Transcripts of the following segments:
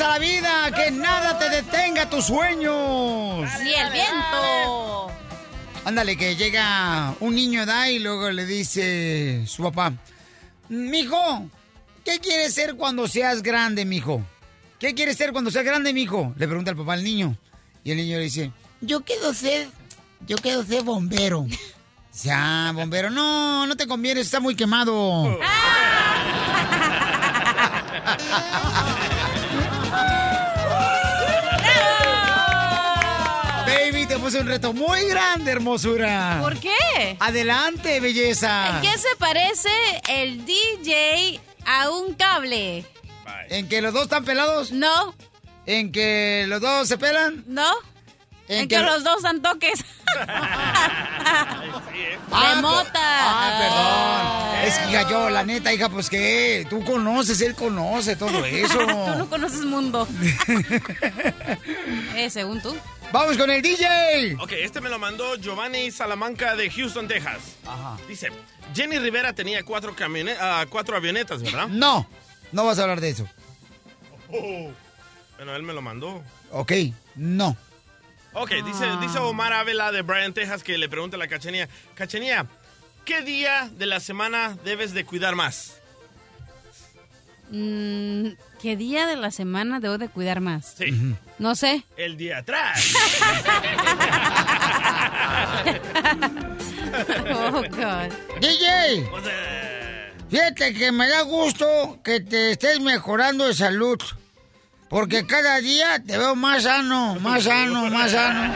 A la vida, que nada te detenga tus sueños. Ni el viento. Ándale, que llega un niño da y luego le dice su papá, mijo, ¿qué quieres ser cuando seas grande, mijo? ¿Qué quieres ser cuando seas grande, mijo? Le pregunta el papá al niño. Y el niño le dice, yo quiero ser, yo quiero ser bombero. Ya, bombero, no, no te conviene, está muy quemado. Te puse un reto muy grande, hermosura. ¿Por qué? Adelante, belleza. ¿En qué se parece el DJ a un cable? ¿En que los dos están pelados? No. ¿En que los dos se pelan? No. En, que, que- los dos dan toques. Ah, de mota. Ah, perdón. Es que, hija, yo, la neta, hija, pues que tú conoces, él conoce todo eso. tú no conoces mundo. eh, según tú. ¡Vamos con el DJ! Ok, este me lo mandó Giovanni Salamanca de Houston, Texas. Dice, Jenny Rivera tenía cuatro, camione- ah, cuatro avionetas, ¿verdad? No, no vas a hablar de eso. Oh. Bueno, él me lo mandó. Ok, no. Ok, dice, dice Omar Ávila de Bryan, Texas, que le pregunta a la cachanía, cachanía, ¿qué día de la semana debes de cuidar más? Mm, ¿Qué día de la semana debo de cuidar más? Sí. No sé. El día atrás. Oh, God. DJ, fíjate que me da gusto que te estés mejorando de salud. Porque cada día te veo más sano, más sano, más sano.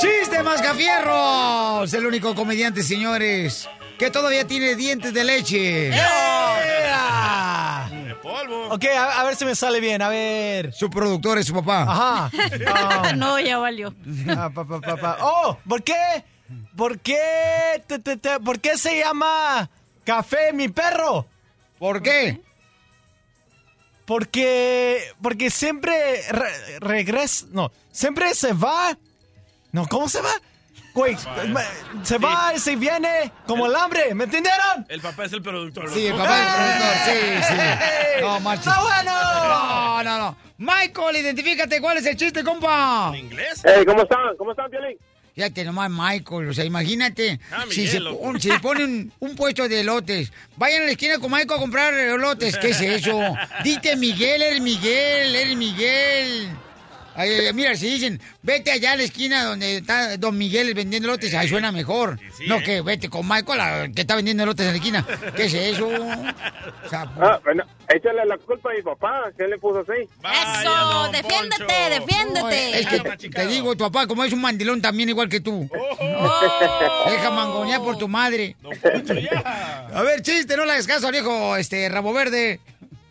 ¡Chiste, Mascafierros! El único comediante, señores, que todavía tiene dientes de leche. De polvo. Ok, a, a ver si me sale bien, a ver. Su productor es su papá. Ajá. No, ya valió. ah, pa, pa, pa, pa. Oh, ¿por qué? ¿Por qué? te- te- te- ¿Por qué se llama café mi perro? ¿Por qué? Porque, porque siempre re- regresa, no, siempre se va. No, ¿cómo se va? Güey, se va y se viene como el hambre, ¿me entendieron? El papá es el productor. Sí, el papá del productor, sí, sí. No, marches. ¡Está bueno! No, no, no. Michael, identifícate, ¿cuál es el chiste, compa? ¿En inglés? Hey, ¿cómo están? ¿Cómo están, Piolín? Fíjate nomás, Michael, o sea, imagínate, Ah, si, se, pon- si le ponen un puesto de elotes, vayan a la esquina con Michael a comprar elotes, ¿qué es eso? Dite Miguel, eres Miguel, eres Miguel. Ay, ay, mira, si dicen, vete allá a la esquina donde está Don Miguel vendiendo elotes, ahí suena mejor. sí, no ¿eh? que vete con Michael a- que está vendiendo elotes en la esquina. ¿Qué es eso? O sea, Ah, bueno, échale la culpa a mi papá, que él le puso así. Vaya, Eso, defiéndete, Poncho. defiéndete. No, es que Claro, te digo, tu papá, como es un mandilón también igual que tú. Oh. Deja mangonear por tu madre. Don Poncho, ya. A ver, chiste, no le hagas caso, viejo, este, rabo verde.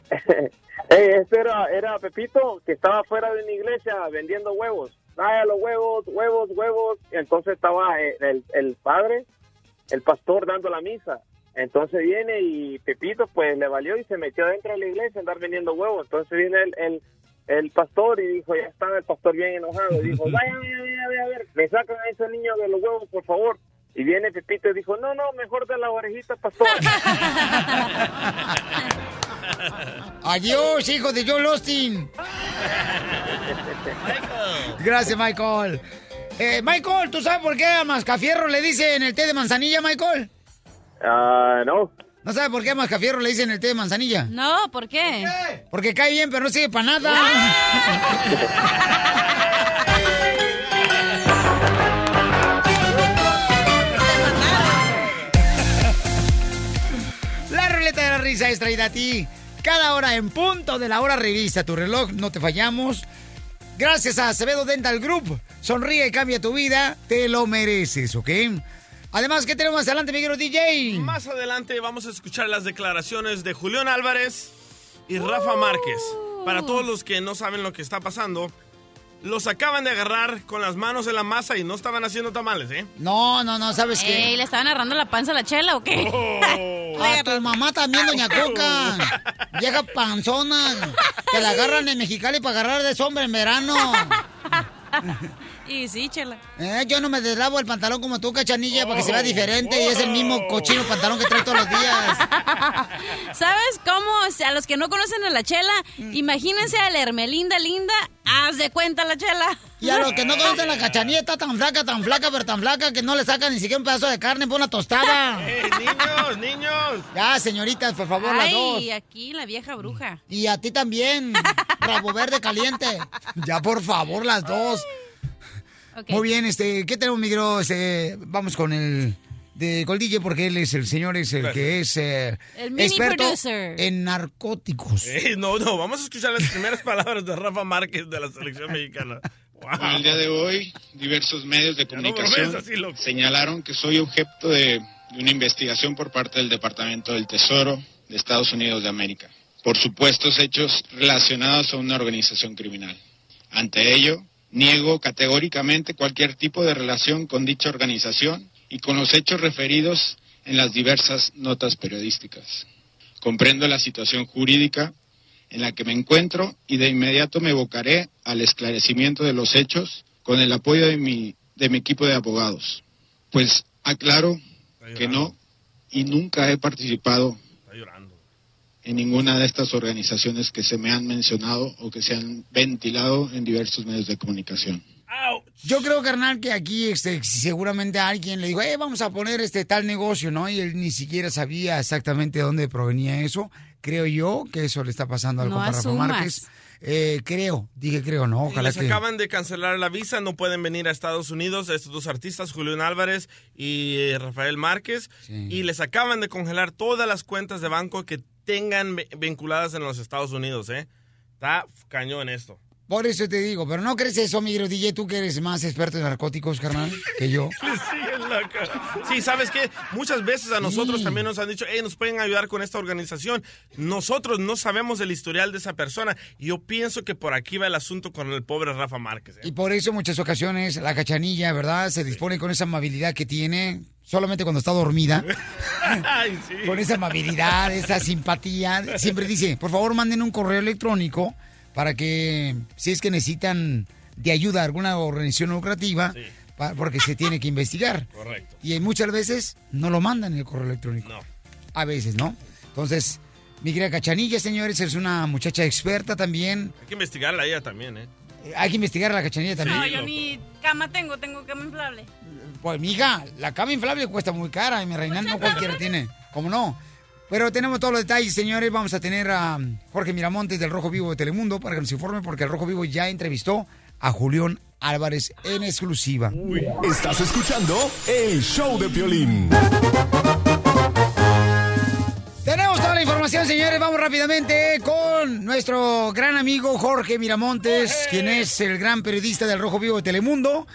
Hey, este era, era Pepito, que estaba fuera de una iglesia vendiendo huevos. Vaya, los huevos, huevos, huevos. Y entonces estaba eh, el, el padre, el pastor dando la misa. Entonces viene y Pepito pues le valió y se metió dentro de la iglesia a andar vendiendo huevos. Entonces viene el, el, el pastor y dijo, ya estaba el pastor bien enojado. Y dijo, vaya, vaya, vaya, vaya, a ver, me sacan a ese niño de los huevos, por favor. Y viene Pepito y dijo, no, no, mejor de la orejita, pastor. Adiós, hijo de Joel Austin. Gracias, Michael. Eh, Michael, ¿tú sabes por qué a Mascafierro le dicen el té de manzanilla, Michael? Ah, no. ¿No sabes por qué a Mascafierro le dicen el té de manzanilla? No, ¿por qué? Porque cae bien, pero no sirve para nada. Ruleta de la risa es traída a ti cada hora en punto de la hora. Revisa tu reloj, no te fallamos. Gracias a Acevedo Dental Group. Sonríe y cambia tu vida. Te lo mereces, ¿ok? Además, ¿qué tenemos más adelante, mi querido DJ? Más adelante vamos a escuchar las declaraciones de Julián Álvarez y Rafa Márquez. Para todos los que no saben lo que está pasando, los acaban de agarrar con las manos en la masa y no estaban haciendo tamales, ¿eh? No, no, no, ¿sabes qué? Ey, ¿Le estaban agarrando la panza a la chela o qué? Oh. A tu mamá también, doña Coca. Vieja panzona. Que la agarran en Mexicali para agarrar de sombra en verano. Y sí, chela. Eh, yo no me deslavo el pantalón como tú, cachanilla, para que se vea diferente y es el mismo cochino pantalón que traes todos los días. ¿Sabes cómo? O sea, a los que no conocen a la chela, imagínense a la Hermelinda linda, haz de cuenta la chela. Y a los que no conocen la cachanilla, está tan flaca, tan flaca, pero tan flaca que no le sacan ni siquiera un pedazo de carne por una tostada. ¡Eh, niños, niños! Ya, señoritas, por favor, las dos. Ay, aquí la vieja bruja. Y a ti también, rabo verde caliente. Ya, por favor, las dos. Ok. Muy bien, este, ¿qué tenemos, Migro? Este, vamos con el de Goldille porque él es el señor, es el que es eh, El mini experto producer. en narcóticos. Eh, no, no, vamos a escuchar las primeras palabras de Rafa Márquez de la selección mexicana. Bueno, el día de hoy, diversos medios de no comunicación bromees así, señalaron que soy objeto de, de una investigación por parte del Departamento del Tesoro de Estados Unidos de América por supuestos hechos relacionados a una organización criminal. Ante ello, niego categóricamente cualquier tipo de relación con dicha organización y con los hechos referidos en las diversas notas periodísticas. Comprendo la situación jurídica en la que me encuentro y de inmediato me evocaré al esclarecimiento de los hechos con el apoyo de mi, de mi equipo de abogados. Pues aclaro que no y nunca he participado. En ninguna de estas organizaciones que se me han mencionado o que se han ventilado en diversos medios de comunicación. Yo creo, carnal, que aquí este, seguramente alguien le dijo, eh, vamos a poner este tal negocio, ¿no? Y él ni siquiera sabía exactamente de dónde provenía eso. Creo yo que eso le está pasando al No compa Rafa. Márquez. Eh, creo, dije creo, no, Y ojalá les que... acaban de cancelar la visa, no pueden venir a Estados Unidos estos dos artistas, Julián Álvarez y eh, Rafael Márquez, Sí. y les acaban de congelar todas las cuentas de banco que tengan vinculadas en los Estados Unidos, ¿eh? Está cañón esto. Por eso te digo, pero no crees eso, Miguel DJ, tú que eres más experto en narcóticos, carnal, que yo. Sí, es loca. Sí, ¿sabes qué? Muchas veces a nosotros Sí. también nos han dicho, hey, nos pueden ayudar con esta organización. Nosotros no sabemos el historial de esa persona. Y yo pienso que por aquí va el asunto con el pobre Rafa Márquez. ¿eh? Y por eso muchas ocasiones la cachanilla, ¿verdad? Se dispone con esa amabilidad que tiene, solamente cuando está dormida. Ay, sí. con esa amabilidad, esa simpatía. Siempre dice, por favor manden un correo electrónico para que, si es que necesitan de ayuda a alguna organización lucrativa, Sí. porque se tiene que investigar. Correcto. Y muchas veces no lo mandan el correo electrónico. No. A veces, ¿no? Entonces, mi querida Cachanilla, señores, es una muchacha experta también. Hay que investigarla a ella también, ¿eh? Eh, Hay que investigar a la Cachanilla también. No, yo ni cama tengo, tengo cama inflable. Pues, mija, la cama inflable cuesta muy cara y mi reina no cualquiera tiene. ¿Cómo no? Pero tenemos todos los detalles, señores. Vamos a tener a Jorge Miramontes del Rojo Vivo de Telemundo para que nos informe, porque el Rojo Vivo ya entrevistó a Julián Álvarez en exclusiva. Estás escuchando el show de Piolín. La información, señores. Vamos rápidamente con nuestro gran amigo Jorge Miramontes, quien es el gran periodista del Rojo Vivo de Telemundo.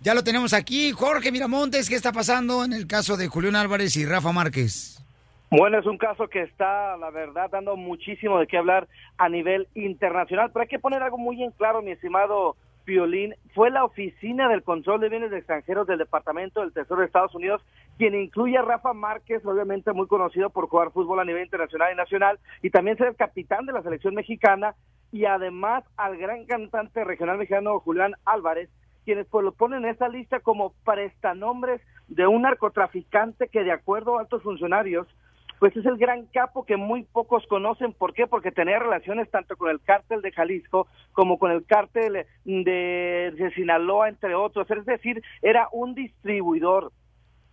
Ya lo tenemos aquí. Jorge Miramontes, ¿qué está pasando en el caso de Julián Álvarez y Rafa Márquez? Bueno, es un caso que está, la verdad, dando muchísimo de qué hablar a nivel internacional, pero hay que poner algo muy en claro, mi estimado Piolín. Fue la Oficina del Control de Bienes Extranjeros del Departamento del Tesoro de Estados Unidos quien incluye a Rafa Márquez, obviamente muy conocido por jugar fútbol a nivel internacional y nacional, y también ser el capitán de la selección mexicana, y además al gran cantante regional mexicano Julián Álvarez, quienes pues lo ponen en esta lista como prestanombres de un narcotraficante que de acuerdo a altos funcionarios pues es el gran capo que muy pocos conocen. ¿Por qué? Porque tenía relaciones tanto con el cártel de Jalisco como con el cártel de, de Sinaloa, entre otros. Es decir, era un distribuidor.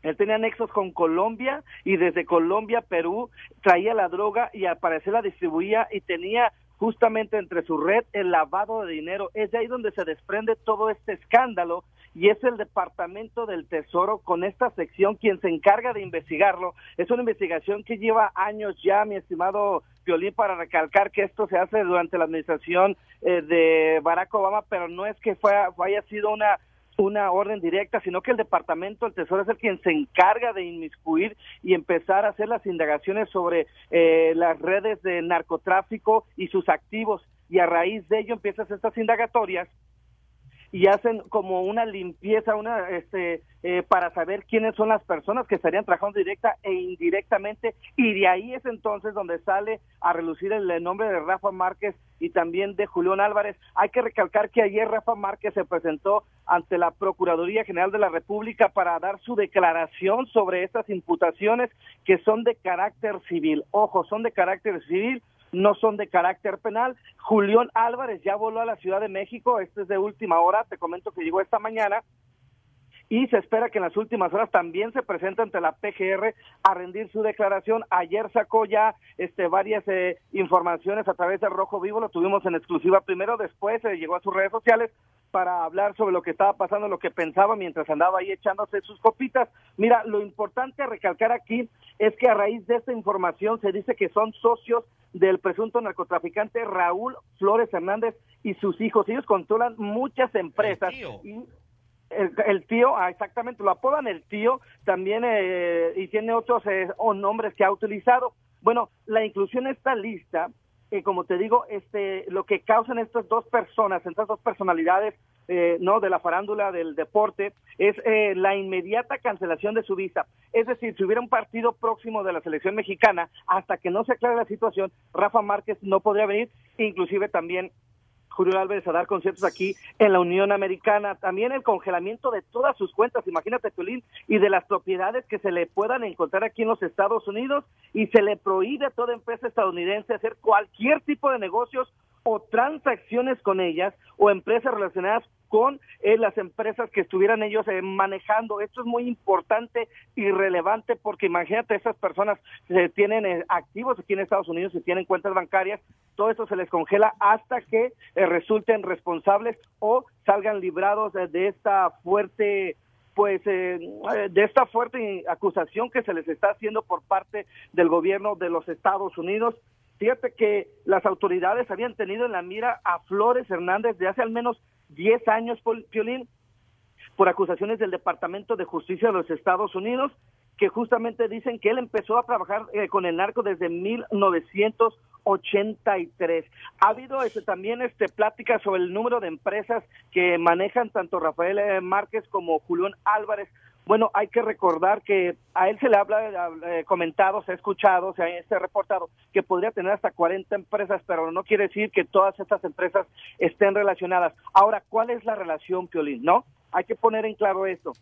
Él tenía nexos con Colombia y desde Colombia Perú traía la droga y al parecer la distribuía y tenía justamente entre su red el lavado de dinero. Es de ahí donde se desprende todo este escándalo y es el Departamento del Tesoro con esta sección quien se encarga de investigarlo. Es una investigación que lleva años ya, mi estimado Piolín, para recalcar que esto se hace durante la administración eh, de Barack Obama, pero no es que fue, haya sido una una orden directa, sino que el Departamento del Tesoro es el quien se encarga de inmiscuir y empezar a hacer las indagaciones sobre eh, las redes de narcotráfico y sus activos. Y a raíz de ello empiezan estas indagatorias y hacen como una limpieza, una este eh, para saber quiénes son las personas que estarían trabajando directa e indirectamente y de ahí es entonces donde sale a relucir el, nombre de Rafa Márquez y también de Julián Álvarez. Hay que recalcar que ayer Rafa Márquez se presentó ante la Procuraduría General de la República para dar su declaración sobre estas imputaciones que son de carácter civil. Ojo, son de carácter civil no son de carácter penal. Julián Álvarez ya voló a la Ciudad de México, este es de última hora, te comento que llegó esta mañana y se espera que en las últimas horas también se presente ante la PGR a rendir su declaración. Ayer sacó ya este varias eh, informaciones a través del Rojo Vivo, lo tuvimos en exclusiva primero, después eh, llegó a sus redes sociales para hablar sobre lo que estaba pasando, lo que pensaba mientras andaba ahí echándose sus copitas. Mira, lo importante a recalcar aquí es que a raíz de esta información se dice que son socios del presunto narcotraficante Raúl Flores Hernández y sus hijos. Ellos controlan muchas empresas. Y el, tío, ah, exactamente, lo apodan el tío también eh, y tiene otros eh, nombres que ha utilizado. Bueno, la inclusión en esta lista, eh, como te digo, este, lo que causan estas dos personas, estas dos personalidades, no, de la farándula del deporte, es la inmediata cancelación de su visa. Es decir, si hubiera un partido próximo de la selección mexicana, hasta que no se aclare la situación, Rafa Márquez no podría venir, inclusive también Julio Álvarez a dar conciertos aquí en la Unión Americana. También el congelamiento de todas sus cuentas, imagínate, Tulín, y de las propiedades que se le puedan encontrar aquí en los Estados Unidos y se le prohíbe a toda empresa estadounidense hacer cualquier tipo de negocios o transacciones con ellas o empresas relacionadas con eh, las empresas que estuvieran ellos eh, manejando. Esto es muy importante y relevante porque imagínate, esas personas se tienen eh, activos aquí en Estados Unidos y tienen cuentas bancarias, todo eso se les congela hasta que resulten responsables o salgan librados de esta fuerte pues de esta fuerte acusación que se les está haciendo por parte del gobierno de los Estados Unidos Fíjate que las autoridades habían tenido en la mira a Flores Hernández de hace al menos 10 años, Piolín, por acusaciones del Departamento de Justicia de los Estados Unidos, que justamente dicen que él empezó a trabajar eh, con el narco desde 1983. Ha habido este, también este, pláticas sobre el número de empresas que manejan tanto Rafael eh, Márquez como Julián Álvarez bueno, hay que recordar que a él se le habla, eh, comentado, se ha escuchado, se ha, reportado que podría tener hasta 40 empresas, pero no quiere decir que todas estas empresas estén relacionadas. Ahora, ¿cuál es la relación, Piolín? ¿No? Hay que poner en claro esto.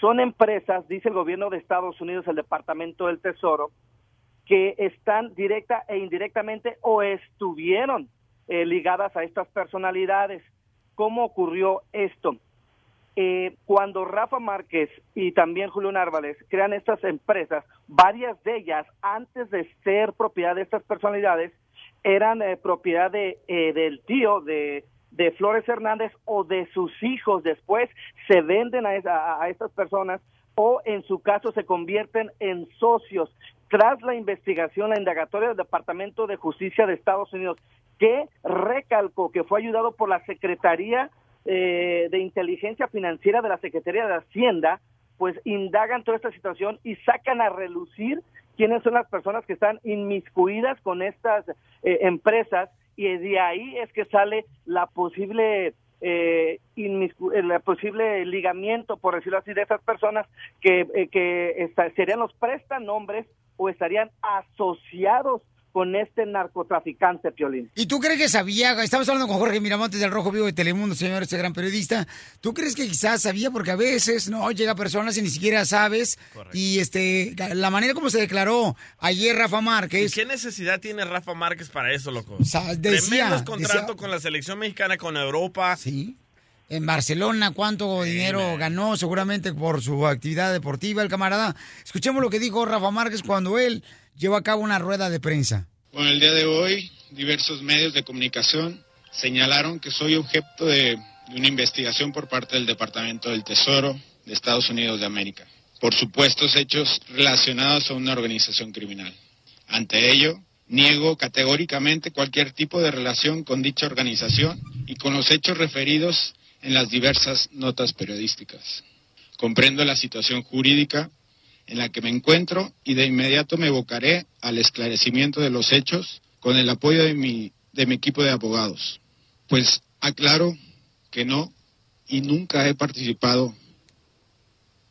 Son empresas, dice el gobierno de Estados Unidos, el Departamento del Tesoro, que están directa e indirectamente o estuvieron eh, ligadas a estas personalidades. ¿Cómo ocurrió esto? Eh, cuando Rafa Márquez y también Julio Álvarez crean estas empresas, varias de ellas, antes de ser propiedad de estas personalidades, eran eh, propiedad de, eh, del tío de, Flores Hernández o de sus hijos. Después se venden a, a, a estas personas o en su caso se convierten en socios. Tras la investigación, la indagatoria del Departamento de Justicia de Estados Unidos, que recalcó que fue ayudado por la Secretaría eh, de inteligencia financiera de la Secretaría de Hacienda, pues indagan toda esta situación y sacan a relucir quiénes son las personas que están inmiscuidas con estas eh, empresas y de ahí es que sale la posible eh, el posible ligamiento, por decirlo así, de esas personas que, eh, que serían los prestanombres o estarían asociados con este narcotraficante, Piolín. ¿Y tú crees que sabía? Estamos hablando con Jorge Miramontes del Rojo Vivo de Telemundo, señor, este gran periodista. ¿Tú crees que quizás sabía? Porque a veces, no, llega personas y ni siquiera sabes. Y este, la manera como se declaró ayer Rafa Márquez. ¿Y qué necesidad tiene Rafa Márquez para eso, loco? O sea, decía, contrato con la selección mexicana, con Europa. Sí en Barcelona, cuánto dinero ganó seguramente por su actividad deportiva el camarada. Escuchemos lo que dijo Rafa Márquez cuando él llevó a cabo una rueda de prensa. Bueno, el día de hoy diversos medios de comunicación señalaron que soy objeto de, una investigación por parte del Departamento del Tesoro de Estados Unidos de América por supuestos hechos relacionados a una organización criminal. Ante ello, niego categóricamente cualquier tipo de relación con dicha organización y con los hechos referidos en las diversas notas periodísticas. Comprendo la situación jurídica en la que me encuentro y de inmediato me evocaré al esclarecimiento de los hechos con el apoyo de mi, de mi equipo de abogados. Pues aclaro que no y nunca he participado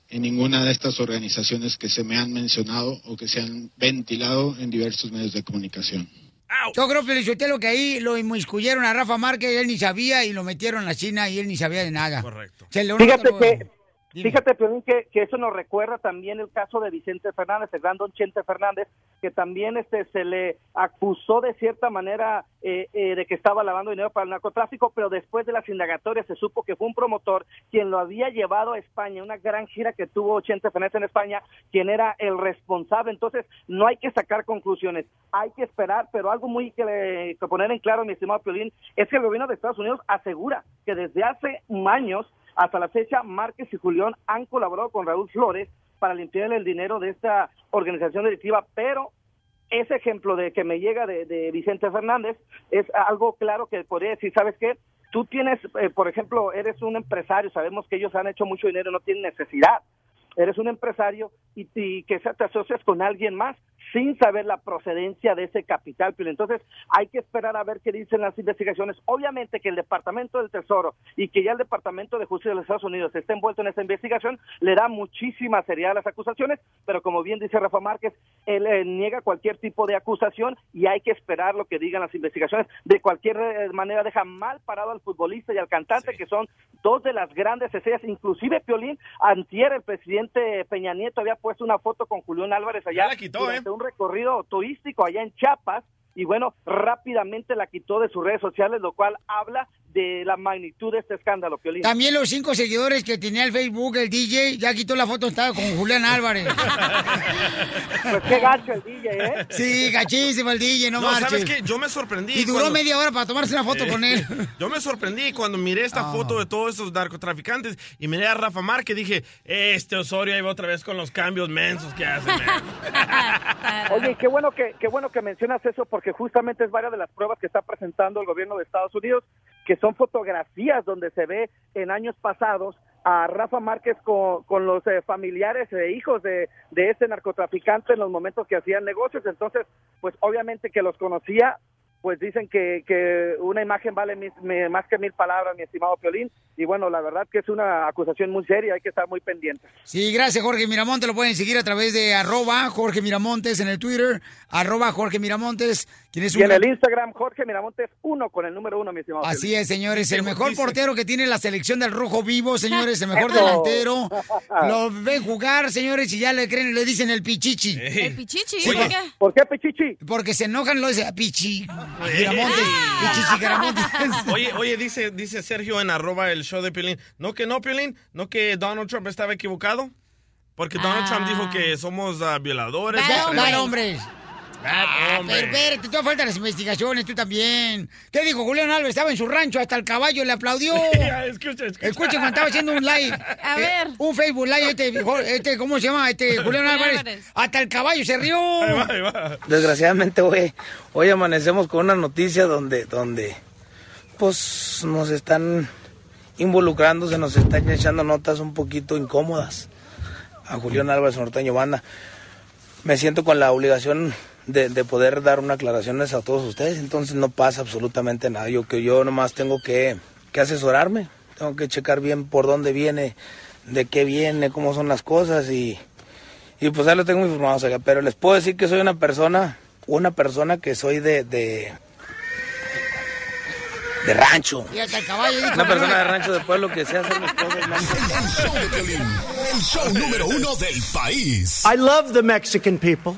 en ninguna de estas organizaciones que se me han mencionado o que se han ventilado en diversos medios de comunicación. Yo creo, lo que ahí lo inmiscuyeron a Rafa Márquez, él ni sabía, y lo metieron a la China y él ni sabía de nada. Correcto. Fíjate que, fíjate, Piolín, que, eso nos recuerda también el caso de Vicente Fernández, el gran don Chente Fernández, que también este se le acusó de cierta manera eh, eh, de que estaba lavando dinero para el narcotráfico, pero después de las indagatorias se supo que fue un promotor quien lo había llevado a España, una gran gira que tuvo Chente Fernández en España, quien era el responsable. Entonces, no hay que sacar conclusiones, hay que esperar, pero algo muy que, que poner en claro, mi estimado Piolín, es que el gobierno de Estados Unidos asegura que desde hace años hasta la fecha, Márquez y Julián han colaborado con Raúl Flores para limpiar el dinero de esta organización delictiva, pero ese ejemplo de que me llega de, Vicente Fernández es algo claro que podría decir, ¿sabes qué? Tú tienes, eh, por ejemplo, eres un empresario, sabemos que ellos han hecho mucho dinero, no tienen necesidad. Eres un empresario y, y que te asocias con alguien más sin saber la procedencia de ese capital. Pero entonces hay que esperar a ver qué dicen las investigaciones. Obviamente que el Departamento del Tesoro y que ya el Departamento de Justicia de los Estados Unidos esté envuelto en esta investigación le da muchísima seriedad a las acusaciones, pero como bien dice Rafa Márquez, él eh, niega cualquier tipo de acusación y hay que esperar lo que digan las investigaciones. De cualquier eh, manera deja mal parado al futbolista y al cantante, que son dos de las grandes estrellas, inclusive Piolín, antier el presidente Peña Nieto había puesto una foto con Julián Álvarez allá. la quitó, ¿eh? un recorrido turístico allá en Chiapas y bueno, rápidamente la quitó de sus redes sociales, lo cual habla de la magnitud de este escándalo, Piolín. También los cinco seguidores que tenía el Facebook, el DJ, ya quitó la foto, estaba con Julián Álvarez. pues qué gacho el DJ, ¿eh? Sí, gachísimo el DJ, no, No, marches. ¿sabes qué? Yo me sorprendí. Y duró cuando- media hora para tomarse una foto Eh, con él. Yo me sorprendí cuando miré esta foto de todos esos narcotraficantes y miré a Rafa Márquez dije, este Osorio ahí va otra vez con los cambios mensos que hace. man". Oye, qué bueno que qué bueno que mencionas eso porque justamente es varias de las pruebas que está presentando el gobierno de Estados Unidos, que son fotografías donde se ve en años pasados a Rafa Márquez con, con los eh, familiares e hijos de, de este narcotraficante en los momentos que hacían negocios. Entonces, pues obviamente que los conocía, pues dicen que, que una imagen vale mis- me- más que mil palabras, mi estimado Piolín. Y bueno, la verdad que es una acusación muy seria, hay que estar muy pendientes. Sí, gracias Jorge Miramontes. Lo pueden seguir a través de arroba Jorge Miramontes en el Twitter, arroba Jorge Miramontes, quien es Y un en gran- el Instagram, Jorge Miramontes, uno con el número uno, mi estimado. Así Piolín. es, señores. El mejor portero que tiene la selección del Rojo Vivo, señores. El mejor delantero. Lo ven jugar, señores, y ya le creen, le dicen el pichichi. El pichichi, Sí, ¿por qué? ¿Por qué pichichi? Porque se enojan, lo dicen "Ah, pichi. Pichichi, Garamontes. Oye, oye, dice, dice Sergio en arroba el show de Piolín. No que no, Piolín, no que Donald Trump estaba equivocado. Porque Donald Trump dijo que somos ah, violadores. Bad hombres. Bad Ah, hombre. pero espérate, tú faltan las investigaciones, tú también. ¿Qué dijo Julián Álvarez? Estaba en su rancho, hasta el caballo le aplaudió. escucha, escucha. Escuchen cuando estaba haciendo un live. A eh, ver. Un Facebook live, este, este, ¿cómo se llama? Este, Julián. Álvarez. Hasta el caballo se rió. Ahí va, ahí va. Desgraciadamente hoy, hoy amanecemos con una noticia donde, donde pues nos están involucrando, se nos están echando notas un poquito incómodas a Julián Álvarez Norteño Banda. Me siento con la obligación de, de poder dar una aclaraciones a todos ustedes, entonces no pasa absolutamente nada. Yo que yo nomás tengo que, que asesorarme, tengo que checar bien por dónde viene, de qué viene, cómo son las cosas y, y pues ahí lo tengo informados acá. Pero les puedo decir que soy una persona, una persona que soy de, de, de rancho. Una persona de rancho de pueblo que sé hacer las cosas. man. El show de Piolín, el show número uno del país. I love the Mexican people.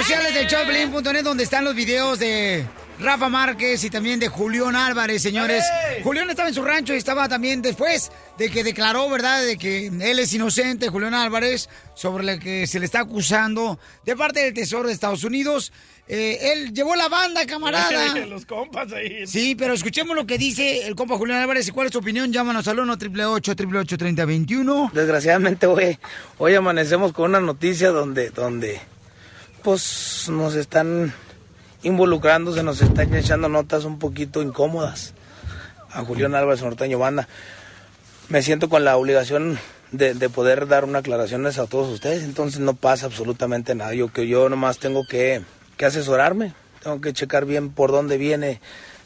Sociales del showblin.net donde están los videos de Rafa Márquez y también de Julián Álvarez, señores. Julián estaba en su rancho y estaba también después de que declaró, ¿verdad?, de que él es inocente, Julián Álvarez, sobre lo que se le está acusando de parte del Tesoro de Estados Unidos. Eh, él llevó la banda, camarada. Los compas ahí. Sí, pero escuchemos lo que dice el compa Julián Álvarez y cuál es su opinión. Llámanos al 1 888 3021 Desgraciadamente hoy, hoy amanecemos con una noticia donde, donde pues nos están involucrando, se nos están echando notas un poquito incómodas a Julián Álvarez Norteño Banda. Me siento con la obligación de, de poder dar una aclaraciones a todos ustedes, entonces no pasa absolutamente nada. Yo que yo nomás tengo que, que asesorarme, tengo que checar bien por dónde viene,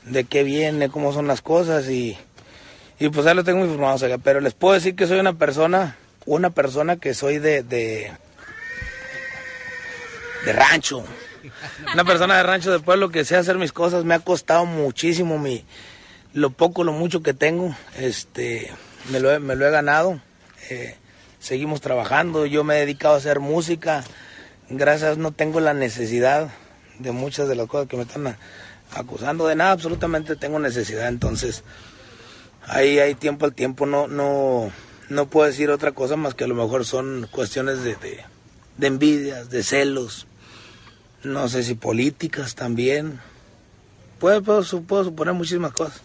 de qué viene, cómo son las cosas y, y pues ahí lo tengo informado, oiga, pero les puedo decir que soy una persona, una persona que soy de, de rancho, una persona de rancho de pueblo que sé hacer mis cosas, me ha costado muchísimo mi, lo poco, lo mucho que tengo, este, me lo he, me lo he ganado. Eh, seguimos trabajando, yo me he dedicado a hacer música, gracias no tengo la necesidad de muchas de las cosas que me están acusando, de nada absolutamente tengo necesidad, entonces ahí hay tiempo al tiempo, no, no, no puedo decir otra cosa más que a lo mejor son cuestiones de, de envidias, de celos, no sé si políticas también, puedo, puedo, su- puedo suponer muchísimas cosas.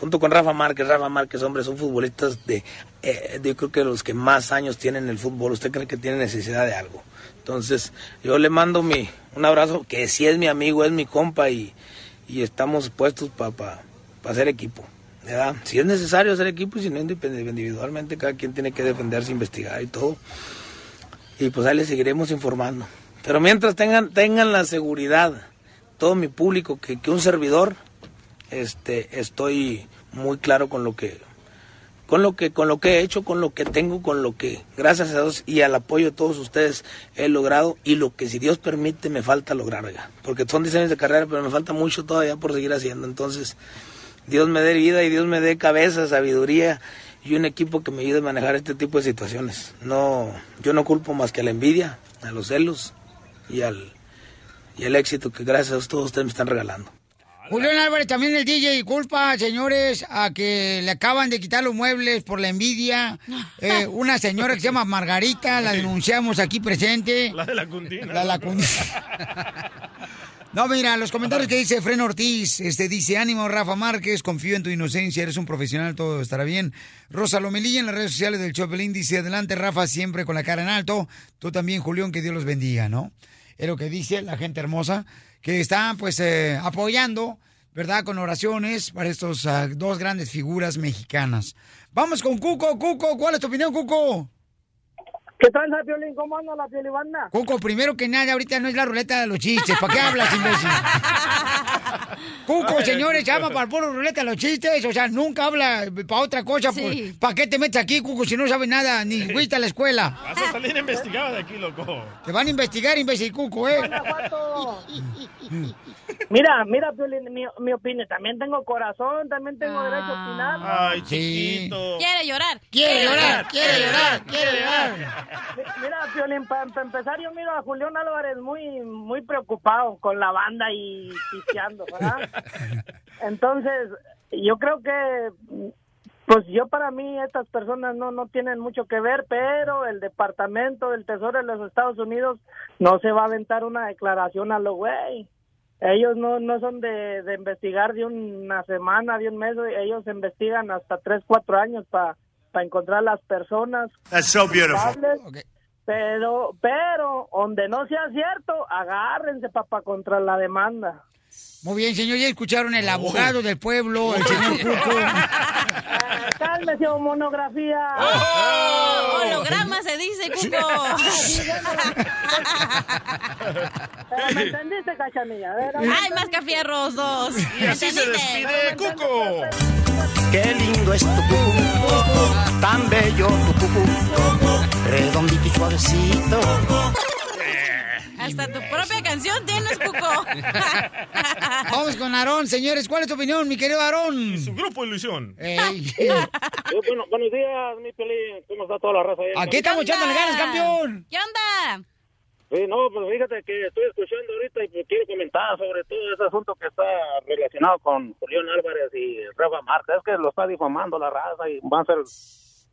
Junto con Rafa Márquez, Rafa Márquez, hombre, son futbolistas de, eh, yo creo que los que más años tienen en el fútbol. ¿Usted cree que tiene necesidad de algo? Entonces, yo le mando mi, un abrazo, que si es mi amigo, es mi compa y, y estamos puestos para hacer equipo. ¿verdad? Si es necesario hacer equipo y si no individualmente, cada quien tiene que defenderse, investigar y todo. Y pues ahí les seguiremos informando. Pero mientras tengan, tengan la seguridad, todo mi público, que, que un servidor, este, estoy muy claro con lo que, con lo que, con lo que he hecho, con lo que tengo, con lo que, gracias a Dios y al apoyo de todos ustedes, he logrado y lo que si Dios permite me falta lograr, porque son 10 años de carrera, pero me falta mucho todavía por seguir haciendo. Entonces, Dios me dé vida y Dios me dé cabeza, sabiduría y un equipo que me ayude a manejar este tipo de situaciones. No, yo no culpo más que a la envidia, a los celos y al, y al éxito que gracias a todos ustedes me están regalando. Julián Álvarez, también el DJ, culpa, señores, a que le acaban de quitar los muebles por la envidia. Eh, una señora que se llama Margarita, la denunciamos aquí presente. La de la cundina. La de la cundina. No, mira, los comentarios que dice Fren Ortiz, este dice, ánimo Rafa Márquez, confío en tu inocencia, eres un profesional, todo estará bien. Rosa Lomelilla en las redes sociales del Chopelín dice, adelante Rafa, siempre con la cara en alto. Tú también, Julián, que Dios los bendiga, ¿no? Es lo que dice la gente hermosa, que está pues eh, apoyando, ¿verdad? Con oraciones para estos ah, dos grandes figuras mexicanas. Vamos con Cuco, Cuco, ¿cuál es tu opinión, Cuco? ¿Qué tal, Piolín? ¿Cómo anda la piolibanda? Cuco, primero que nada, ahorita no es la ruleta de los chistes. ¿Para qué hablas, imbécil? Cuco, señores, llama para el puro ruleta de los chistes. O sea, nunca habla para otra cosa. Sí. ¿Para qué te metes aquí, Cuco, si no sabes nada? Ni fuiste a la escuela. Vas a salir investigado de aquí, loco. Te van a investigar, imbécil, Cuco, ¿eh? Mira, mira, Piolín, mi, mi opinión. También tengo corazón, también tengo derecho a opinar. Ay, chiquito. Quiere llorar. Quiere llorar, quiere llorar, quiere llorar. Mira, Piolín, para empezar, yo miro a Julián Álvarez muy, muy preocupado con la banda y pisteando, ¿verdad? Entonces, yo creo que, pues yo para mí estas personas no, no tienen mucho que ver, pero el Departamento del Tesoro de los Estados Unidos no se va a aventar una declaración a lo güey. Ellos no, no son de, de investigar de una semana, de un mes, ellos investigan hasta tres, cuatro años para encontrar las personas That's so beautiful. culpables. Pero, pero, donde no sea cierto, agárrense, papá, contra la demanda. Muy bien, señor, ya escucharon el abogado del pueblo, el señor Cuco. Cálmese, o monografía. ¡Oh! Holograma se dice, Cuco. Pero ¿Me entendiste, cachanilla? ¡Ay, más cafierros dos! Y así se despide Cuco. Qué lindo es tu cucú, tan bello tu cucú, redondito y suavecito. Hasta tu propia canción tienes, Cuco. Vamos con Aarón, señores. ¿Cuál es tu opinión, mi querido Aarón? Su grupo Ilusión. Ey. bueno, buenos días, mi Pelín. ¿Cómo está toda la raza? ahí? Aquí estamos echándole ganas, campeón. ¿Qué onda? Sí, no, pues fíjate que estoy escuchando ahorita y pues quiero comentar sobre todo ese asunto que está relacionado con Julián Álvarez y Rafa Márquez. Es que lo está difamando la raza y van a ser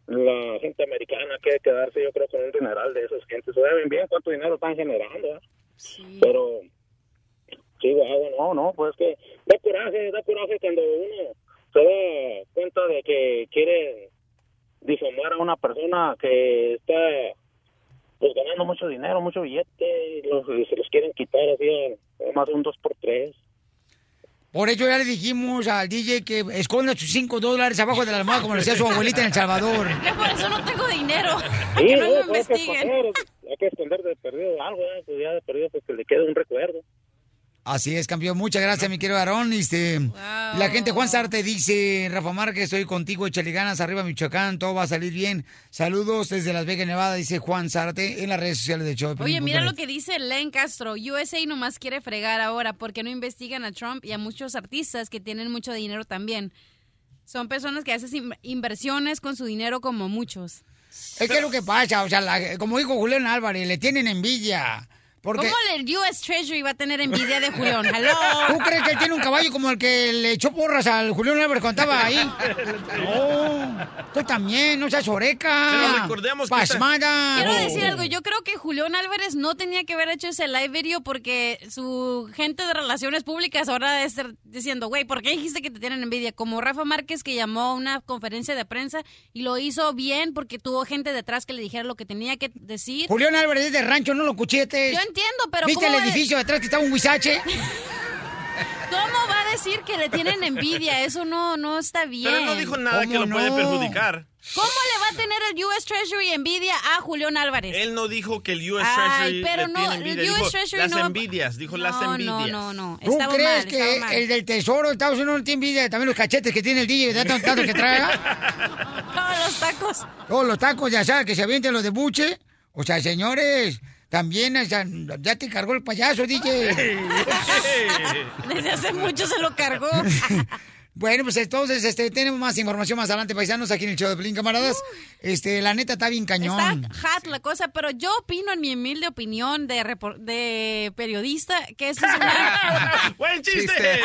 la gente americana que quedarse, yo creo, con un dineral de esas gentes. Saben bien cuánto dinero están generando, ¿eh? Pero, sí, guau, no, no, pues que da coraje, da coraje cuando uno se da cuenta de que quiere difamar a una persona que está pues ganando mucho dinero, mucho billete, y, los- y se los quieren quitar así, eh, más de un dos por tres. Por eso ya le dijimos al DJ que esconda sus 5 dólares abajo de la almohada como lo hacía su abuelita en El Salvador. Yo por eso no tengo dinero. Sí, que no no, me hay que investiguen. esconder, hay que esconder de perdido algo, ¿eh? pues ya de perdido pues que le quede un recuerdo. Así es, campeón. Muchas gracias, mi querido Aarón. Este, La gente, Juan Sarte dice, Rafa Márquez, estoy contigo, échale ganas, arriba Michoacán, todo va a salir bien. Saludos desde Las Vegas, Nevada, dice Juan Sarte en las redes sociales de Show. de Oye, mira lo que dice Len Castro. USA nomás quiere fregar ahora porque no investigan a Trump y a muchos artistas que tienen mucho dinero también. Son personas que hacen in- inversiones con su dinero como muchos. Es que es lo que pasa, o sea, la- como dijo Julián Álvarez, le tienen envidia. Porque... ¿Cómo el US Treasury va a tener envidia de Julián? ¿Tú crees que él tiene un caballo como el que le echó porras al Julián Álvarez cuando estaba ahí? No, tú también, no seas oreca. Pero recordemos que Pasmada. Quiero decir algo, yo creo que Julián Álvarez no tenía que haber hecho ese live video porque su gente de relaciones públicas ahora debe estar diciendo, güey, ¿por qué dijiste que te tienen envidia? Como Rafa Márquez que llamó a una conferencia de prensa y lo hizo bien porque tuvo gente detrás que le dijera lo que tenía que decir. Julián Álvarez es de rancho, no lo cuchetes. Yo entiendo, pero ¿Viste el ¿cómo va- edificio detrás que estaba un huizache? ¿Cómo va a decir que le tienen envidia? Eso no, no está bien. Pero él no dijo nada que lo puede perjudicar. ¿Cómo le va a tener el US Treasury envidia a Julián Álvarez? Él no dijo que el US Ay, Treasury pero le no, tiene el envidia. US Dijo Treasury las no envidias, dijo las No, envidias. no, no, no. ¿Tú Estaba crees mal, que mal. el del tesoro de Estados Unidos no tiene envidia? También los cachetes que tiene el DJ, de tanto, que traga. Todos los tacos. Todos los tacos de asada que se avienten los de buche. O sea, señores, también sea, ya te cargó el payaso, DJ. Desde hace mucho se lo cargó. Bueno, pues entonces este, tenemos más información más adelante, paisanos, aquí en el show de Pelín, camaradas. Este, la neta está bien cañón. Está hot la cosa, pero yo opino, en mi humilde opinión de, repor- de periodista, que eso es una... ¡Buen chiste!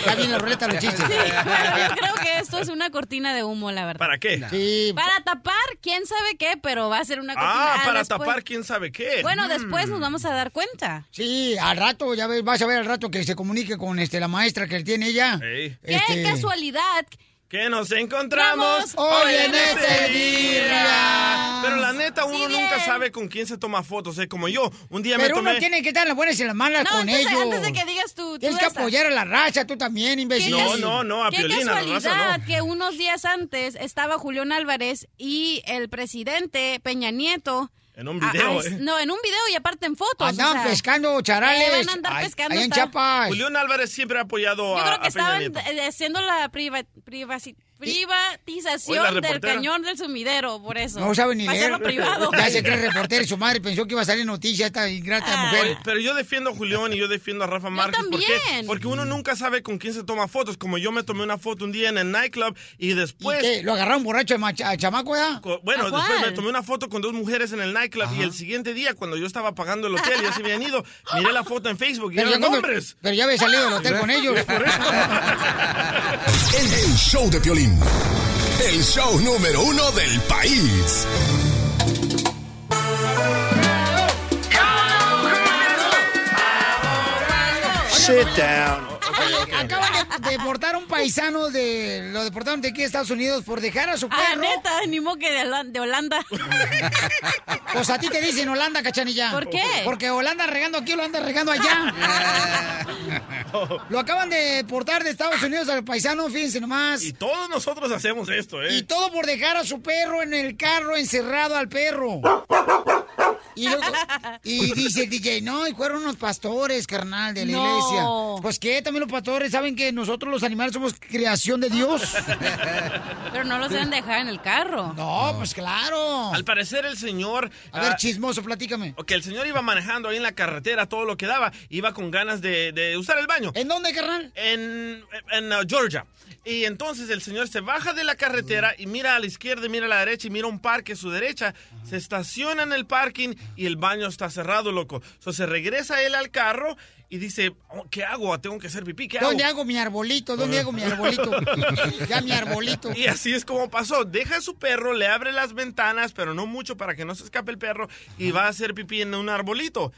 Está bien la ruleta los chistes. Sí, pero yo creo que esto es una cortina de humo, la verdad. ¿Para qué? Sí. Para tapar, quién sabe qué, pero va a ser una cortina. Ah, para después- tapar quién sabe qué. Bueno, Mm. después nos vamos a dar cuenta. Sí, al rato, ya ves, vas a ver al rato que se comunique con este la maestra que tiene ella. Ey. Qué Este, casualidad. Que nos encontramos Hoy en este este día. día. Pero la neta, uno Sí, nunca sabe con quién se toma fotos. ¿eh? Como yo, un día Pero me tomé... uno tiene que estar en las buenas y en las malas No, con entonces, ellos. antes de que digas tú, tú Tienes que apoyar a la raza, tú también, imbécil. No, no, no, a Qué la raza casualidad no. que unos días antes estaba Julián Álvarez y el presidente Peña Nieto. En un Ah, video, ah, ¿eh? No, en un video y aparte en fotos. Andaban o sea, pescando charales. ¿qué van a andar ahí- pescando ahí en Chiapas. Julián Álvarez siempre ha apoyado Yo a, creo que a estaban eh, haciendo la priva- privasi- privatización del cañón del sumidero, por eso. No sabe ni leer. hacerlo privado. Ya se cree reportero y su madre pensó que iba a salir noticia esta ingrata Ah. mujer. Pero yo defiendo a Julián y yo defiendo a Rafa Márquez. ¿Por qué? también. Porque uno nunca sabe con quién se toma fotos. Como yo me tomé una foto un día en el nightclub y ¿Y después... qué? ¿Lo agarraron borracho al al chamaco ya? Bueno, ¿A después me tomé una foto con dos mujeres en el nightclub y el siguiente día, cuando yo estaba pagando el hotel, ya se habían ido, miré la foto en Facebook y Pero ya, eran cuando- hombres. pero ya había salido del hotel con ellos. El, el show de Piolín. El show número uno del país. Sit down. Acaban de deportar a un paisano de... Lo deportaron de aquí a Estados Unidos por dejar a su Ah, perro. neta, ni modo que de, de Holanda. Pues a ti te dicen Holanda, cachanilla. ¿Por qué? Porque Holanda regando aquí, lo anda regando allá. lo acaban de deportar de Estados Unidos al paisano, fíjense nomás. Y todos nosotros hacemos esto, ¿eh? Y todo por dejar a su perro en el carro encerrado al perro. Y, luego- y dice el DJ, no, y fueron unos pastores, carnal, de la No. iglesia. Pues que también los pastores saben que nosotros los animales somos creación de Dios. Pero no los deben dejar en el carro. No, pues claro. Al parecer el señor... A ver, ah, chismoso, platícame. Ok, el señor iba manejando ahí en la carretera, todo lo que daba, iba con ganas de, de usar el baño. ¿En dónde, carnal? En, en uh, Georgia. Y entonces el señor se baja de la carretera y mira a la izquierda, y mira a la derecha y mira un parque a su derecha. Se estaciona en el parking y el baño está cerrado, loco. Entonces se regresa él al carro y dice, "Oh, ¿qué hago? Tengo que hacer pipí, ¿qué hago? ¿Dónde hago mi arbolito? ¿Dónde hago mi arbolito? ya mi arbolito. Y así es como pasó. Deja a su perro, le abre las ventanas, pero no mucho para que no se escape el perro, y va a hacer pipí en un arbolito.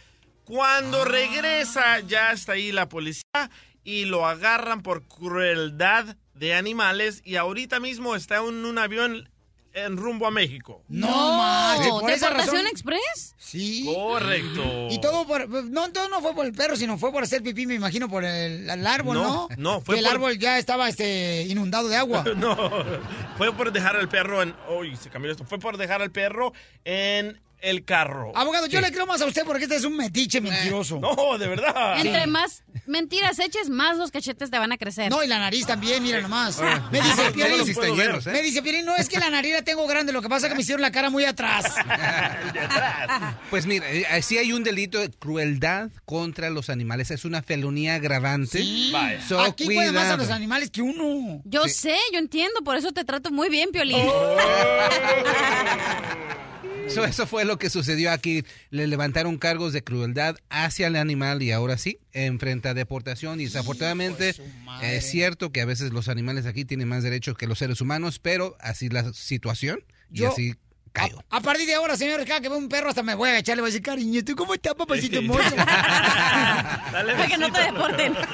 Cuando regresa, ya está ahí la policía y lo agarran por crueldad de animales. Y ahorita mismo está en un avión en rumbo a México. No, manches, por esa ¿Deportación razón. Express? Sí. Correcto. Y todo por, no, todo no fue por el perro, sino fue por hacer pipí, me imagino, por el, el árbol, ¿no? No, no, fue Que el por- árbol ya estaba este, inundado de agua. No, fue por dejar al perro en... Uy, se cambió esto. Fue por dejar al perro en el carro. Abogado, yo le creo más a usted porque este es un metiche mentiroso. No, de verdad. Entre más mentiras eches, más los cachetes te van a crecer. No, y la nariz también, mira nomás. Ah. Me dice sí están llenos, ¿eh? me dice Piolín, no es que la nariz la tengo grande, lo que pasa es que me hicieron la cara muy atrás. Pues mira, eh, sí hay un delito de crueldad contra los animales. Es una felonía agravante. So, Aquí más a los animales que uno. Yo sé, yo entiendo, por eso te trato muy bien, Piolín. So, eso fue lo que sucedió aquí. Le levantaron cargos de crueldad hacia el animal y ahora sí enfrenta deportación. Y desafortunadamente es cierto que a veces los animales aquí tienen más derechos que los seres humanos, pero así la situación y Yo- así A partir de ahora, señor, cada que veo un perro hasta me voy a echar, le voy a decir, cariñito, ¿cómo está, papacito hermoso? Para que no te deporten.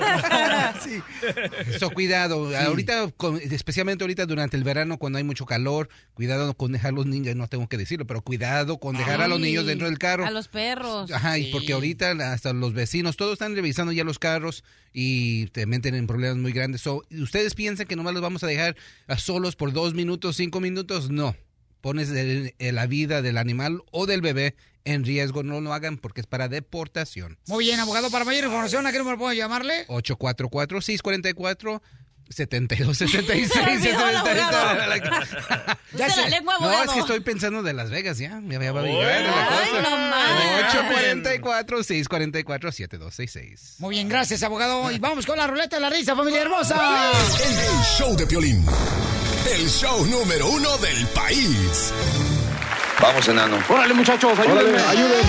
So, cuidado, ahorita, con- especialmente ahorita durante el verano cuando hay mucho calor, cuidado con dejar los niños, no tengo que decirlo, pero cuidado con dejar a los niños dentro del carro. A los perros. Ajá, y porque ahorita hasta los vecinos, todos están revisando ya los carros y te meten en problemas muy grandes. So, ¿Ustedes piensan que nomás los vamos a dejar a solos por dos minutos, cinco minutos? No. Pones el- el- la vida del animal o del bebé en riesgo. No lo hagan porque es para deportación. Muy bien, abogado, para mayor información, ¿a qué número puedo llamarle? 844-644-7266. Se olvidó el abogado. Ya Use la lengua, No, es que estoy pensando de Las Vegas ya. Me va a llegar la cosa. no más. 844-644-7266. Muy bien, gracias, abogado. Y vamos con la ruleta de la risa, familia hermosa. El show de Piolín. El show número uno del país. Vamos, enano. Órale, muchachos, ayúdenme. ayúdenme.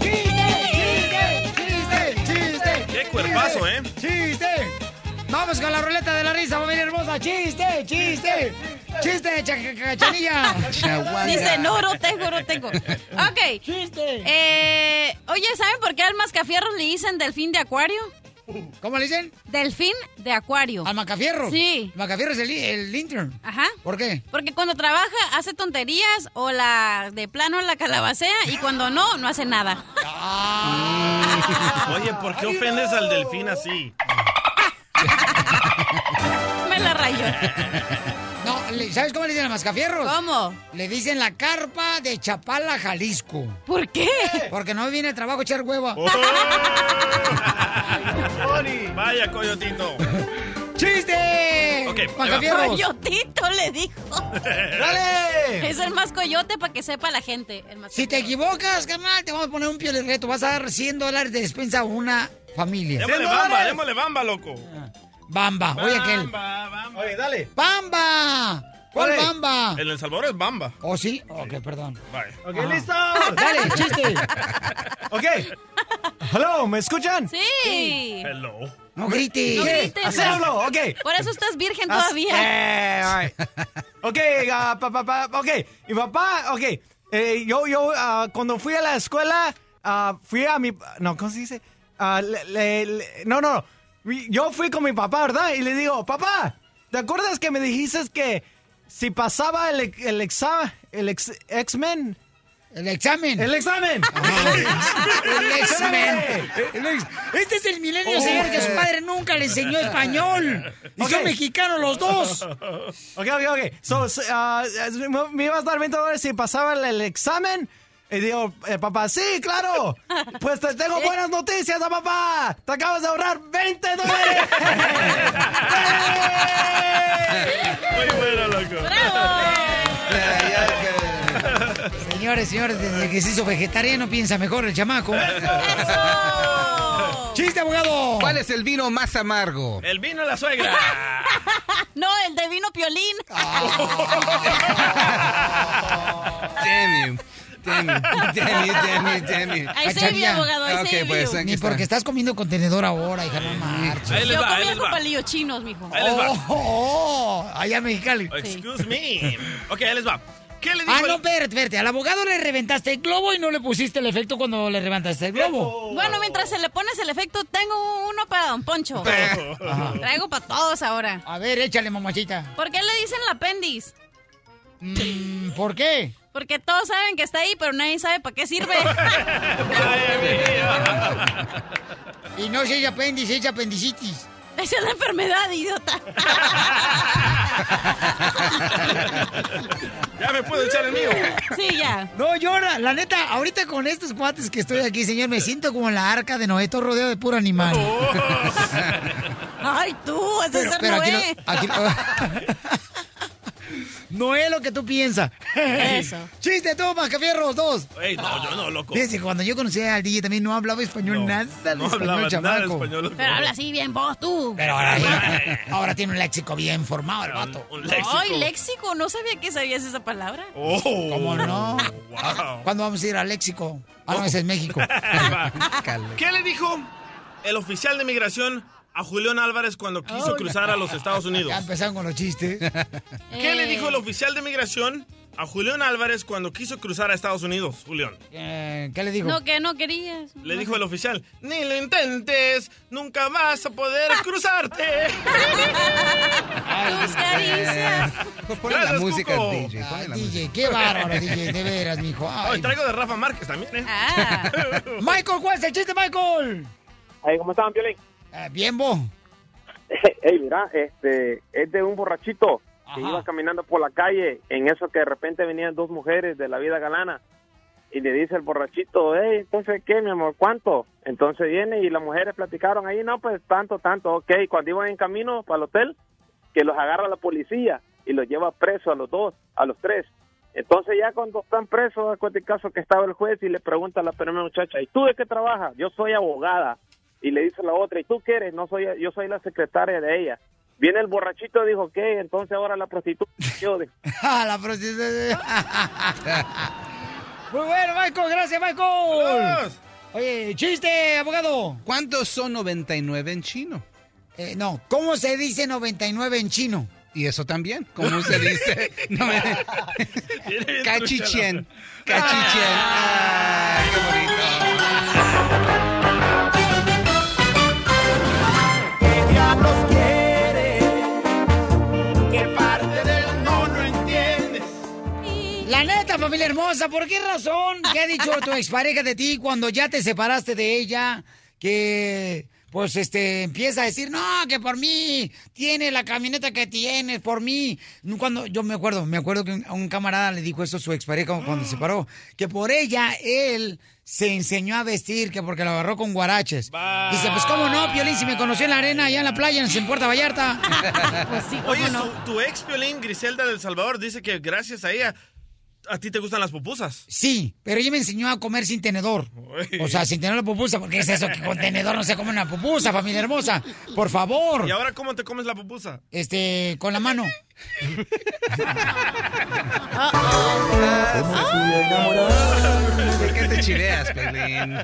¡Chiste! ¡Chiste! Qué cuerpazo, ¿eh? ¡Chiste! Vamos con la ruleta de la risa, familia hermosa. ¡Chiste! ¡Chiste! ¡Chiste, cha- cachanilla! Dice, no, no tengo, no tengo. Ok. Chiste. Eh, oye, ¿saben por qué al mascafierros le dicen delfín de acuario? ¿Cómo le dicen? Delfín de acuario. ¿Al Macafierro? Sí. Macafierro es el, el intern. Ajá. ¿Por qué? Porque cuando trabaja hace tonterías o la de plano la calabacea y cuando no, no hace nada. Oye, ¿por qué ofendes al delfín así? Me la rayó. No, ¿sabes cómo le dicen a Mascafierros? ¿Cómo? Le dicen la carpa de Chapala, Jalisco. ¿Por qué? Porque no viene el trabajo a echar hueva. Vaya, coyotito. ¡Chiste! Ok. Coyotito le dijo. ¡Dale! Es el más coyote para que sepa la gente. El más Si te equivocas, carnal, te vamos a poner un pio de reto. Vas a dar 100 dólares de despensa a una familia. Démosle bamba, démosle bamba, loco. Bamba, oye aquel. Oye, dale. ¡Bamba! ¿Cuál bamba? En El Salvador es bamba. ¿Oh, sí? Ok, perdón. Vale. Ok, Ajá. listo. Dale, chiste. Ok. Hello, ¿me escuchan? Sí. Hello. No grites. No grites, Así hablo, ok. Por eso estás virgen As- todavía. Eh, all right. Ok, ah, pa, pa, pa, ok. Mi papá, ok. Eh, yo, yo, ah, cuando fui a la escuela, ah, fui a mi... No, ¿cómo se dice? Le- le- le- no, no, no. Yo fui con mi papá, ¿verdad? Y le digo, papá, ¿te acuerdas que me dijiste que si pasaba el, el examen, el ex- X-Men? El examen. El examen. El examen. Este es el milenio, Oh. señor, que su padre nunca le enseñó español. Y son Ok. mexicanos los dos. Ok, ok, ok. So, ah, me- ibas a dar 20 dólares si pasaba el examen. Y digo, eh, papá, sí, claro. Pues te tengo buenas noticias, ah, papá. Te acabas de ahorrar 20 dólares. Muy bueno, loco. Señores, señores, desde que se hizo vegetariano piensa mejor el chamaco. ¡Chiste, abogado! ¿Cuál es el vino más amargo? El vino de la suegra. No, el de vino piolín. You. Damn you. Ahí se mi abogado, ahí Ok, se pues, Ni está. porque estás comiendo contenedor ahora, hija, no marches. Ahí les Yo va, ahí comía les con va. palillos chinos, mijo. Ahí les va. Oh, oh, allá en Mexicali. Excuse me. Ok, ahí les va. ¿Qué le dijo Ah, no, espérate, espérate. Al abogado le reventaste el globo y no le pusiste el efecto cuando le reventaste el globo. Bueno, mientras se le pones el efecto, tengo uno para Don Poncho. Ajá. Traigo para todos ahora. A ver, échale, mamachita. ¿Por qué le dicen el apéndice? Mm, ¿Por qué? Porque todos saben que está ahí, pero nadie sabe para qué sirve. Y no se echa apéndice, se echa apendicitis. Esa es la enfermedad, idiota. Ya me puedo echar el mío. Sí, ya. No, yo, la, la neta, ahorita con estos cuates que estoy aquí, señor, me siento como en la arca de Noé, todo rodeado de puro animal. Ay, tú, ese es ser aquí Noé. lo- aquí lo- no es lo que tú piensas. Eso. Chiste tú, Mascafierros, dos. Ey, no, yo no, loco. Fíjese, cuando yo conocí al DJ también no hablaba español nada de no español, hablaba nada de chamaco. español, loco. Pero habla así bien vos, tú. Pero ahora, ahora tiene un léxico bien formado el vato. Un Ay, léxico. No sabía que sabías esa palabra. Oh. ¿Cómo no? Wow. ¿Cuándo vamos a ir al léxico? Ah, no, ese es México. ¿Qué le dijo el oficial de migración a Julián Álvarez cuando quiso Oh, cruzar a los Estados Unidos? Ya empezaron con los chistes. ¿Qué le dijo el oficial de migración a Julián Álvarez cuando quiso cruzar a Estados Unidos, Julián? Eh, ¿Qué le dijo? No, que no querías. Le dijo el oficial, ni lo intentes, nunca vas a poder cruzarte. Tus caricias. Ponle la música, Cuco. DJ. ponle la música. DJ, qué bárbaro, DJ, de veras, mijo. Hoy Ay. traigo de Rafa Márquez también, ¿eh? Ah. Michael, ¿cuál es el chiste, Michael? Ahí, ¿cómo estaban, Piolín? Eh, bien, vos. Ey, mira, este, es de un borrachito que Ajá. iba caminando por la calle, en eso que de repente venían dos mujeres de la vida galana, y le dice el borrachito, hey, entonces, ¿qué, mi amor, cuánto? Entonces viene y las mujeres platicaron ahí, no, pues tanto, tanto, ok, cuando iban en camino para el hotel, que los agarra la policía y los lleva presos a los dos, a los tres. Entonces ya cuando están presos, acuérdate el caso que estaba el juez y le pregunta a la primera muchacha, ¿y tú de qué trabajas? Yo soy abogada. Y le dice la otra, ¿y tú qué eres? No soy, yo soy la secretaria de ella. Viene el borrachito y dijo, ¿qué? Entonces ahora la prostituta. Ah, la prostituta. Muy bueno, Michael, gracias, Michael. Oye, chiste, abogado. ¿Cuántos son 99 en chino? Eh, no, ¿cómo se dice 99 en chino? Y eso también, ¿cómo se dice? No me- Cachichien. Cachichien. Ay, qué bonito. La neta, familia hermosa, ¿por qué razón? ¿Qué ha dicho tu expareja de ti cuando ya te separaste de ella? Que, pues, este, empieza a decir, no, que por mí tiene la camioneta que tienes, por mí. Cuando, yo me acuerdo, me acuerdo que un, un camarada le dijo eso a su expareja cuando se separó, que por ella él se enseñó a vestir, que porque la agarró con guaraches. Dice, pues, ¿cómo no, Piolín? Si me conoció en la arena, allá en la playa, en Puerto Vallarta. Pues sí, cómo Oye, no. tu, tu ex Piolín, Griselda del Salvador, dice que gracias a ella, a ti te gustan las pupusas. Sí, pero ella me enseñó a comer sin tenedor. O sea, sin tener la pupusa, porque es eso que con tenedor no se come una pupusa, familia hermosa. Por favor. ¿Y ahora cómo te comes la pupusa? Este, con la mano. ¿De qué te chiveas, Pelín?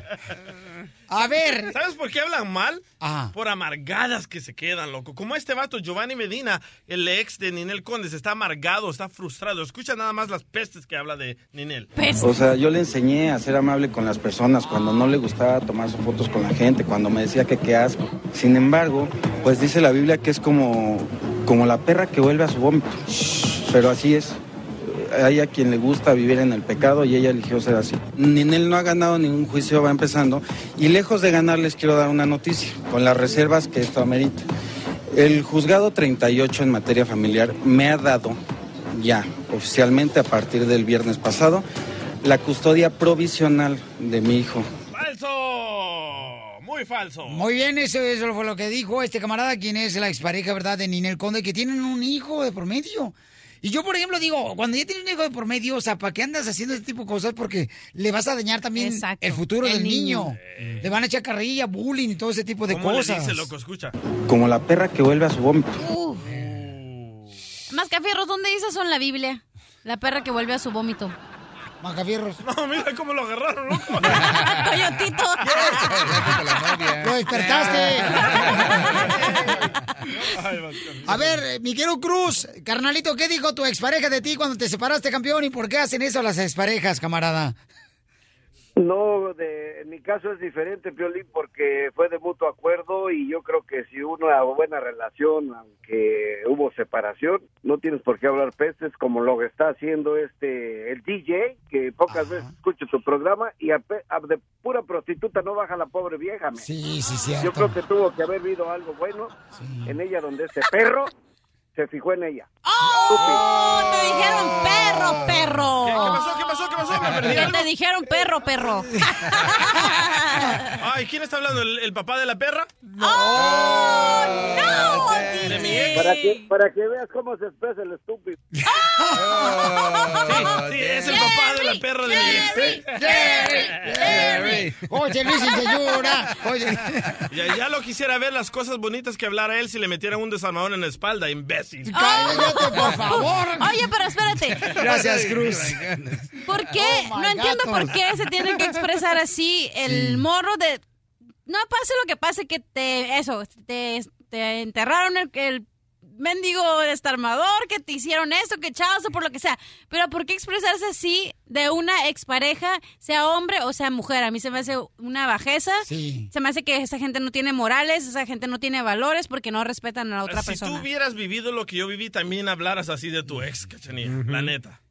A ver. ¿Sabes por qué hablan mal? Ajá. Por amargadas que se quedan, loco. Como este vato, Giovanni Medina, el ex de Ninel Condes, está amargado, está frustrado. Escucha nada más las pestes que habla de Ninel. O sea, yo le enseñé a ser amable con las personas cuando no le gustaba tomarse fotos con la gente, cuando me decía que qué asco. Sin embargo, pues dice la Biblia que es como, como la perra que vuelve a su vómito. Pero así es. Hay a quien le gusta vivir en el pecado y ella eligió ser así. Ninel no ha ganado ningún juicio, va empezando. Y lejos de ganar les quiero dar una noticia, con las reservas que esto amerita. El juzgado 38 en materia familiar me ha dado ya oficialmente a partir del viernes pasado la custodia provisional de mi hijo. Muy falso. Muy bien, eso, eso fue lo que dijo este camarada, quien es la expareja, ¿verdad?, de Ninel Conde, que tienen un hijo de promedio. Y yo, por ejemplo, digo, cuando ya tienes un hijo de por medio, o sea, ¿para qué andas haciendo este tipo de cosas? Porque le vas a dañar también Exacto, el futuro el del niño. niño. Le van a echar carrilla, bullying y todo ese tipo de ¿Cómo le cosas. dice, loco? Escucha. Como la perra que vuelve a su vómito. Uf. Mascafierros, ¿dónde dice eso en la Biblia? La perra que vuelve a su vómito. Macafierros. No, mira cómo lo agarraron, loco. Coyotito. Lo despertaste. A ver, eh, Miguel Cruz, carnalito, ¿qué dijo tu expareja de ti cuando te separaste, campeón? ¿Y por qué hacen eso las exparejas, camarada? No, de, en mi caso es diferente, Piolín, porque fue de mutuo acuerdo y yo creo que si hubo una buena relación, aunque hubo separación, no tienes por qué hablar pestes como lo que está haciendo este el DJ, que pocas veces escucho tu programa y a a de pura prostituta no baja la pobre vieja. me. Sí, sí, cierto. Yo creo que tuvo que haber habido algo bueno en ella donde este perro se fijó en ella. ¡Oh! Te dijeron perro, perro. ¿Qué, qué pasó? ¿Qué pasó? ¿Qué pasó? ¿Me perdí Que algo? te dijeron perro, perro. Ay, ¿quién está hablando? ¿El, el papá de la perra? ¡Oh, no! ¿De mi ex? Para que, para que veas cómo se expresa el estúpido. Sí, sí, es el papá de la perra de mi ex. Jerry. Oye, Luis y señora. Oye. Ya, ya lo quisiera ver las cosas bonitas que hablara él si le metieran un desarmador en la espalda, imbécil. Cállate, por favor. Oye, pero espérate. Gracias, Cruz. ¿Por qué? Oh, no entiendo por qué se tiene que expresar así el morro de... No pase lo que pase, que te... Eso, te, te enterraron el, el mendigo desarmador, que te hicieron esto, que echados por lo que sea. Pero ¿por qué expresarse así de una expareja, sea hombre o sea mujer? A mí se me hace una bajeza. Sí. Se me hace que esa gente no tiene morales, esa gente no tiene valores porque no respetan a la otra si tú persona. hubieras vivido lo que yo viví, también hablaras así de tu ex, cachanilla, la neta.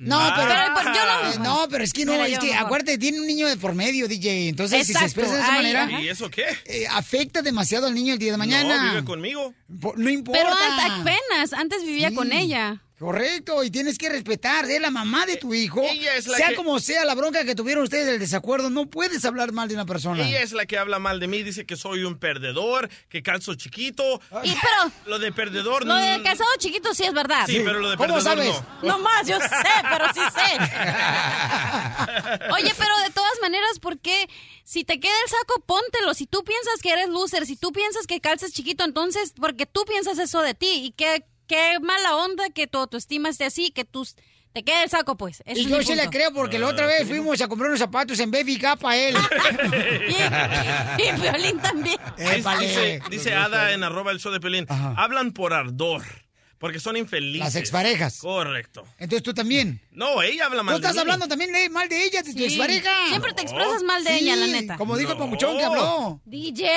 No, pero, Pero, pues, yo no- Eh, no, pero es que no, Mira, es que mejor. acuérdate, tiene un niño de por medio, DJ. Entonces, si se expresa de esa manera, ajá. ¿Y eso qué? eh, afecta demasiado al niño el día de mañana. No, vive conmigo. No importa. Pero apenas, antes vivía Sí. con ella. Correcto, y tienes que respetar, es la mamá de tu hijo. Ella es la sea que- como sea la bronca que tuvieron ustedes del desacuerdo, no puedes hablar mal de una persona. Ella es la que habla mal de mí, dice que soy un perdedor, que calzo chiquito. Y pero Lo de perdedor lo de casado chiquito sí es verdad. Sí, pero lo de ¿Cómo perdedor sabes? no. No más, yo sé, pero sí sé. Oye, pero de todas maneras, ¿por qué? Si te queda el saco, póntelo. Si tú piensas que eres loser, si tú piensas que calzas chiquito, entonces, porque tú piensas eso de ti. Y qué, qué mala onda que tu autoestima esté así, que tú te quede el saco, pues. Y yo sí le creo porque la otra vez fuimos a comprar unos zapatos en Baby Gap a él. Y, y Violín también. Épale. Dice, dice Ada en arroba el show de Pelín, Ajá. hablan por ardor, porque son infelices. Las exparejas. Correcto. Entonces tú también. No, ella habla Tú mal de estás mí. hablando también mal de ella, de tu Sí. expareja. Siempre te expresas mal de Sí, ella, la neta. Como dijo el No. papuchón que habló. DJ,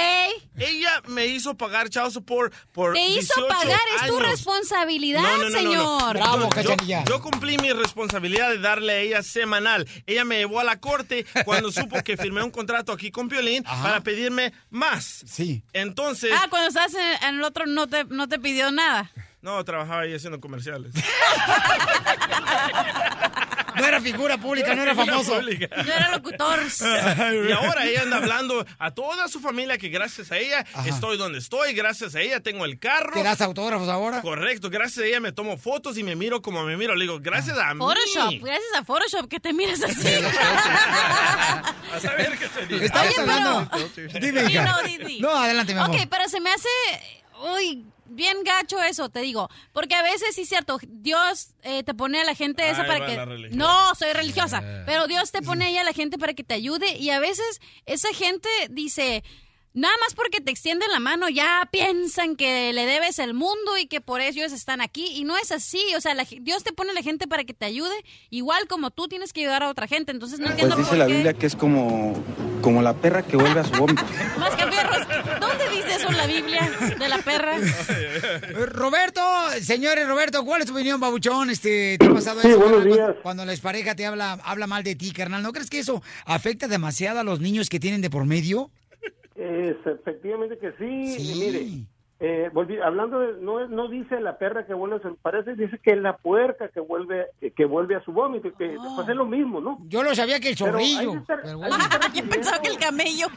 Ella me hizo pagar child support por te hizo 18 pagar, es tu responsabilidad, No, no, no, no, no. señor. Bravo, Yo- yo cumplí mi responsabilidad de darle a ella semanal. Ella me llevó a la corte cuando supo que firmé un contrato aquí con Piolín para pedirme más. Sí. Entonces, Ah, cuando estás en, en el otro no te, no te pidió nada. No, trabajaba ahí haciendo comerciales. No era figura pública, no era famoso. Pública. Yo era locutor. Y ahora ella anda hablando a toda su familia que gracias a ella Ajá. estoy donde estoy, gracias a ella tengo el carro. ¿Te das autógrafos ahora? Correcto, gracias a ella me tomo fotos y me miro como me miro. Le digo, gracias a mí. Photoshop, gracias a Photoshop que te miras así. A saber qué digo. Estamos Oye, hablando. Dime, hija. no. No, adelante, mi amor. Ok, pero se me hace, uy, bien gacho eso, te digo. Porque a veces sí es cierto, Dios eh, te pone a la gente esa Ahí para va que... religión. No, soy religiosa. Pero Dios te pone ahí a la gente para que te ayude y a veces esa gente dice... Nada más porque te extienden la mano, ya piensan que le debes el mundo y que por eso ellos están aquí. Y no es así. O sea, la Dios te pone a la gente para que te ayude, igual como tú tienes que ayudar a otra gente. Entonces no Pues entiendo dice por la qué. Biblia que es como, como la perra que vuelve a su vómito. Más que perros. ¿Dónde dice eso en la Biblia de la perra? Eh, Roberto, señores, Roberto, ¿cuál es tu opinión, babuchón? Este, ¿Te ha pasado Sí, eso? buenos días. Cuando, cuando la expareja te habla, habla mal de ti, carnal, ¿no crees que eso afecta demasiado a los niños que tienen de por medio? Es, efectivamente que sí. Mire, eh, volví- hablando de, no, no dice la perra que vuelve a su, parece, dice que es la puerca que vuelve, que vuelve a su vómito, que pues es lo mismo, ¿no? Yo lo sabía que el zorrillo. estar- bueno. Yo pensaba que el camello.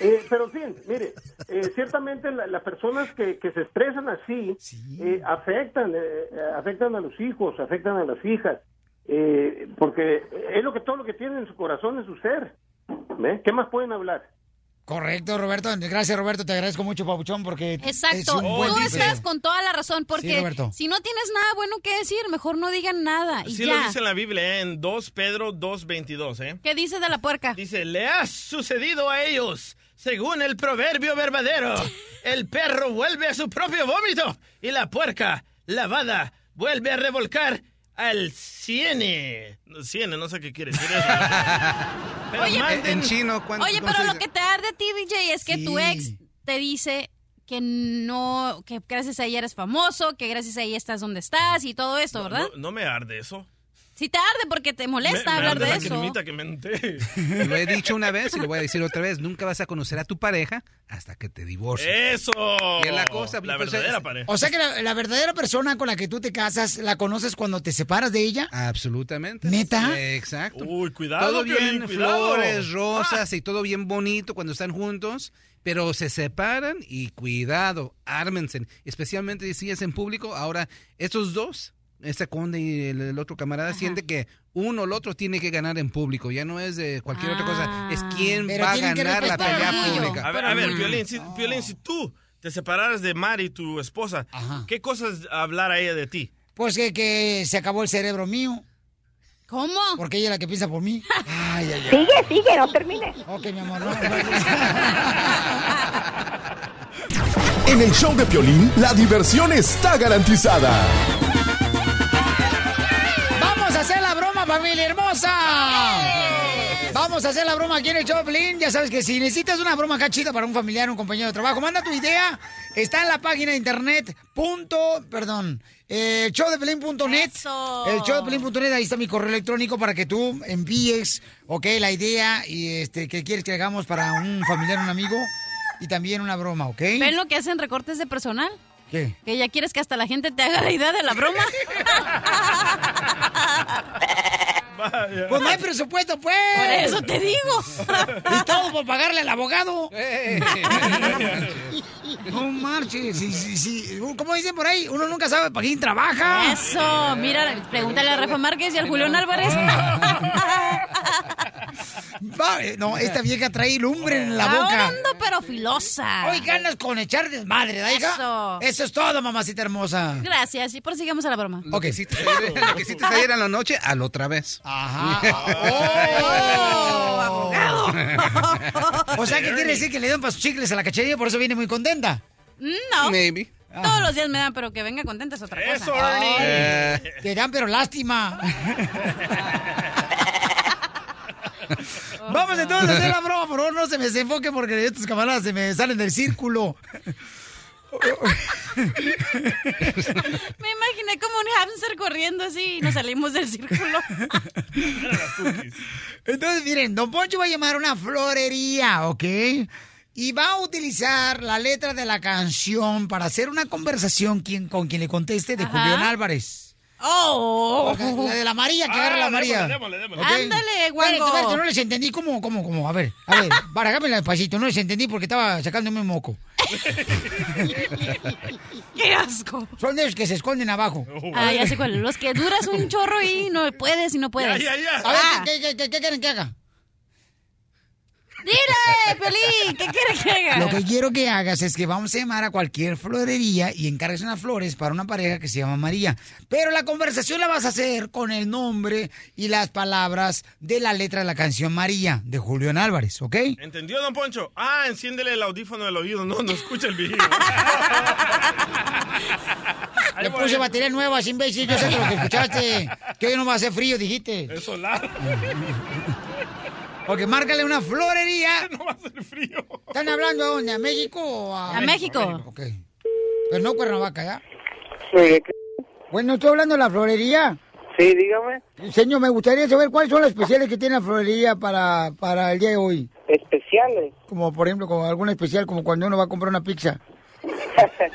Eh, pero sí, mire, eh, ciertamente la- las personas que, que se expresan así eh, afectan, eh, eh, afectan a los hijos, afectan a las hijas, eh, porque es lo que todo lo que tienen en su corazón es su ser. ¿Qué más pueden hablar? Correcto, Roberto. Gracias, Roberto. Te agradezco mucho, Papuchón, porque es Exacto, un buen tú estás con toda la razón, Sí, porque si no tienes nada bueno que decir, mejor no digan nada y Así lo dice en la Biblia, ¿eh? en 2 Pedro 2.22, ¿eh? ¿Qué dice de la puerca? Dice, le ha sucedido a ellos, según el proverbio verdadero. El perro vuelve a su propio vómito y la puerca, lavada, vuelve a revolcar al ciene. Ciene, no sé qué quiere decir eso. Pero Oye, manden- Oye, pero lo que te arde a ti, DJ, es que tu ex te dice que no, que gracias a ella eres famoso, que gracias a ella estás donde estás y todo esto, ¿verdad? No, no me arde eso. Si te arde porque te molesta Me- me hablar arde de la eso. que me unté. Lo he dicho una vez y lo voy a decir otra vez. Nunca vas a conocer a tu pareja hasta que te divorcies. Eso. Y es la cosa. La verdadera pareja. O sea que la, la verdadera persona con la que tú te casas, ¿la conoces cuando te separas de ella? Absolutamente. ¿Neta? Exacto. Uy, cuidado, Todo bien, cuidado. flores, rosas y todo bien bonito cuando están juntos, pero se separan y cuidado, ármense, especialmente si es en público. Ahora, estos dos, este conde y el, el otro camarada, siente que uno o el otro tiene que ganar en público, ya no es de cualquier otra cosa, es quién Pero va a ganar la pelea pública. A ver, a ver, Piolín, si, Piolín, si tú te separaras de Mari, tu esposa, ¿qué cosas hablar a ella de ti? Pues que, que se acabó el cerebro mío. ¿Cómo? Porque ella es la que piensa por mí. Ay, ay, ay. Sigue, sigue, no termine. Ok, mi amor. no, En el show de Piolín, la diversión está garantizada. Hacer la broma, familia hermosa. Vamos a hacer la broma aquí en el Choplin. Ya sabes que si necesitas una broma acá chida para un familiar, un compañero de trabajo, manda tu idea. Está en la página de internet. Punto, perdón. Eh, showdeplin.net. El showdeplin.net, ahí está mi correo electrónico para que tú envíes, ok, la idea y este que quieres que hagamos para un familiar, un amigo y también una broma, ¿ok? ¿Ven lo que hacen recortes de personal? ¿Qué? Que ya quieres que hasta la gente te haga la idea de la broma. Pues no hay presupuesto, pues. Por eso te digo. Y todo por pagarle al abogado. No marches. Sí, sí, sí. Como dicen por ahí, uno nunca sabe para quién trabaja. Eso, mira, pregúntale a Rafa Márquez y al Julián Álvarez. Va, eh, no, esta vieja trae lumbre en la boca. Ahora ando pero filosa. Hoy ganas con echar desmadre, ¿da, hija? Eso. Eso es todo, mamacita hermosa. Gracias, y prosigamos a la broma. Lo que hiciste ayer, lo que hiciste ayer en la noche, al otra vez. Ajá. O sea, ¿qué quiere decir que le dan para sus chicles a la cacharilla? Por eso viene muy contenta. No. Maybe. Todos los días me dan, pero que venga contenta es otra cosa. Ay, Te dan, pero lástima. Vamos entonces a hacer la broma, por favor, no se me desenfoque porque estos camaradas se me salen del círculo. Me imaginé como un hamster corriendo así y nos salimos del círculo. Entonces, miren, Don Poncho va a llamar a una florería, ¿ok? Y va a utilizar la letra de la canción para hacer una conversación quien, con quien le conteste de Ajá. Julián Álvarez. ¡Oh! La de la María, que agarre la María. Ándale, ¿Ok? guango. Espérate, espérate, no les entendí cómo, cómo, cómo. A ver, a ver, barajámela despacito. No les entendí porque estaba sacándome un moco. ¡Qué asco! Son de esos que se esconden abajo. Ah, ya sé cuál. Los que duras un chorro y no puedes y no puedes. A ver, Ah. ¿qué, qué, qué, qué quieren que haga? ¡Dile, Pelín! ¿Qué quieres que haga? Lo que quiero que hagas es que vamos a llamar a cualquier florería y encargues unas flores para una pareja que se llama María. Pero la conversación la vas a hacer con el nombre y las palabras de la letra de la canción María de Julián Álvarez, ¿ok? ¿Entendió, don Poncho? Ah, enciéndele el audífono del oído. No, no escucha el video. Le puse batería nueva, imbécil. Yo sé que lo que escuchaste, que hoy no va a hacer frío, dijiste. Es solar. Ok, márcale una florería. No va a hacer frío. ¿Están hablando a dónde? ¿A México o a...? A México. Ok. Pero no Cuernavaca, ¿ya? Bueno, estoy hablando de la florería. Sí, dígame. Señor, me gustaría saber cuáles son las especiales que tiene la florería para, para el día de hoy. ¿Especiales? Como, por ejemplo, como alguna especial, como cuando uno va a comprar una pizza.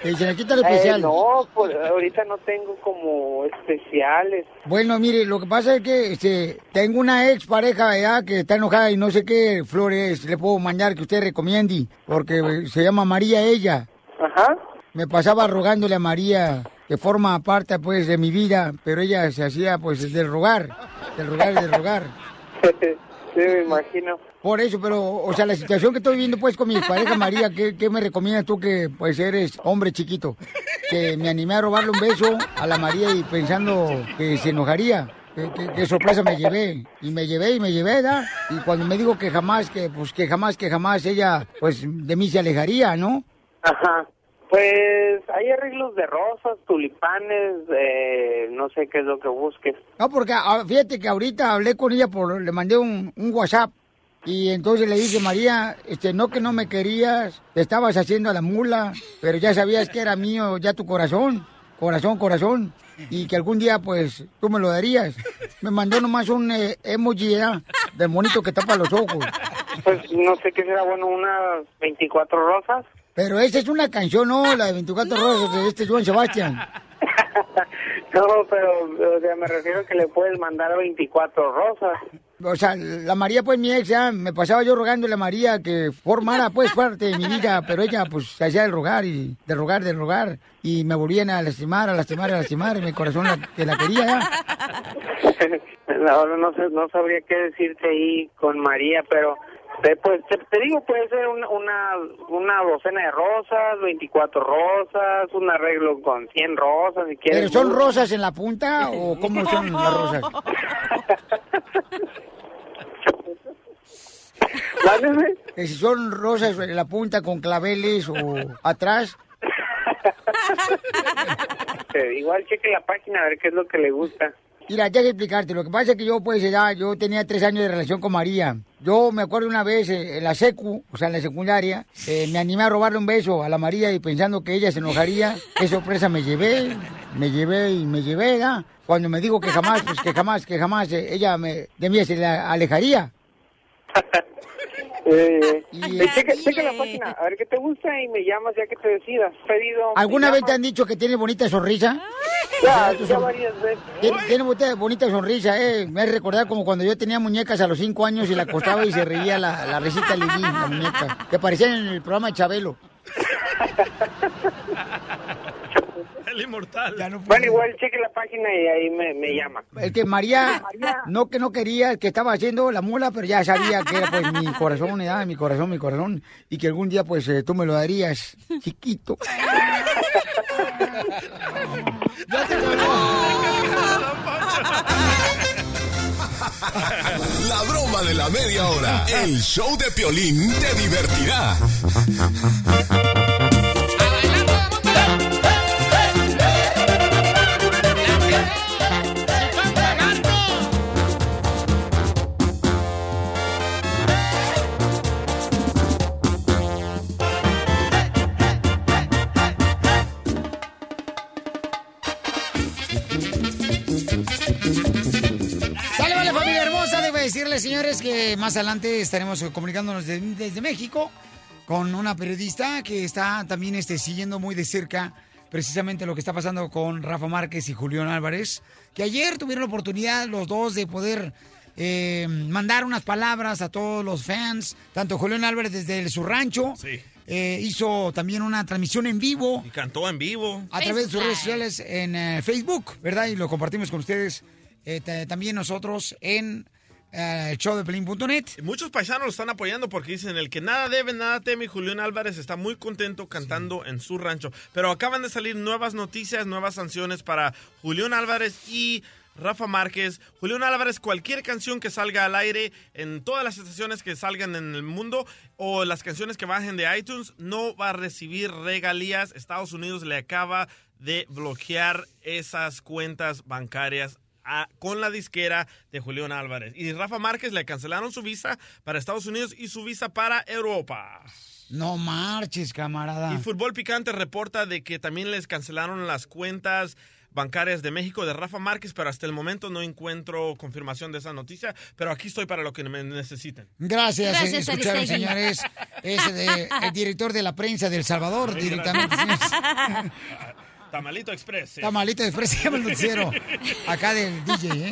Eh, no, pues ahorita no tengo como especiales. Bueno, mire, lo que pasa es que este, tengo una ex pareja allá que está enojada y no sé qué flores le puedo mandar que usted recomiende, porque se llama María ella. Ajá. Me pasaba rogándole a María que forma parte pues de mi vida, pero ella se hacía pues del rogar, del rogar del rogar. Sí, me imagino. Por eso, pero, o sea, la situación que estoy viviendo pues con mi pareja María, ¿qué, qué me recomiendas tú que pues eres hombre chiquito? Que me animé a robarle un beso a la María y pensando que se enojaría. Qué, sorpresa me llevé. Y me llevé y me llevé, ¿verdad? Y cuando me dijo que jamás, que pues que jamás, que jamás ella pues de mí se alejaría, ¿no? Ajá. Pues hay arreglos de rosas, tulipanes, eh, no sé qué es lo que busques. No, porque ah, fíjate que ahorita hablé con ella, por le mandé un, un WhatsApp. Y entonces le dije, María, este, no que no me querías, te estabas haciendo a la mula, pero ya sabías que era mío ya tu corazón, corazón, corazón, y que algún día, pues, tú me lo darías. Me mandó nomás un eh, emoji ¿verdad? del monito que tapa los ojos. Pues no sé qué será bueno, unas 24 rosas. Pero esa es una canción, ¿no? La de 24 rosas de este Joan Sebastián. No, pero o sea, me refiero que le puedes mandar 24 rosas. O sea, la María, pues mi ex, ya me pasaba yo rogándole a María que formara, pues, parte de mi vida, pero ella, pues, se hacía de rogar y de rogar, de rogar, y me volvían a lastimar, a lastimar, a lastimar, y mi corazón la- que la quería, ya. Ahora no sé, no sabría qué decirte ahí con María, pero te, pues, te, te digo, puede ser una, una, una docena de rosas, 24 rosas, un arreglo con 100 rosas, si quieres. ¿Pero son rosas en la punta o cómo son las rosas? Si son rosas en la punta con claveles o atrás. Igual cheque la página a ver qué es lo que le gusta. Mira, ya que explicarte. Lo que pasa es que yo, pues, ya, yo tenía tres años de relación con María. Yo me acuerdo una vez eh, en la secu, o sea, en la secundaria, eh, me animé a robarle un beso a la María y pensando que ella se enojaría. Qué sorpresa me llevé, me llevé y me llevé, ¿verdad? Cuando me dijo que jamás, pues que jamás, que jamás eh, ella me, de mí se la alejaría. Eh, Y- eh, checa, checa la página, a ver qué te gusta y me llamas ya que te decidas. Pedido. ¿Alguna vez te llamas. han dicho que tiene bonita sonrisa? Ya, O sea, ya son- varias veces. Tiene, tiene bonita, bonita sonrisa, eh. Me hace recordar como cuando yo tenía muñecas a los cinco años y la acostaba y se reía la, la risita Lili, la muñeca. Que parecían en el programa de Chabelo. El inmortal. Bueno, igual cheque la página y ahí me, me llama. El que María, no que no quería, que estaba haciendo la mula, pero ya sabía que era pues mi corazón, ¿verdad? mi corazón, mi corazón. Y que algún día pues eh, tú me lo darías, chiquito. La broma de la media hora. El show de Piolín te divertirá. Más adelante estaremos comunicándonos de- desde México con una periodista que está también este, siguiendo muy de cerca precisamente lo que está pasando con Rafa Márquez y Julián Álvarez, que ayer tuvieron la oportunidad los dos de poder eh, mandar unas palabras a todos los fans, tanto Julián Álvarez desde el- su rancho, Sí. eh, hizo también una transmisión en vivo Y cantó en vivo. a través de sus redes sociales en eh, Facebook, ¿verdad? Y lo compartimos con ustedes eh, ta- también nosotros en eh, el show de Pelín.net. Y Muchos paisanos lo están apoyando porque dicen el que nada debe, nada teme. Julián Álvarez está muy contento cantando en su rancho. Pero acaban de salir nuevas noticias, nuevas sanciones para Julián Álvarez y Rafa Márquez. Julián Álvarez, cualquier canción que salga al aire en todas las estaciones que salgan en el mundo o las canciones que bajen de iTunes, no va a recibir regalías. Estados Unidos le acaba de bloquear esas cuentas bancarias a- con la disquera de Julián Álvarez. Y Rafa Márquez le cancelaron su visa para Estados Unidos y su visa para Europa. No marches, camarada. Y Fútbol Picante reporta de que también les cancelaron las cuentas bancarias de México de Rafa Márquez, pero hasta el momento no encuentro confirmación de esa noticia, pero aquí estoy para lo que me necesiten. Gracias, eh, Gracias, escucharon, Aristegui. señores. Es de- el director de la prensa de El Salvador, directamente. Tamalito Express. sí. Tamalito fresa, se llama el noticiero. Acá del DJ, ¿eh?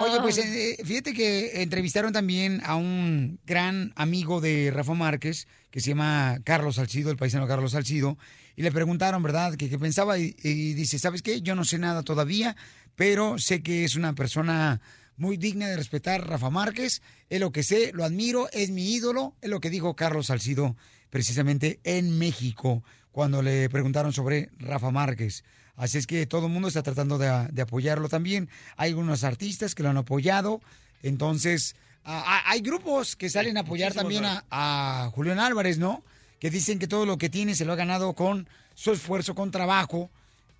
Oye, pues eh, fíjate que entrevistaron también a un gran amigo de Rafa Márquez, que se llama Carlos Salcido, el paisano Carlos Salcido, y le preguntaron, ¿verdad?, que qué pensaba, y, y dice, ¿sabes qué? Yo no sé nada todavía, pero sé que es una persona muy digna de respetar Rafa Márquez. Es lo que sé, lo admiro, es mi ídolo, es lo que dijo Carlos Salcido precisamente en México cuando le preguntaron sobre Rafa Márquez. Así es que todo el mundo está tratando de, de apoyarlo también. Hay algunos artistas que lo han apoyado. Entonces, hay grupos que salen a apoyar también a, a Julián Álvarez, ¿no? Que dicen que todo lo que tiene se lo ha ganado con su esfuerzo, con trabajo.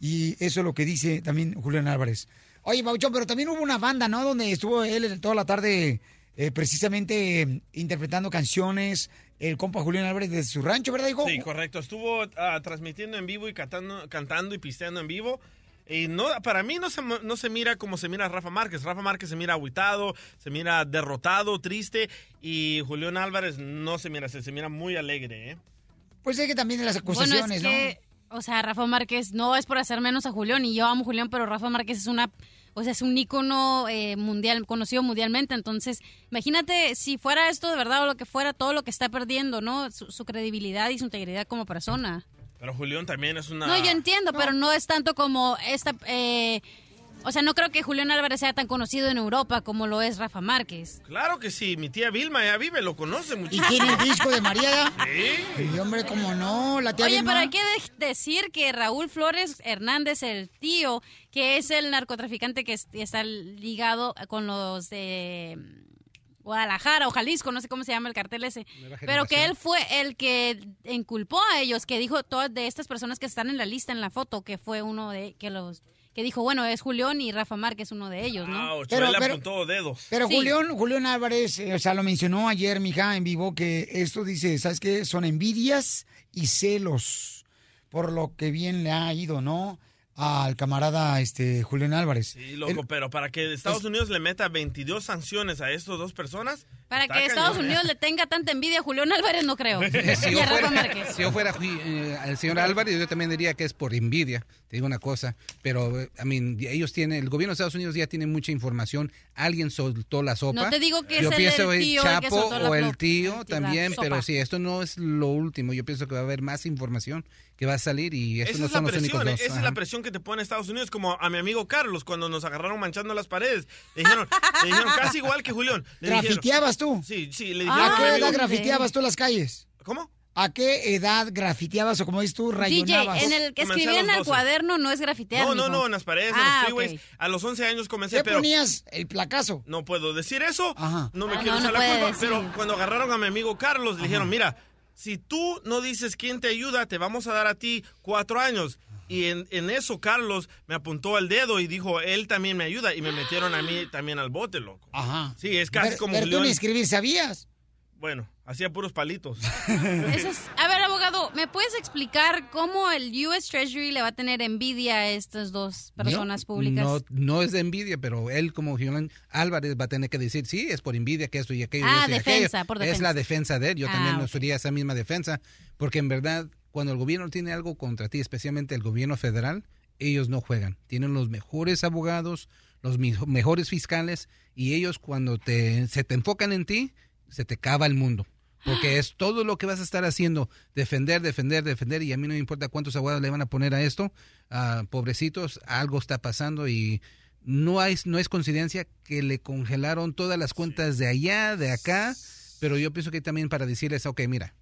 Y eso es lo que dice también Julián Álvarez. Oye, Bauchón, pero también hubo una banda, ¿no? Donde estuvo él toda la tarde eh, precisamente eh, interpretando canciones, el compa Julián Álvarez desde su rancho, ¿verdad, hijo? Sí, correcto. Estuvo ah, transmitiendo en vivo y cantando, cantando y pisteando en vivo. Y no, para mí no se, no se mira como se mira Rafa Márquez. Rafa Márquez se mira aguitado, se mira derrotado, triste. Y Julián Álvarez no se mira así, se mira muy alegre, ¿eh? Pues es que también de las Bueno, acusaciones, es que, o sea, Rafa Márquez no es por hacer menos a Julián y yo amo a Julián, pero Rafa Márquez es una, o sea, es un ícono eh, mundial, conocido mundialmente. Entonces, imagínate si fuera esto de verdad o lo que fuera, todo lo que está perdiendo, ¿no? Su, su credibilidad y su integridad como persona. Pero Julián también es una... No, yo entiendo, pero no es tanto como esta... eh, o sea, no creo que Julián Álvarez sea tan conocido en Europa como lo es Rafa Márquez. Claro que sí, mi tía Vilma ya vive, lo conoce ¿Y muchísimo. tiene el disco de María? Sí. Y hombre, como no, la tía Oye, Vilma. pero hay que de- decir que Raúl Flores Hernández, el tío, que es el narcotraficante que es- está ligado con los de mm, Guadalajara o Jalisco, no sé cómo se llama el cartel ese, pero que él fue el que inculpó a ellos, que dijo todas de estas personas que están en la lista en la foto, que fue uno de que los que dijo, bueno, es Julián y Rafa Márquez uno de ellos, ¿no? Ouch, él le apuntó dedos. Pero Sí. Julián, Julián Álvarez, eh, o sea, lo mencionó ayer, mija, en vivo, que esto dice, ¿sabes qué? Son envidias y celos por lo que bien le ha ido, ¿no? Al camarada este Julián Álvarez. Sí, loco, pero para que Estados Unidos le meta 22 sanciones a estas dos personas... Para que Estados cañón, ¿eh? Unidos le tenga tanta envidia a Julián Álvarez, no creo. Si y yo a Rafa fuera, Márquez. si yo fuera eh, el señor Álvarez, yo también diría que es por envidia. Te digo una cosa, pero, eh, I mean, ellos tienen, el gobierno de Estados Unidos ya tiene mucha información. Alguien soltó la sopa. No te digo que yo es el pienso el tío el que Chapo soltó la o el tío también, sopa. pero sí, esto no es lo último. Yo pienso que va a haber más información que va a salir y estos Esa no es la los únicos presión, dos. esa es Ajá. la presión que te pone Estados Unidos, como a mi amigo Carlos cuando nos agarraron manchando las paredes. Le dijeron, le dijeron casi igual que Julián. Le dijeron- ¿Grafiteabas tú? Sí, sí, le dijeron ¿A qué amigo- edad grafiteabas tú las calles? ¿Cómo? ¿A qué edad grafiteabas o como dices tú, DJ, rayonabas? en el que Comencé a escribía en los el 12. cuaderno no es grafitear, No, no, no, en las paredes, en Ah, los freeways. ok. A los 11 años comencé, ¿Qué pero... ponías? ¿El placazo? No puedo decir eso. No me Ah, quiero no, echar no la culpa. decir. Pero cuando agarraron a mi amigo Carlos, le dijeron, mira, si tú no dices quién te ayuda, te vamos a dar a ti cuatro años. Y en, en eso Carlos me apuntó el dedo y dijo, él también me ayuda. Y me metieron a mí también al bote, loco. Ajá. Sí, es casi Pero- como pero tú ni escribir sabías. Bueno, hacía puros palitos. Eso es- A ver, abogado, ¿me puedes explicar cómo el US Treasury le va a tener envidia a estas dos personas públicas? No, no es de envidia, pero él como Julián Álvarez va a tener que decir, sí, es por envidia que esto y aquello. y Ah, y defensa, aquello". por Es defensa. la defensa de él. Yo Ah, también ok. usaría esa misma defensa, porque en verdad, cuando el gobierno tiene algo contra ti, especialmente el gobierno federal, ellos no juegan. Tienen los mejores abogados, los mejores fiscales, y ellos cuando te, se te enfocan en ti, se te cava el mundo. Porque es todo lo que vas a estar haciendo, defender, defender, defender, y a mí no me importa cuántos abogados le van a poner a esto, ah, pobrecitos, algo está pasando y no, hay, no es coincidencia que le congelaron todas las cuentas de allá, de acá, pero yo pienso que también para decirles, ok, mira,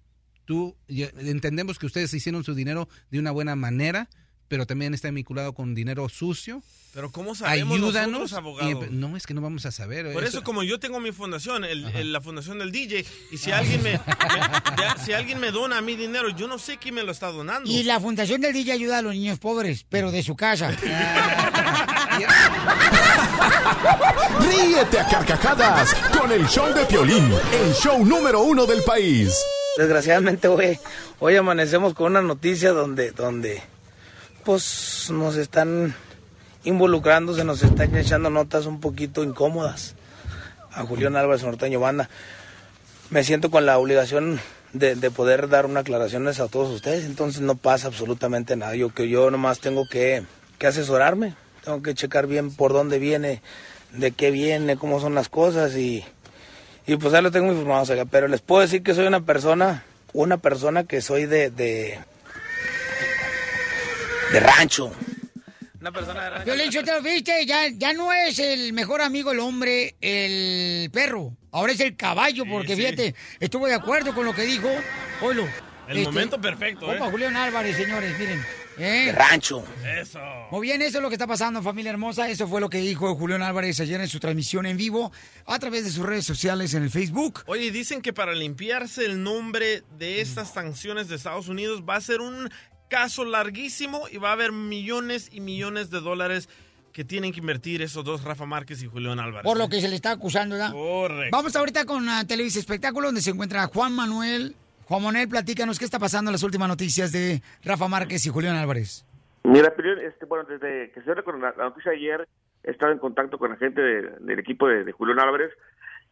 tú, entendemos que ustedes hicieron su dinero de una buena manera, pero también está vinculado con dinero sucio. Pero ¿cómo sabemos Ayúdanos. nosotros, abogado? y- no, es que no vamos a saber. Por eso, como yo tengo mi fundación, el- el- la fundación del DJ, y si alguien me, me- si alguien me dona a mí dinero, yo no sé quién me lo está donando. Y la fundación del DJ ayuda a los niños pobres, pero de su casa. Ríete a carcajadas con el show de Piolín, el show número uno del país. Desgraciadamente hoy, hoy amanecemos con una noticia donde, donde pues nos están involucrando, se nos están echando notas un poquito incómodas a Julián Álvarez Norteño Banda. Me siento con la obligación de, de poder dar una aclaraciones a todos ustedes, entonces no pasa absolutamente nada. Yo que yo nomás tengo que, que asesorarme, tengo que checar bien por dónde viene, de qué viene, cómo son las cosas y, y pues ya lo tengo informado, oiga, pero les puedo decir que soy una persona, una persona que soy de, de rancho. Una persona de. Violín, yo te lo viste, ya, ya no es el mejor amigo el hombre, el perro. Ahora es el caballo, porque sí. fíjate, estuvo de acuerdo con lo que dijo. Oilo. El momento perfecto, Opa, ¿eh? Julián Álvarez, señores, miren. ¿eh? rancho. Eso. Muy bien, eso es lo que está pasando, familia hermosa. Eso fue lo que dijo Julián Álvarez ayer en su transmisión en vivo a través de sus redes sociales en el Facebook. Oye, dicen que para limpiarse el nombre de estas sanciones de Estados Unidos va a ser un caso larguísimo y va a haber millones y millones de dólares que tienen que invertir esos dos, Rafa Márquez y Julián Álvarez. Por lo que se le está acusando, ¿verdad? Correcto. Vamos ahorita con uh, Televisa Espectáculo, donde se encuentra Juan Manuel. Juan Manuel, platícanos qué está pasando en las últimas noticias de Rafa Márquez y Julián Álvarez. Mira, este, bueno, desde que se dio con la, la noticia ayer, he estado en contacto con la gente de- del equipo de, de Julián Álvarez.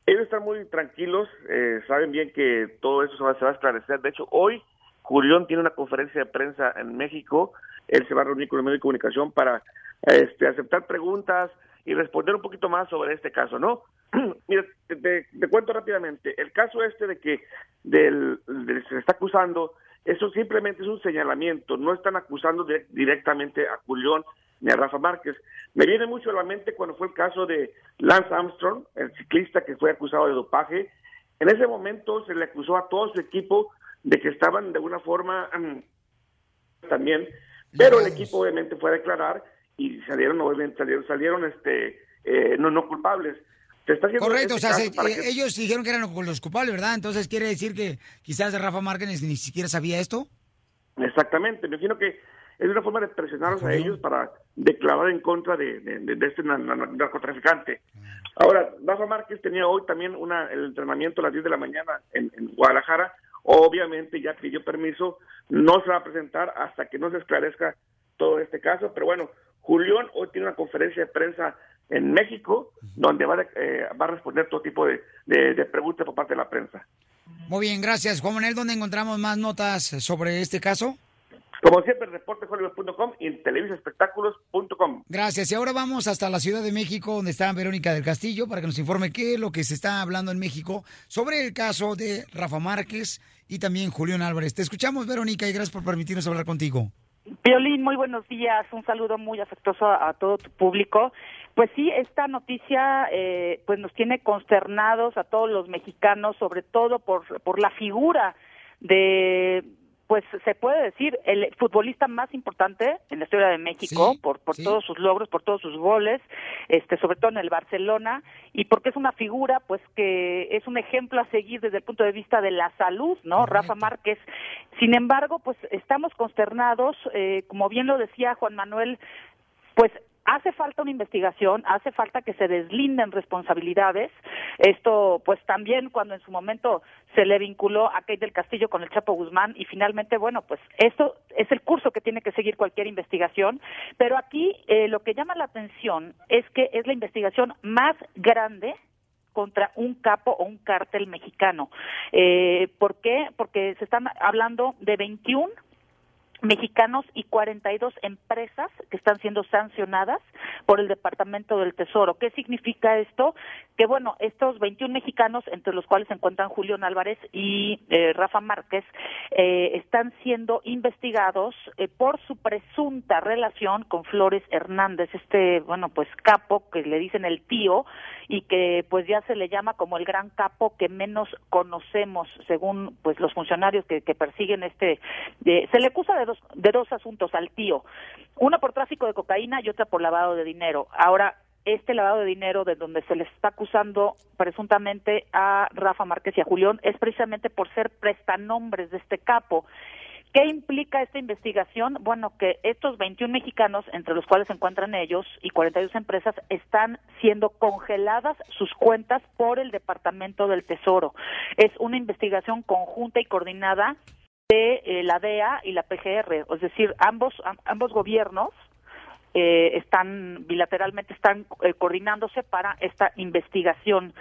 Ellos están muy tranquilos, eh, saben bien que todo eso se va, se va a esclarecer. De hecho, hoy Julián tiene una conferencia de prensa en México. Él se va a reunir con el medio de comunicación para este, aceptar preguntas y responder un poquito más sobre este caso, ¿no? Mira, te, cuento rápidamente. El caso este de que del, se está acusando, eso simplemente es un señalamiento. No están acusando de- directamente a Julián ni a Rafa Márquez. Me viene mucho a la mente cuando fue el caso de Lance Armstrong, el ciclista que fue acusado de dopaje. En ese momento se le acusó a todo su equipo de que estaban de alguna forma mm, también, pero el equipo obviamente fue a declarar y salieron obviamente salieron, salieron este eh, no no culpables. Se está haciendo Correcto, o sea, se- eh, que- ellos dijeron que eran los- culpables, ¿verdad? Entonces quiere decir que quizás Rafa Márquez ni siquiera sabía esto. Exactamente, me imagino que es una forma de presionarlos a ellos para declarar en contra de, de- de- de este na- na- narcotraficante. Ahora, Rafa Márquez tenía hoy también una, el entrenamiento a las 10 de la mañana en, en Guadalajara. Obviamente ya pidió permiso, no se va a presentar hasta que no se esclarezca todo este caso. Pero bueno, Julián hoy tiene una conferencia de prensa en México donde va, eh, va a responder todo tipo de, de- de preguntas por parte de la prensa. Muy bien, gracias. Juan Manuel, ¿dónde encontramos más notas sobre este caso? Como siempre, reportehollywood.com y en televisaespectáculos.com. Gracias. Y ahora vamos hasta la Ciudad de México, donde está Verónica del Castillo, para que nos informe qué es lo que se está hablando en México sobre el caso de Rafa Márquez y también Julián Álvarez. Te escuchamos, Verónica, y gracias por permitirnos hablar contigo. Violín, muy buenos días. Un saludo muy afectuoso a, a todo tu público. Pues sí, esta noticia eh, pues nos tiene consternados a todos los mexicanos, sobre todo por, por la figura de pues se puede decir el futbolista más importante en la historia de México por por todos sus logros, por todos sus goles, este sobre todo en el Barcelona y porque es una figura pues que es un ejemplo a seguir desde el punto de vista de la salud, ¿no? Rafa Márquez. Sin embargo, pues estamos consternados, eh, como bien lo decía Juan Manuel, pues hace falta una investigación, hace falta que se deslinden responsabilidades. Esto, pues también cuando en su momento se le vinculó a Kate del Castillo con el Chapo Guzmán y finalmente, bueno, pues esto es el curso que tiene que seguir cualquier investigación. Pero aquí eh, lo que llama la atención es que es la investigación más grande contra un capo o un cártel mexicano. Eh, ¿Por qué? Porque se están hablando de 21 mexicanos y 42 empresas que están siendo sancionadas por el Departamento del Tesoro. ¿Qué significa esto? Que bueno, estos 21 mexicanos, entre los cuales se encuentran Julián Álvarez y eh, Rafa Márquez, eh, están siendo investigados eh, por su presunta relación con Flores Hernández, este, bueno, pues capo que le dicen el tío y que pues ya se le llama como el gran capo que menos conocemos según pues los funcionarios que, que persiguen este de- se le acusa de dos de dos asuntos al tío una por tráfico de cocaína y otra por lavado de dinero ahora este lavado de dinero de donde se les está acusando presuntamente a Rafa Márquez y a Julián es precisamente por ser prestanombres de este capo ¿Qué implica esta investigación? Bueno, que estos 21 mexicanos, entre los cuales se encuentran ellos, y 42 empresas, están siendo congeladas sus cuentas por el Departamento del Tesoro. Es una investigación conjunta y coordinada de eh, la DEA y la PGR, es decir, ambos, am- ambos gobiernos eh, están bilateralmente están eh, coordinándose para esta investigación.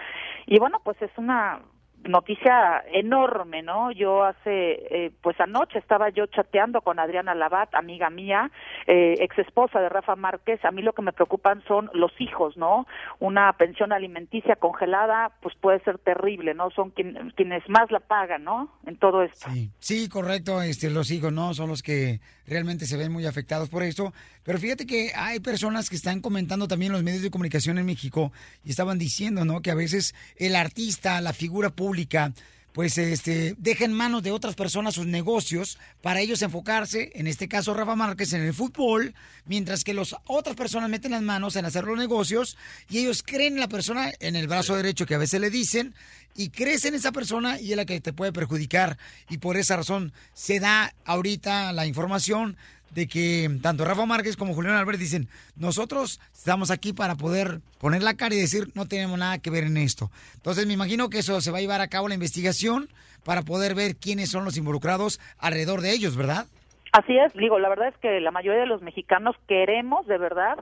Y bueno pues es una noticia enorme, ¿no? Yo hace, eh, pues anoche estaba yo chateando con Adriana Labat, amiga mía, eh, ex esposa de Rafa Márquez. A mí lo que me preocupan son los hijos, ¿no? Una pensión alimenticia congelada, pues puede ser terrible, ¿no? Son quien- quienes más la pagan, ¿no? En todo esto. Sí, correcto, este, los hijos no son los que realmente se ven muy afectados por esto. Pero fíjate que hay personas que están comentando también los medios de comunicación en México y estaban diciendo, ¿no? Que a veces el artista, la figura pública, pues este, deja en manos de otras personas sus negocios para ellos enfocarse, en este caso Rafa Márquez, en el fútbol, mientras que las otras personas meten las manos en hacer los negocios y ellos creen en la persona en el brazo derecho que a veces le dicen y crees en esa persona y es la que te puede perjudicar. Y por esa razón se da ahorita la información de que tanto Rafa Márquez como Julián Álvarez dicen, nosotros estamos aquí para poder poner la cara y decir, no tenemos nada que ver en esto. Entonces me imagino que eso se va a llevar a cabo la investigación para poder ver quiénes son los involucrados alrededor de ellos, ¿verdad? Así es, digo, la verdad es que la mayoría de los mexicanos queremos de verdad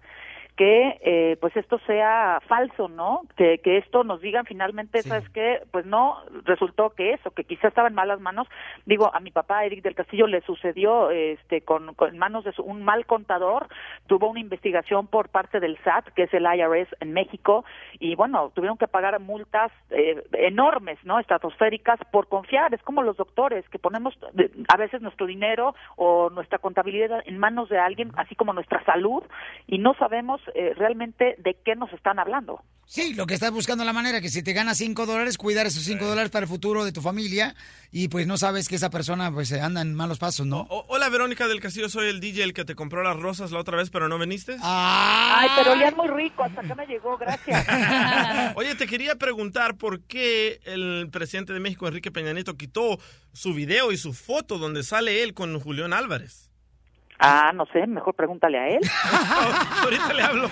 que eh, pues esto sea falso, ¿no? Que, que esto nos digan finalmente, ¿sabes qué? Pues no, resultó que eso, que quizá estaba en malas manos. Digo, a mi papá, Eric del Castillo, le sucedió este con, en manos de su- un mal contador, tuvo una investigación por parte del SAT, que es el IRS en México, y bueno, tuvieron que pagar multas eh, enormes, ¿no? Estratosféricas por confiar. Es como los doctores, que ponemos eh, a veces nuestro dinero o nuestra contabilidad en manos de alguien, así como nuestra salud, y no sabemos eh, realmente de qué nos están hablando. Sí, lo que estás buscando la manera que si te ganas 5 dólares, cuidar esos 5 dólares para el futuro de tu familia y pues no sabes que esa persona pues anda en malos pasos, ¿no? O- hola, Verónica del Castillo, soy el DJ el que te compró las rosas la otra vez, pero no viniste. Ay, pero olían muy rico, hasta acá me llegó, gracias. Oye, te quería preguntar por qué el presidente de México, Enrique Peña Nieto, quitó su video y su foto donde sale él con Julián Álvarez. Ah, no sé, mejor pregúntale a él. Ahorita le hablo.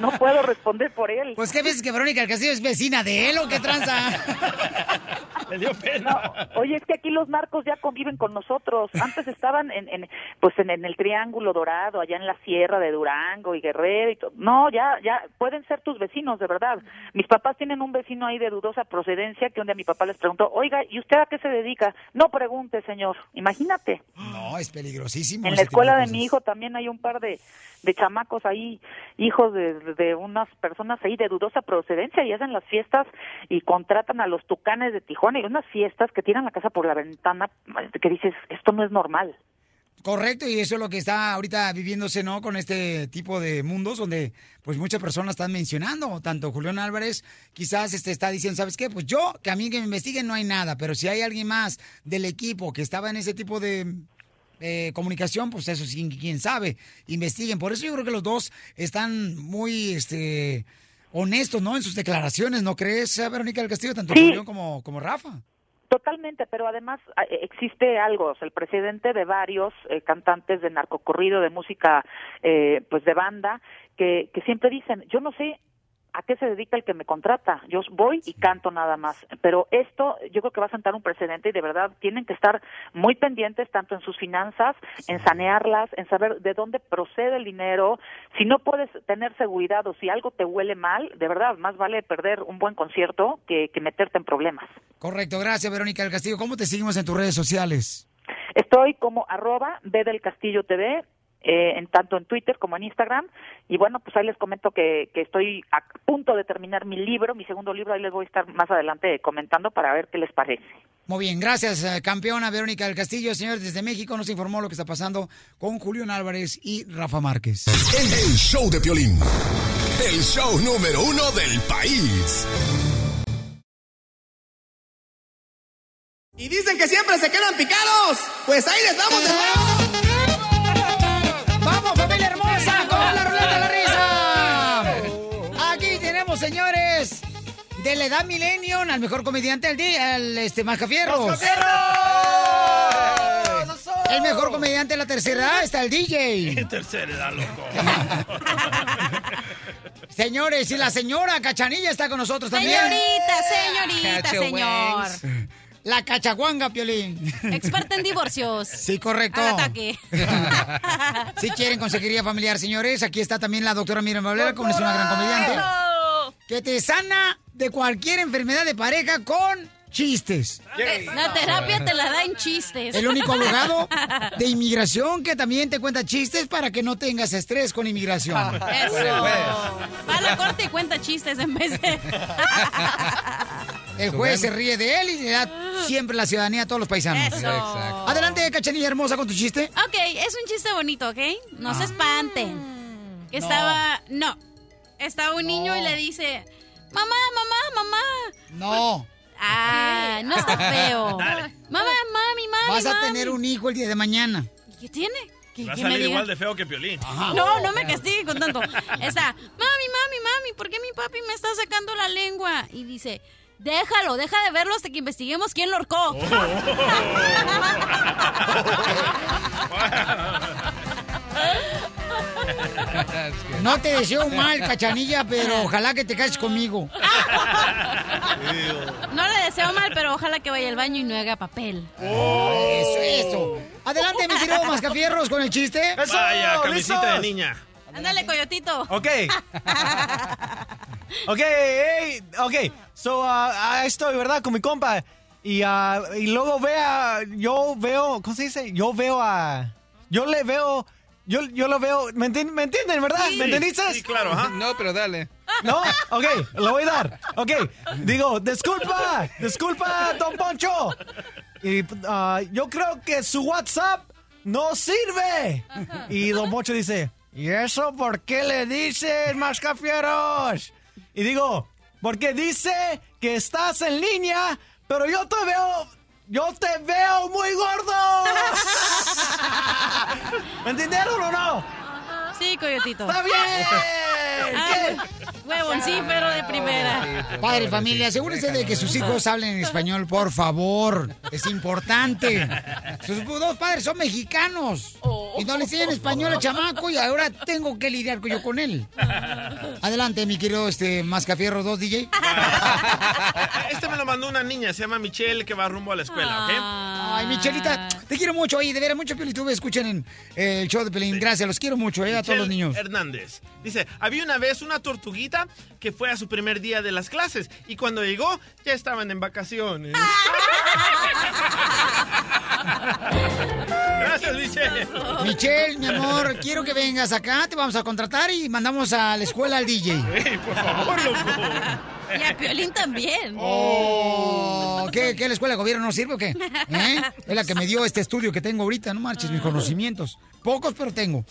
No puedo responder por él. Pues qué ves que Verónica del Castillo es vecina de él o qué tranza. Le dio pena. Oye, es que aquí los narcos ya conviven con nosotros. Antes estaban en, en pues en, en el Triángulo Dorado, allá en la Sierra de Durango y Guerrero y todo. No, ya ya pueden ser tus vecinos, de verdad. Mis papás tienen un vecino ahí de dudosa procedencia que un día mi papá les preguntó, "Oiga, ¿y usted a qué se dedica?" No pregunte, señor. Imagínate. No, es peligrosísimo. En la escuela de mi hijo también hay un par de, de chamacos ahí, hijos de, de unas personas ahí de dudosa procedencia y hacen las fiestas y contratan a los tucanes de Tijuana y unas fiestas que tiran la casa por la ventana que dices, esto no es normal. Correcto, y eso es lo que está ahorita viviéndose, ¿no? Con este tipo de mundos donde, pues, muchas personas están mencionando. Tanto Julián Álvarez quizás este, está diciendo, ¿sabes qué? Pues yo, que a mí que me investiguen no hay nada, pero si hay alguien más del equipo que estaba en ese tipo de eh, comunicación, pues eso sí, quién sabe, investiguen. Por eso yo creo que los dos están muy, este, honestos, ¿no? En sus declaraciones, ¿no crees, eh, Verónica del Castillo? Tanto Sí. Como, como Rafa. Totalmente, pero además a- eh, existe algo, o sea, el presidente de varios eh, cantantes de narcocorrido, de música, eh, pues de banda, que, que siempre dicen, yo no sé a qué se dedica el que me contrata, yo voy y canto nada más, pero esto yo creo que va a sentar un precedente y de verdad tienen que estar muy pendientes tanto en sus finanzas, en sanearlas, en saber de dónde procede el dinero, si no puedes tener seguridad o si algo te huele mal, de verdad, más vale perder un buen concierto que, que meterte en problemas. Correcto, gracias, Verónica del Castillo. ¿Cómo te seguimos en tus redes sociales? Estoy como arroba B del Castillo TV, eh, en tanto en Twitter como en Instagram. Y bueno, pues ahí les comento que, que estoy a punto de terminar mi libro, mi segundo libro, ahí les voy a estar más adelante comentando para ver qué les parece. Muy bien, gracias, eh, campeona Verónica del Castillo. Señores, desde México nos informó lo que está pasando con Julián Álvarez y Rafa Márquez. El show de Piolín. El show número uno del país. Y dicen que siempre se quedan picados. Pues ahí les vamos de nuevo. ¡Vamos, familia hermosa! ¡Con la ruleta de la risa! Aquí tenemos, señores, de la edad millennium al mejor comediante del día, el este, Mascafierros. El mejor comediante de la tercera edad está el DJ. Tercera edad, loco. Señores, y la señora Cachanilla está con nosotros también. Señorita, señorita, señor. La cachaguanga, Piolín. Experta en divorcios. Sí, correcto. Al ataque. Si quieren consejería familiar, señores, aquí está también la doctora Miriam Valera, como es una gran comediante. Que te sana de cualquier enfermedad de pareja con chistes. La terapia te la da en chistes. El único abogado de inmigración que también te cuenta chistes para que no tengas estrés con inmigración. Eso. Va a la corte y cuenta chistes en vez de... El juez se ríe de él y le da siempre la ciudadanía a todos los paisanos. Eso. Exacto. Adelante, cachanilla hermosa, con tu chiste. Ok, es un chiste bonito, ¿ok? No se espanten. Estaba... No. Estaba un niño y le dice... Mamá, mamá, mamá. No. Ah, no está feo. Dale. Mamá, mami, mami, Vas a mami. tener un hijo el día de mañana. ¿Qué tiene? ¿Qué, Va a salir igual de feo que Piolín. No, no me castiguen con tanto. Está, mami, mami, mami, ¿por qué mi papi me está sacando la lengua? Y dice, déjalo, deja de verlo hasta que investiguemos quién lo horcó. No te deseo mal, cachanilla, pero ojalá que te cases conmigo. No le deseo mal, pero ojalá que vaya al baño y no haga papel. Eso, eso. Adelante, mi querido Mascafierros, con el chiste. Vaya, camisita de niña. Ándale, coyotito. Ok. Ok, hey, ok. So, ahí estoy, ¿verdad? Con mi compa. Y, ah, y luego vea, yo veo, ¿cómo se dice? Yo veo a... Yo le veo... Yo, yo lo veo... ¿Me, enti- me entienden, verdad? ¿Me entendiste? Sí, claro, ajá. No, pero dale. ¿No? Ok, lo voy a dar. Ok, digo, disculpa, disculpa, don Poncho. Y ah, yo creo que su WhatsApp no sirve. Y don Poncho dice, ¿y eso por qué le dices, mascafieros? Y digo, porque dice que estás en línea, pero yo te veo, yo te veo muy gordo. ¿Me entendieron o no? Sí, coyotito. ¡Está bien! Ah, huevón, sí, pero de primera. Padre, familia, asegúrense de que sus hijos hablen español, por favor. Es importante. Sus dos padres son mexicanos. Y no le enseñan español al chamaco y ahora tengo que lidiar yo con él. Adelante, mi querido este, Mascafierro 2 DJ. Este me lo mandó una niña, se llama Michelle, que va rumbo a la escuela, ¿ok? Ay, Michelita, te quiero mucho. Oye, de veras, mucho Pelitube. Escuchen en, eh, el show de Pelín. Gracias, los quiero mucho, eh, a todos los niños. Hernández. Dice, había una vez una tortuguita que fue a su primer día de las clases y cuando llegó ya estaban en vacaciones. Gracias, Michelle. Michelle, mi amor, quiero que vengas acá. Te vamos a contratar y mandamos a la escuela al DJ. Ey, por favor, loco. Y a Piolín también. Oh, ¿qué, qué, la escuela de gobierno no sirve o qué? ¿Eh? Es la que me dio este estudio que tengo ahorita, no marches, mis conocimientos. Pocos, pero tengo.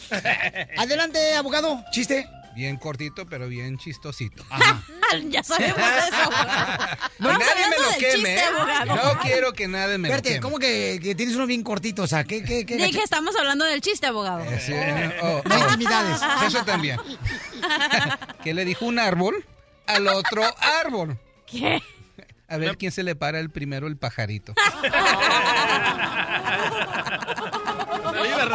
Adelante, abogado, chiste. Bien cortito, pero bien chistosito. ya sabemos eso. Que Vamos nadie me lo queme. chiste, ¿eh? No quiero que nadie me lo Espérate, queme. ¿cómo que, que tienes uno bien cortito? O sea, ¿qué, qué, qué? Dije, estamos hablando del chiste, abogado. Eh, sí, oh, No hay oh. intimidades. Eso también. ¿Qué le dijo un árbol al otro árbol? ¿Qué? A ver quién se le para el primero el pajarito.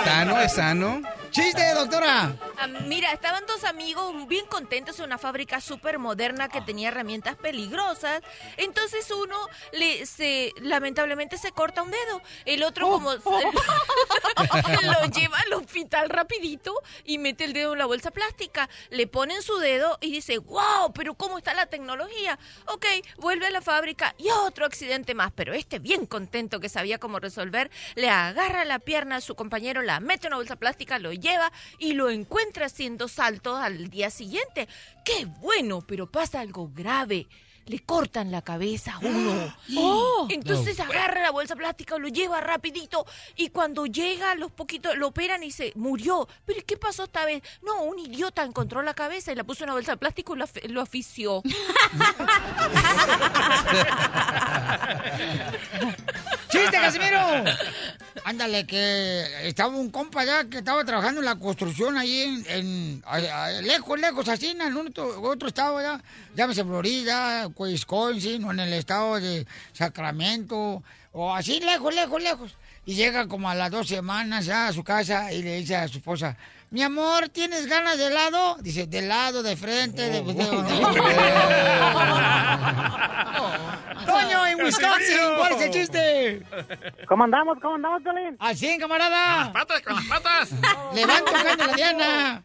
¿Sano es sano? ¡Chiste, doctora! Ah, mira, estaban dos amigos bien contentos en una fábrica súper moderna que tenía herramientas peligrosas. Entonces uno le se lamentablemente se corta un dedo. El otro como lo lleva al hospital rapidito y mete el dedo en la bolsa plástica. Le ponen su dedo y dice, wow, pero ¿cómo está la tecnología? Ok, vuelve a la fábrica y otro accidente más. Pero este bien contento que sabía cómo resolver, le agarra la pierna a su compañero, la mete en una bolsa plástica, lo lleva y lo encuentra haciendo saltos al día siguiente. ¡Qué bueno! Pero pasa algo grave. Le cortan la cabeza a uno. Oh. Entonces agarra la bolsa plástica, lo lleva rapidito y cuando llega los poquitos lo operan y se murió. ¿Pero qué pasó esta vez? No, un idiota encontró la cabeza y la puso en una bolsa de plástico y lo, af- lo afició. ¡Chiste, Casimiro! Ándale, que estaba un compa ya que estaba trabajando en la construcción ahí en, en- lejos, lejos, así en otro, otro estado ya, llámese Florida, Wisconsin, o en el estado de Sacramento, o así lejos, lejos, lejos. Y llega como a las dos semanas ya a su casa y le dice a su esposa, mi amor, ¿tienes ganas de helado? Dice, de lado, de frente, de... de- Toño, en Wisconsin, ¿cuál es el chiste? ¿Cómo andamos? ¿Cómo andamos? Al 100, camarada. patas, con las patas. Levanta tocando la diana.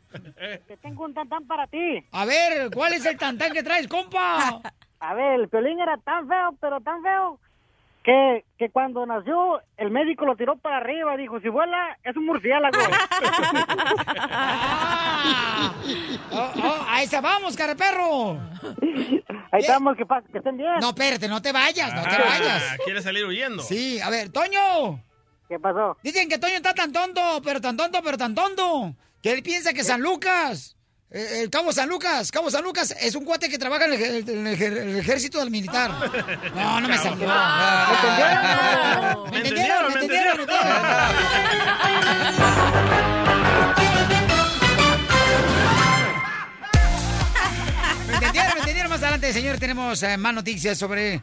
Te tengo un tantán para ti. A ver, ¿cuál es el tantán que traes, compa? A ver, el Piolín era tan feo, pero tan feo, que, que cuando nació el médico lo tiró para arriba, dijo, si vuela es un murciélago. Oh, oh, ahí está, vamos, cara perro. Ahí estamos, que, que estén bien. No, espérate, no te vayas, no te Ah, vayas. ¿Quiere salir huyendo? Sí, a ver, Toño. ¿Qué pasó? Dicen que Toño está tan tonto, pero tan tonto, pero tan tonto, que él piensa que San Lucas, el Cabo San Lucas, Cabo San Lucas es un cuate que trabaja en el, ej- en el ej- el ejército del militar. No, no me salió. ¿Me entendieron? ¿Me entendieron? ¿Me ¿Me entendieron? ¿Me entendieron? Más adelante, señores, tenemos eh, más noticias sobre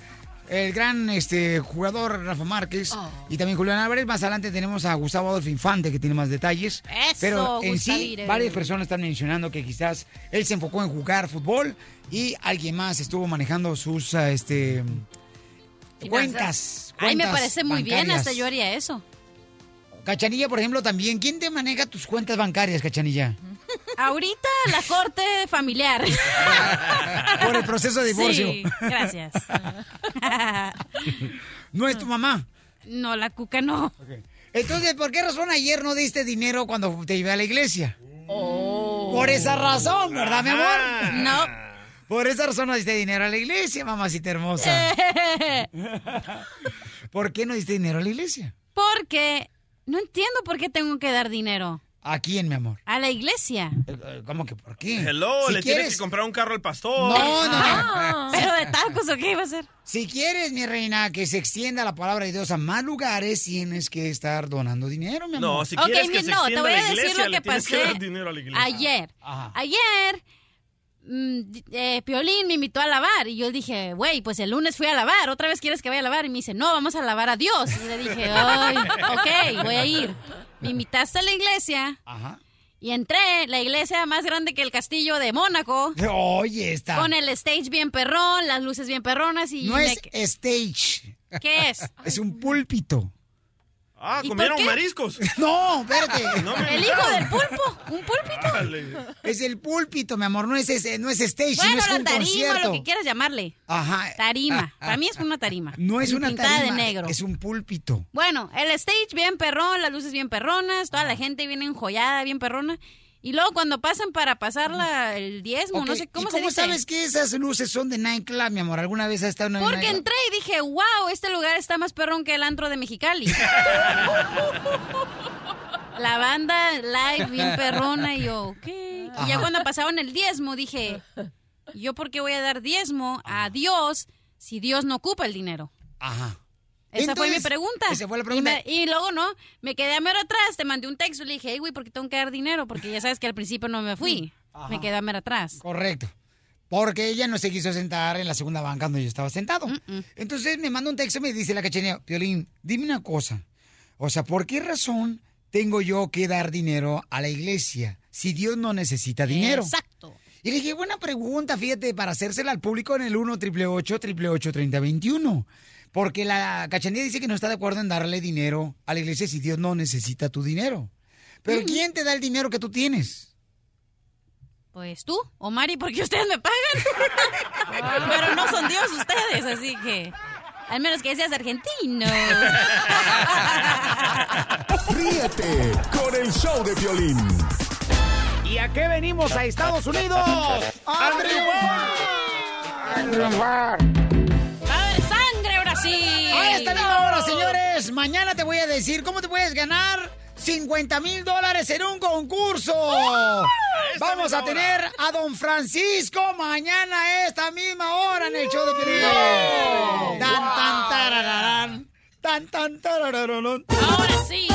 el gran este, jugador Rafa Márquez y también Julián Álvarez. Más adelante tenemos a Gustavo Adolfo Infante, que tiene más detalles. Eso, Pero en sí, varias personas están mencionando que quizás él se enfocó en jugar fútbol y alguien más estuvo manejando sus ah, este, cuentas. Ay, me cuentas parece muy bien, hasta yo haría eso. Cachanilla, por ejemplo, también. ¿Quién te maneja tus cuentas bancarias, Cachanilla? Ahorita la corte familiar. Por el proceso de divorcio. Sí, gracias. ¿No es tu mamá? No, la cuca no. Entonces, ¿por qué razón ayer no diste dinero cuando te llevé a la iglesia? Oh. Por esa razón, ¿verdad, mi amor? No. Por esa razón no diste dinero a la iglesia, mamacita hermosa. ¿Por qué no diste dinero a la iglesia? Porque no entiendo por qué tengo que dar dinero. ¿A quién, mi amor? A la iglesia. Eh, ¿Cómo que por qué? Hello, Si le quieres- tienes que comprar un carro al pastor. No, no, no. Ah, ¿Pero de tacos o qué iba a ser? Si quieres, mi reina, que se extienda la palabra de Dios a más lugares, tienes que estar donando dinero, mi amor. No, si quieres que mi- se no, te extienda voy a la decir iglesia, lo le que tienes que pasé dar dinero a la iglesia. Ayer. Ayer, mm, eh, Piolín me invitó a lavar y yo dije, güey, pues el lunes fui a lavar, ¿otra vez quieres que vaya a lavar? Y me dice, no, vamos a lavar a Dios. Y le dije, ay, ok, voy a ir. Me invitaste a la iglesia Ajá. y entré, la iglesia más grande que el castillo de Mónaco. Oye, está. Con el stage bien perrón, las luces bien perronas y... No es que- stage. ¿Qué es? Es un púlpito. Ah, ¿Y por comieron mariscos. No, espérate. No El hijo del pulpo, un púlpito. Dale. Es el púlpito, mi amor, no es ese, no es stage, Bueno, no es la un tarima, concierto. lo que quieras llamarle. Ajá. Tarima. Para mí es una tarima. No es una pintada tarima, de negro. es un púlpito. Bueno, el stage bien perrón, las luces bien perronas, toda la gente bien enjollada, bien perrona. Y luego cuando pasan para pasar la- el diezmo, no sé cómo ¿y se cómo dice. sabes que esas luces son de nightclub, mi amor? ¿Alguna vez has estado en una Porque entré y dije, wow, este lugar está más perrón que el antro de Mexicali. la banda live bien perrona y yo, ok. Y ya cuando pasaron el diezmo dije, ¿yo por qué voy a dar diezmo a Dios si Dios no ocupa el dinero? Ajá. Esa fue mi pregunta. esa fue la pregunta. Y, me- y luego no, me quedé a mero atrás, te mandé un texto y le dije, hey, güey, ¿por qué tengo que dar dinero? Porque ya sabes que al principio no me fui. Ajá. Me quedé a mero atrás. Correcto. Porque ella no se quiso sentar en la segunda banca donde yo estaba sentado. Entonces me manda un texto y me dice la cachanilla, Piolín, dime una cosa. O sea, ¿por qué razón tengo yo que dar dinero a la iglesia si Dios no necesita dinero? Exacto. Y le dije, buena pregunta, fíjate, para hacérsela al público en el 1 888 3021 Porque la cachanilla dice que no está de acuerdo en darle dinero a la iglesia si Dios no necesita tu dinero. Pero ¿quién te da el dinero que tú tienes? Pues tú o Mari, porque ustedes me pagan. Pero no son Dios ustedes, así que... Al menos que seas argentino. Ríete con el show de violín. ¿Y a qué venimos a Estados Unidos? ¡A triunfar! ¡A hora, señores! Mañana te voy a decir cómo te puedes ganar 50 mil dólares en un concurso. Vamos a tener a don Francisco mañana a esta misma hora en el show de Piolín. Tan, tan, tarararán. Tan, tan, tarararán. ¡Ahora sí!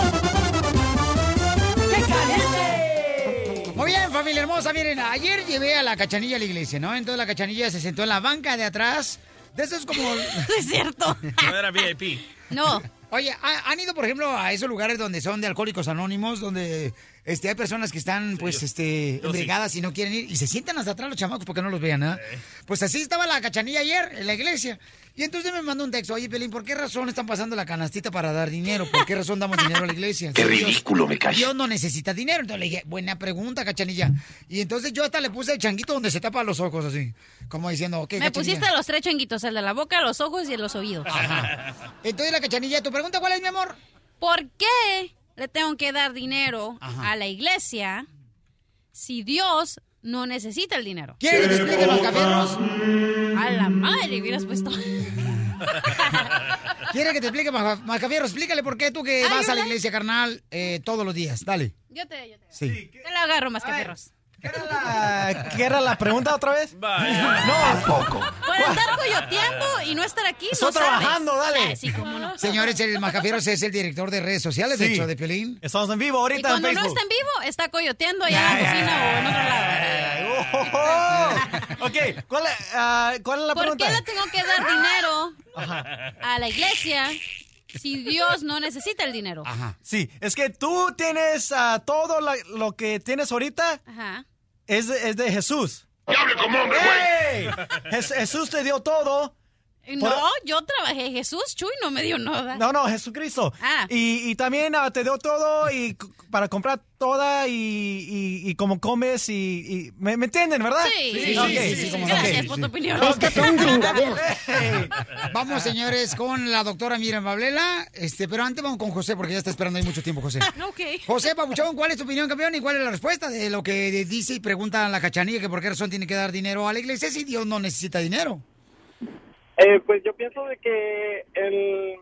¡Qué caliente! Muy bien, familia hermosa. Miren, ayer llevé a la cachanilla a la iglesia, ¿no? Entonces la cachanilla se sentó en la banca de atrás. De eso es como... es cierto. No era VIP. No. Oye, ¿ha- ¿han ido, por ejemplo, a esos lugares donde son de alcohólicos anónimos, donde Este, hay personas que están, pues, este, yo sí. embriagadas y no quieren ir y se sientan hasta atrás los chamacos porque no los vean, ¿ah? Pues así estaba la cachanilla ayer en la iglesia. Y entonces me mandó un texto, oye, Pelín, ¿por qué razón están pasando la canastita para dar dinero? ¿Por qué razón damos dinero a la iglesia? Qué Dios- ridículo me cae. Dios no necesita dinero. Entonces le dije, buena pregunta, cachanilla. Y entonces yo hasta le puse el changuito donde se tapa los ojos, así. Como diciendo, ok, Me cachanilla. pusiste los tres changuitos, el de la boca, los ojos y los oídos. Entonces la cachanilla, ¿tu pregunta cuál es, mi amor? ¿Por qué le tengo que dar dinero Ajá. a la iglesia si Dios no necesita el dinero? ¿Quieres que te explique los cafierros? A la madre hubieras puesto. ¿Quieres que te explique, Macafierro? Explícale por qué tú que vas a la iglesia, carnal, eh, todos los días. Dale. Yo te, yo te. Sí. Te lo agarro más ¿Qué era la pregunta otra vez? No, poco. Por estar coyoteando y no estar aquí, Estoy no sabes. trabajando, dale. Ah, sí, cómo no. Señores, el Macafieros es el director de redes sociales, de hecho, de Pelín. Estamos en vivo Y ahorita en cuando no Facebook. está en vivo, está coyoteando allá en la cocina o en otro lado. Oh, oh, oh. Ok, ¿cuál, es- ah, ¿cuál es la ¿Por pregunta? qué le tengo que dar dinero a la iglesia si Dios no necesita el dinero? Ajá. Sí, es que tú tienes ah, todo la- lo que tienes ahorita Ajá. Es de, es de Jesús. ¡Hable como hombre, ¡Ey! Jes- Jesús te dio todo. No, Por- yo trabajé. Jesús Chuy no me dio nada. No, no, Jesucristo. Ah. Y, y también ah, te dio todo y para comprar toda y, y, y como comes y... y- ¿me, me entienden, verdad? Sí, sí, sí. Gracias por tu opinión. Que son. Vamos, señores, con la doctora Miriam Bablela. Este, pero antes vamos con José, porque ya está esperando ahí mucho tiempo, José. Ok. José Pabuchón, ¿cuál es tu opinión, campeón? ¿Y cuál es la respuesta de lo que dice y pregunta la cachanilla que por qué razón tiene que dar dinero a la iglesia si Dios no necesita dinero? Eh, pues yo pienso de que el,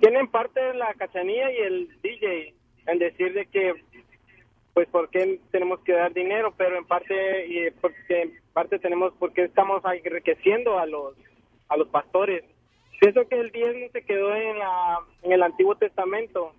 tienen parte la cachanilla y el DJ en decir de que pues por qué tenemos que dar dinero, pero en parte y porque en parte tenemos porque estamos enriqueciendo a los a los pastores. Pienso que el diezmo se quedó en la en el Antiguo Testamento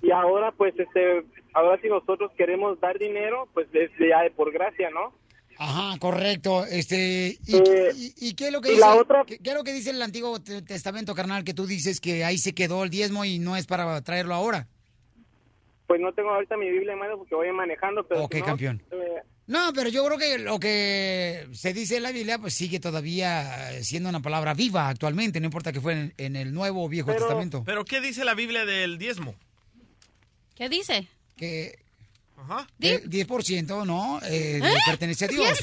y ahora pues este ahora si nosotros queremos dar dinero, pues es ya de por gracia, ¿no? Ajá, correcto. Este, ¿y, Eh, y- y qué es lo que dice? la otra- ¿qué, qué es lo que dice el Antiguo Te- Testamento, carnal, que tú dices que ahí se quedó el diezmo y no es para traerlo ahora? Pues no tengo ahorita mi Biblia en mano porque voy manejando, pero Ok, si no, campeón. eh, No, pero yo creo que lo que se dice en la Biblia, pues sigue todavía eh, siendo una palabra viva actualmente, no importa que fue en, en el Nuevo o Viejo Testamento. Pero ¿qué dice la Biblia del diezmo? ¿Qué dice? Que Ajá. el 10%, ¿no? Eh, ¿Eh? pertenece a Dios. ¡10%!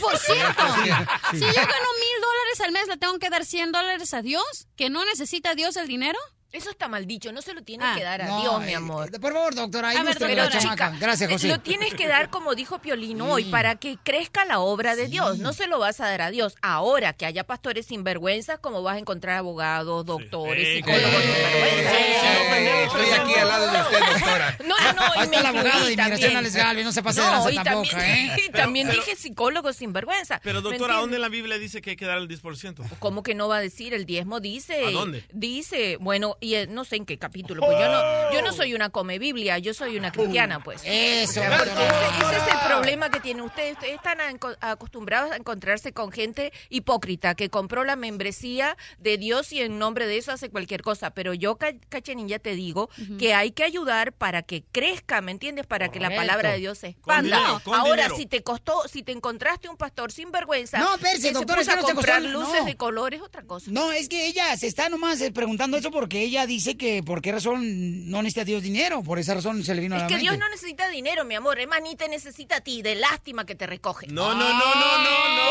Sí. Si yo gano mil dólares al mes, ¿le tengo que dar 100 dólares a Dios? ¿Que no necesita Dios el dinero? Eso está mal dicho, no se lo tienes Ah, que dar a No, Dios, mi eh, amor. Por favor, doctora, A ver, ilústrale a la pero, chamaca. chica, Gracias, José. Lo tienes que dar como dijo Piolín hoy, para que crezca la obra de Dios. No se lo vas a dar a Dios. Ahora que haya pastores sinvergüenzas, como vas a encontrar abogados, doctores, Eh, psicólogos sinvergüenzas. Eh, Estoy aquí al lado de usted, doctora. No, no, no. Ahí y me está el abogado de inmigración. Alex Galvez, no se pase de lanza tampoco, también, ¿eh? y también Pero- dije psicólogos sinvergüenza. Pero ¿Me doctora, ¿dónde la Biblia dice que hay que dar el 10%? ¿Cómo que no va a decir? El diezmo dice. ¿A dónde? Dice, bueno, y eh, no sé en qué capítulo, pues yo no, yo no soy una come Biblia, yo soy una cristiana, pues. Eso, ese, ese es el problema que tienen ustedes. Ustedes están acostumbrados a encontrarse con gente hipócrita que compró la membresía de Dios y en nombre de eso hace cualquier cosa. Pero yo, Ca- Cachanilla, te digo que hay que ayudar para que crezca, ¿me entiendes? Para que la palabra de Dios se Con expanda. dinero, con Ahora, dinero. si te costó, si te encontraste un pastor sin vergüenza, No, espérese, que doctora, se puso no a se comprar costó- luces no. de colores, otra cosa. No, es que ella se está nomás eh, preguntando eso porque ella dice que por qué razón no necesita Dios dinero. Por esa razón se le vino a Es la que mente. Dios no necesita dinero, mi amor. Es más, ni te necesita a ti. De lástima que te recoge. No, no, no, no, no, no.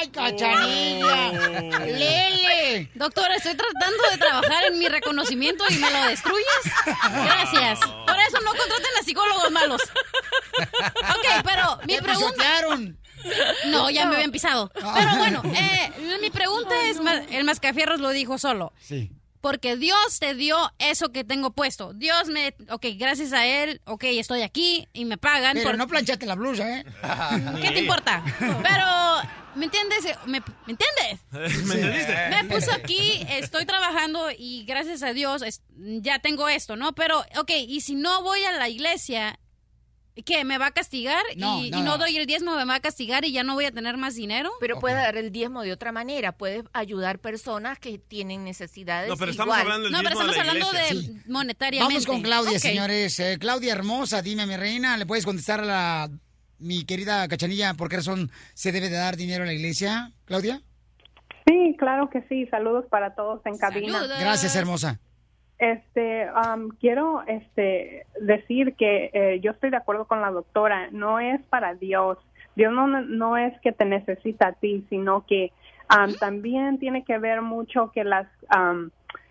¡Ay, cachanilla! ¡Lele! Doctora, estoy tratando de trabajar en mi reconocimiento y me lo destruyes. Gracias. Por eso no contraten a psicólogos malos. Ok, pero mi ¡Te pregunta... No, ya me habían pisado. Pero bueno, eh, mi pregunta es, el Mascafierros lo dijo solo. Sí. Porque Dios te dio eso que tengo puesto. Dios me... Ok, gracias a Él, ok, estoy aquí y me pagan. Pero por- no planchaste la blusa, ¿eh? ¿Qué te importa? Pero, ¿me entiendes? ¿Me, ¿me entiendes? ¿Me entendiste? Me puso aquí, estoy trabajando y gracias a Dios es- ya tengo esto, ¿no? Pero, ok, y si no voy a la iglesia, ¿Qué? ¿Me va a castigar? No, y, no, y no no. doy el diezmo, me va a castigar y ya no voy a tener más dinero. Pero puede dar el diezmo de otra manera. Puedes ayudar personas que tienen necesidades. No, pero estamos hablando del No, pero de estamos la hablando de monetariamente. Vamos con Claudia, señores. Eh, Claudia hermosa, dime, mi reina, ¿le puedes contestar a la, mi querida Cachanilla por qué razón se debe de dar dinero a la iglesia? Claudia. Sí, claro que sí. Saludos para todos en cabina. Gracias, hermosa. Este, um, quiero este decir que eh, yo estoy de acuerdo con la doctora. No es para Dios. Dios no no es que te necesita a ti, sino que um, también tiene que ver mucho que las um,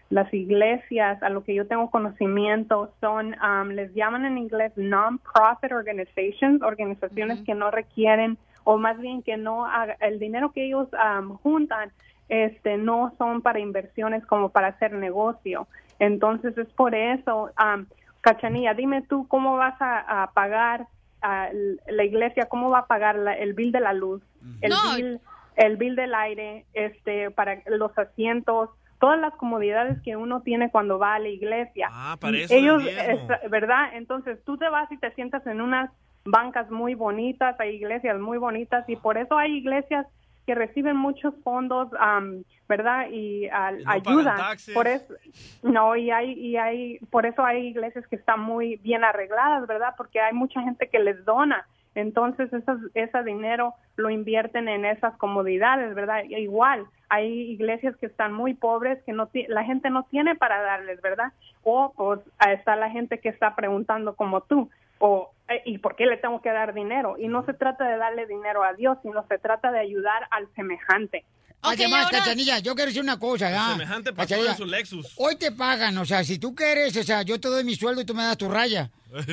las iglesias, a lo que yo tengo conocimiento, son, um, les llaman en inglés non-profit organizations, organizaciones que no requieren, o más bien que no, el dinero que ellos um, juntan, este, no son para inversiones como para hacer negocio. Entonces es por eso, um, Cachanilla, dime tú cómo vas a, a pagar a la iglesia, cómo va a pagar la- el bill de la luz, el No. bill, el bill del aire, este, para los asientos, todas las comodidades que uno tiene cuando va a la iglesia. Ah, para eso el ellos, es- ¿verdad? Entonces tú te vas y te sientas en unas bancas muy bonitas, hay iglesias muy bonitas y por eso hay iglesias que reciben muchos fondos, am, ¿verdad? Y, al- Y no taxes. Por eso, no, y hay, y hay, por eso hay iglesias que están muy bien arregladas, ¿verdad? Porque hay mucha gente que les dona. Entonces, esas, ese dinero lo invierten en esas comodidades, ¿verdad? E Igual, hay iglesias que están muy pobres, que no la gente no tiene para darles, ¿verdad? O pues ahí está la gente que está preguntando como tú, o eh, ¿y por qué le tengo que dar dinero? Y no se trata de darle dinero a Dios, sino se trata de ayudar al semejante. Además, Cachanilla, yo quiero decir una cosa, ¿ya? Semejante Cachanilla, en su Lexus. Hoy te pagan, o sea, si tú quieres, o sea, yo te doy mi sueldo y tú me das tu raya.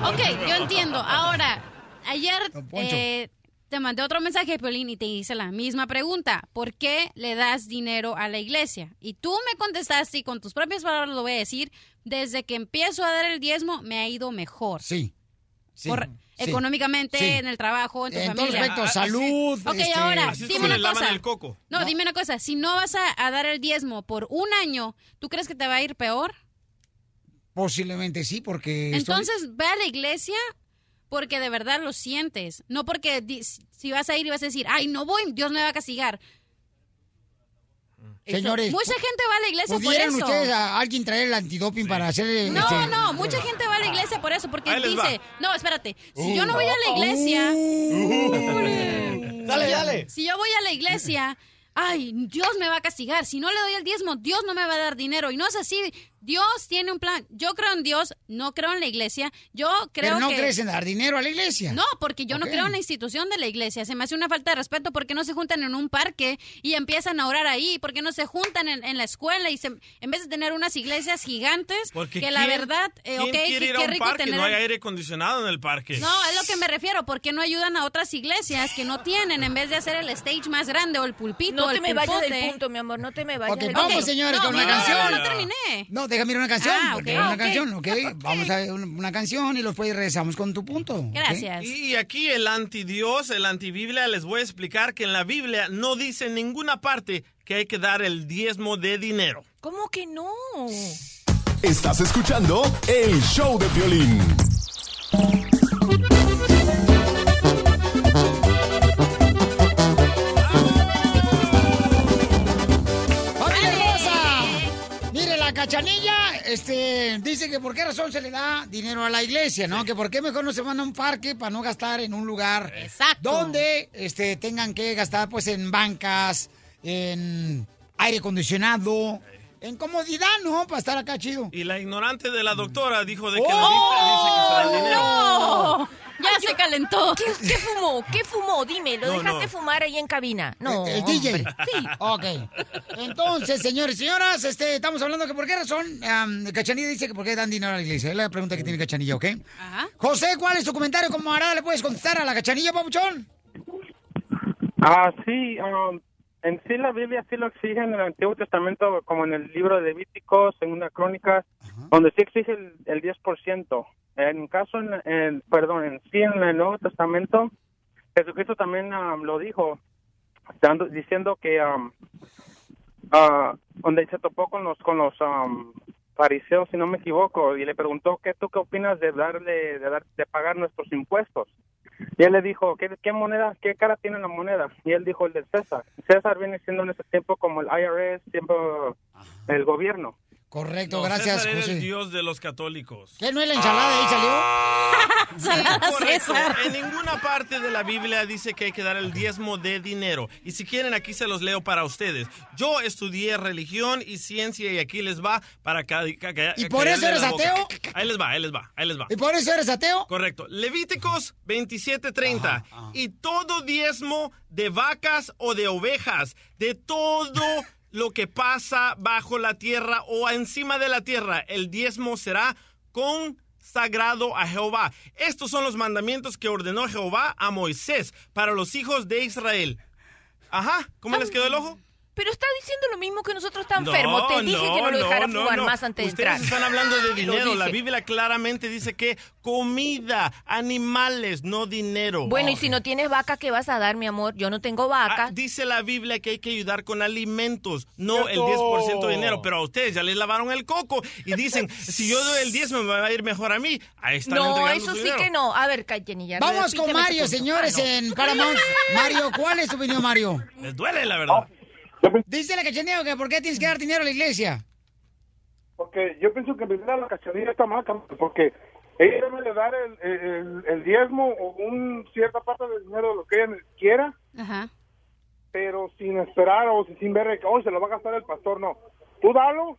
Ok, yo entiendo. Ahora, ayer eh, te mandé otro mensaje, Piolín, y te hice la misma pregunta. ¿Por qué le das dinero a la iglesia? Y tú me contestaste, y con tus propias palabras lo voy a decir, desde que empiezo a dar el diezmo me ha ido mejor. Sí. sí, Por- sí, económicamente, sí. en el trabajo, en tu En todo familia. aspecto, salud, Ok, este- ahora, dime una cosa. el coco. No, dime una cosa. Si no vas a, a dar el diezmo por un año, ¿tú crees que te va a ir peor? Posiblemente sí, porque... estoy- Entonces, ve a la iglesia porque de verdad lo sientes. No porque si vas a ir y vas a decir, ay, no voy, Dios me va a castigar. Eso- Señores, mucha gente va a la iglesia por ¿Pudieran eso. ustedes a alguien traer el antidoping para hacer... No, este- no, mucha gente va a la iglesia por eso, porque dice, va. no, espérate, si Uh. yo no voy a la iglesia, Dale, si yo- dale. Si yo voy a la iglesia, ay, Dios me va a castigar. Si no le doy el diezmo, Dios no me va a dar dinero. Y no es así. Dios tiene un plan. Yo creo en Dios, no creo en la iglesia. Yo creo Pero no que... crees en dar dinero a la iglesia. No, porque yo no creo en la institución de la iglesia. Se me hace una falta de respeto porque no se juntan en un parque y empiezan a orar ahí, porque no se juntan en, en la escuela y se, en vez de tener unas iglesias gigantes, Porque que la ¿quién- verdad, eh, ¿quién ok, quiere qué, ir a un rico parque? tener... No hay aire acondicionado en el parque. No, es lo que me refiero, porque no ayudan a otras iglesias que no tienen, en vez de hacer el stage más grande o el pulpito No o te me vayas del pulpote. punto, mi amor, no te me vayas Ok, del vamos, punto. señores, No, con una no, no, canción. no terminé. No, déjame ir a una canción. Ah, una canción, ¿ok? Vamos a ver una, una canción y después regresamos con tu punto. ¿ok? Y aquí el antidios, el antibiblia, les voy a explicar que en la Biblia no dice en ninguna parte que hay que dar el diezmo de dinero. ¿Cómo que no? Estás escuchando el show de violín. Cachanilla este, dice que por qué razón se le da dinero a la iglesia, ¿no? Que por qué mejor no se van a un parque para no gastar en un lugar donde este, tengan que gastar pues en bancas, en aire acondicionado, en comodidad, ¿no? Para estar acá chido. Y la ignorante de la doctora dijo de que ¡Oh! la dice que se da el dinero. ¡No! Ya se calentó. ¿Qué, qué fumó? ¿Qué fumó? Dime, ¿lo No, dejaste no. fumar ahí en cabina? No. El, el DJ. Sí. Ok. Entonces, señores y señoras, este, estamos hablando que por qué razón am, Cachanilla dice que por qué dan dinero a la iglesia. Es la pregunta que tiene Cachanilla, ¿ok? José, ¿cuál es tu comentario? ¿Cómo hará? ¿Le puedes contestar a la Cachanilla, papuchón? Ah, sí, um, en sí la Biblia sí lo exige en el Antiguo Testamento, como en el libro de Levíticos, en una crónica, donde sí exige el, el 10%. En caso, en, perdón, en sí en el Nuevo Testamento, Jesucristo también um, lo dijo, diciendo que um, ah, donde se topó con los con los um, fariseo, si no me equivoco, y le preguntó, ¿qué tú qué opinas de darle, de, dar, de pagar nuestros impuestos? Y él le dijo, ¿qué, ¿qué moneda, qué cara tiene la moneda? Y él dijo, el de César. César viene siendo en ese tiempo como el IRS, tiempo el gobierno. Correcto, No, gracias, César José. el dios de los católicos. ¿Qué no es la ensalada ahí salió? Ensalada Correcto. César. En ninguna parte de la Biblia dice que hay que dar el diezmo de dinero. Y si quieren, aquí se los leo para ustedes. Yo estudié religión y ciencia y aquí les va para ca- ca- ca- ¿Y por eso eres ateo? Ahí les va, ahí les va, ahí les va. ¿Y por eso eres ateo? Correcto. Levíticos 27:30. Y todo diezmo de vacas o de ovejas, de todo lo que pasa bajo la tierra o encima de la tierra, el diezmo será consagrado a Jehová. Estos son los mandamientos que ordenó Jehová a Moisés para los hijos de Israel. Ajá, ¿cómo les quedó el ojo? Pero está diciendo lo mismo que nosotros está No, enfermo. Te dije que no lo dejara no, fumar no. más antes de Ustedes entrar. están hablando de dinero. La. Biblia claramente dice que comida, animales, no dinero. Bueno, y si no tienes vaca, ¿qué vas a dar, mi amor? Yo no tengo vaca. Ah, dice la Biblia que hay que ayudar con alimentos, no el Cierto. 10% de dinero. Pero a ustedes ya les lavaron el coco y dicen, si yo doy el 10 me va a ir mejor a mí. Ahí están no, entregando eso su sí dinero. que no. A ver, Cayetani, Vamos con Mario, señores, en Paramount. Mario, ¿cuál es tu opinión, Mario? Les duele, la verdad. Dice la cachaneo que ¿por qué tienes que dar dinero a la iglesia? Porque yo pienso que primero la cachanilla está mal, porque ella debe de dar el, el, el diezmo o un cierta parte del dinero de lo que ella quiera, Ajá. pero sin esperar o sin ver que hoy se lo va a gastar el pastor, no. Tú dalo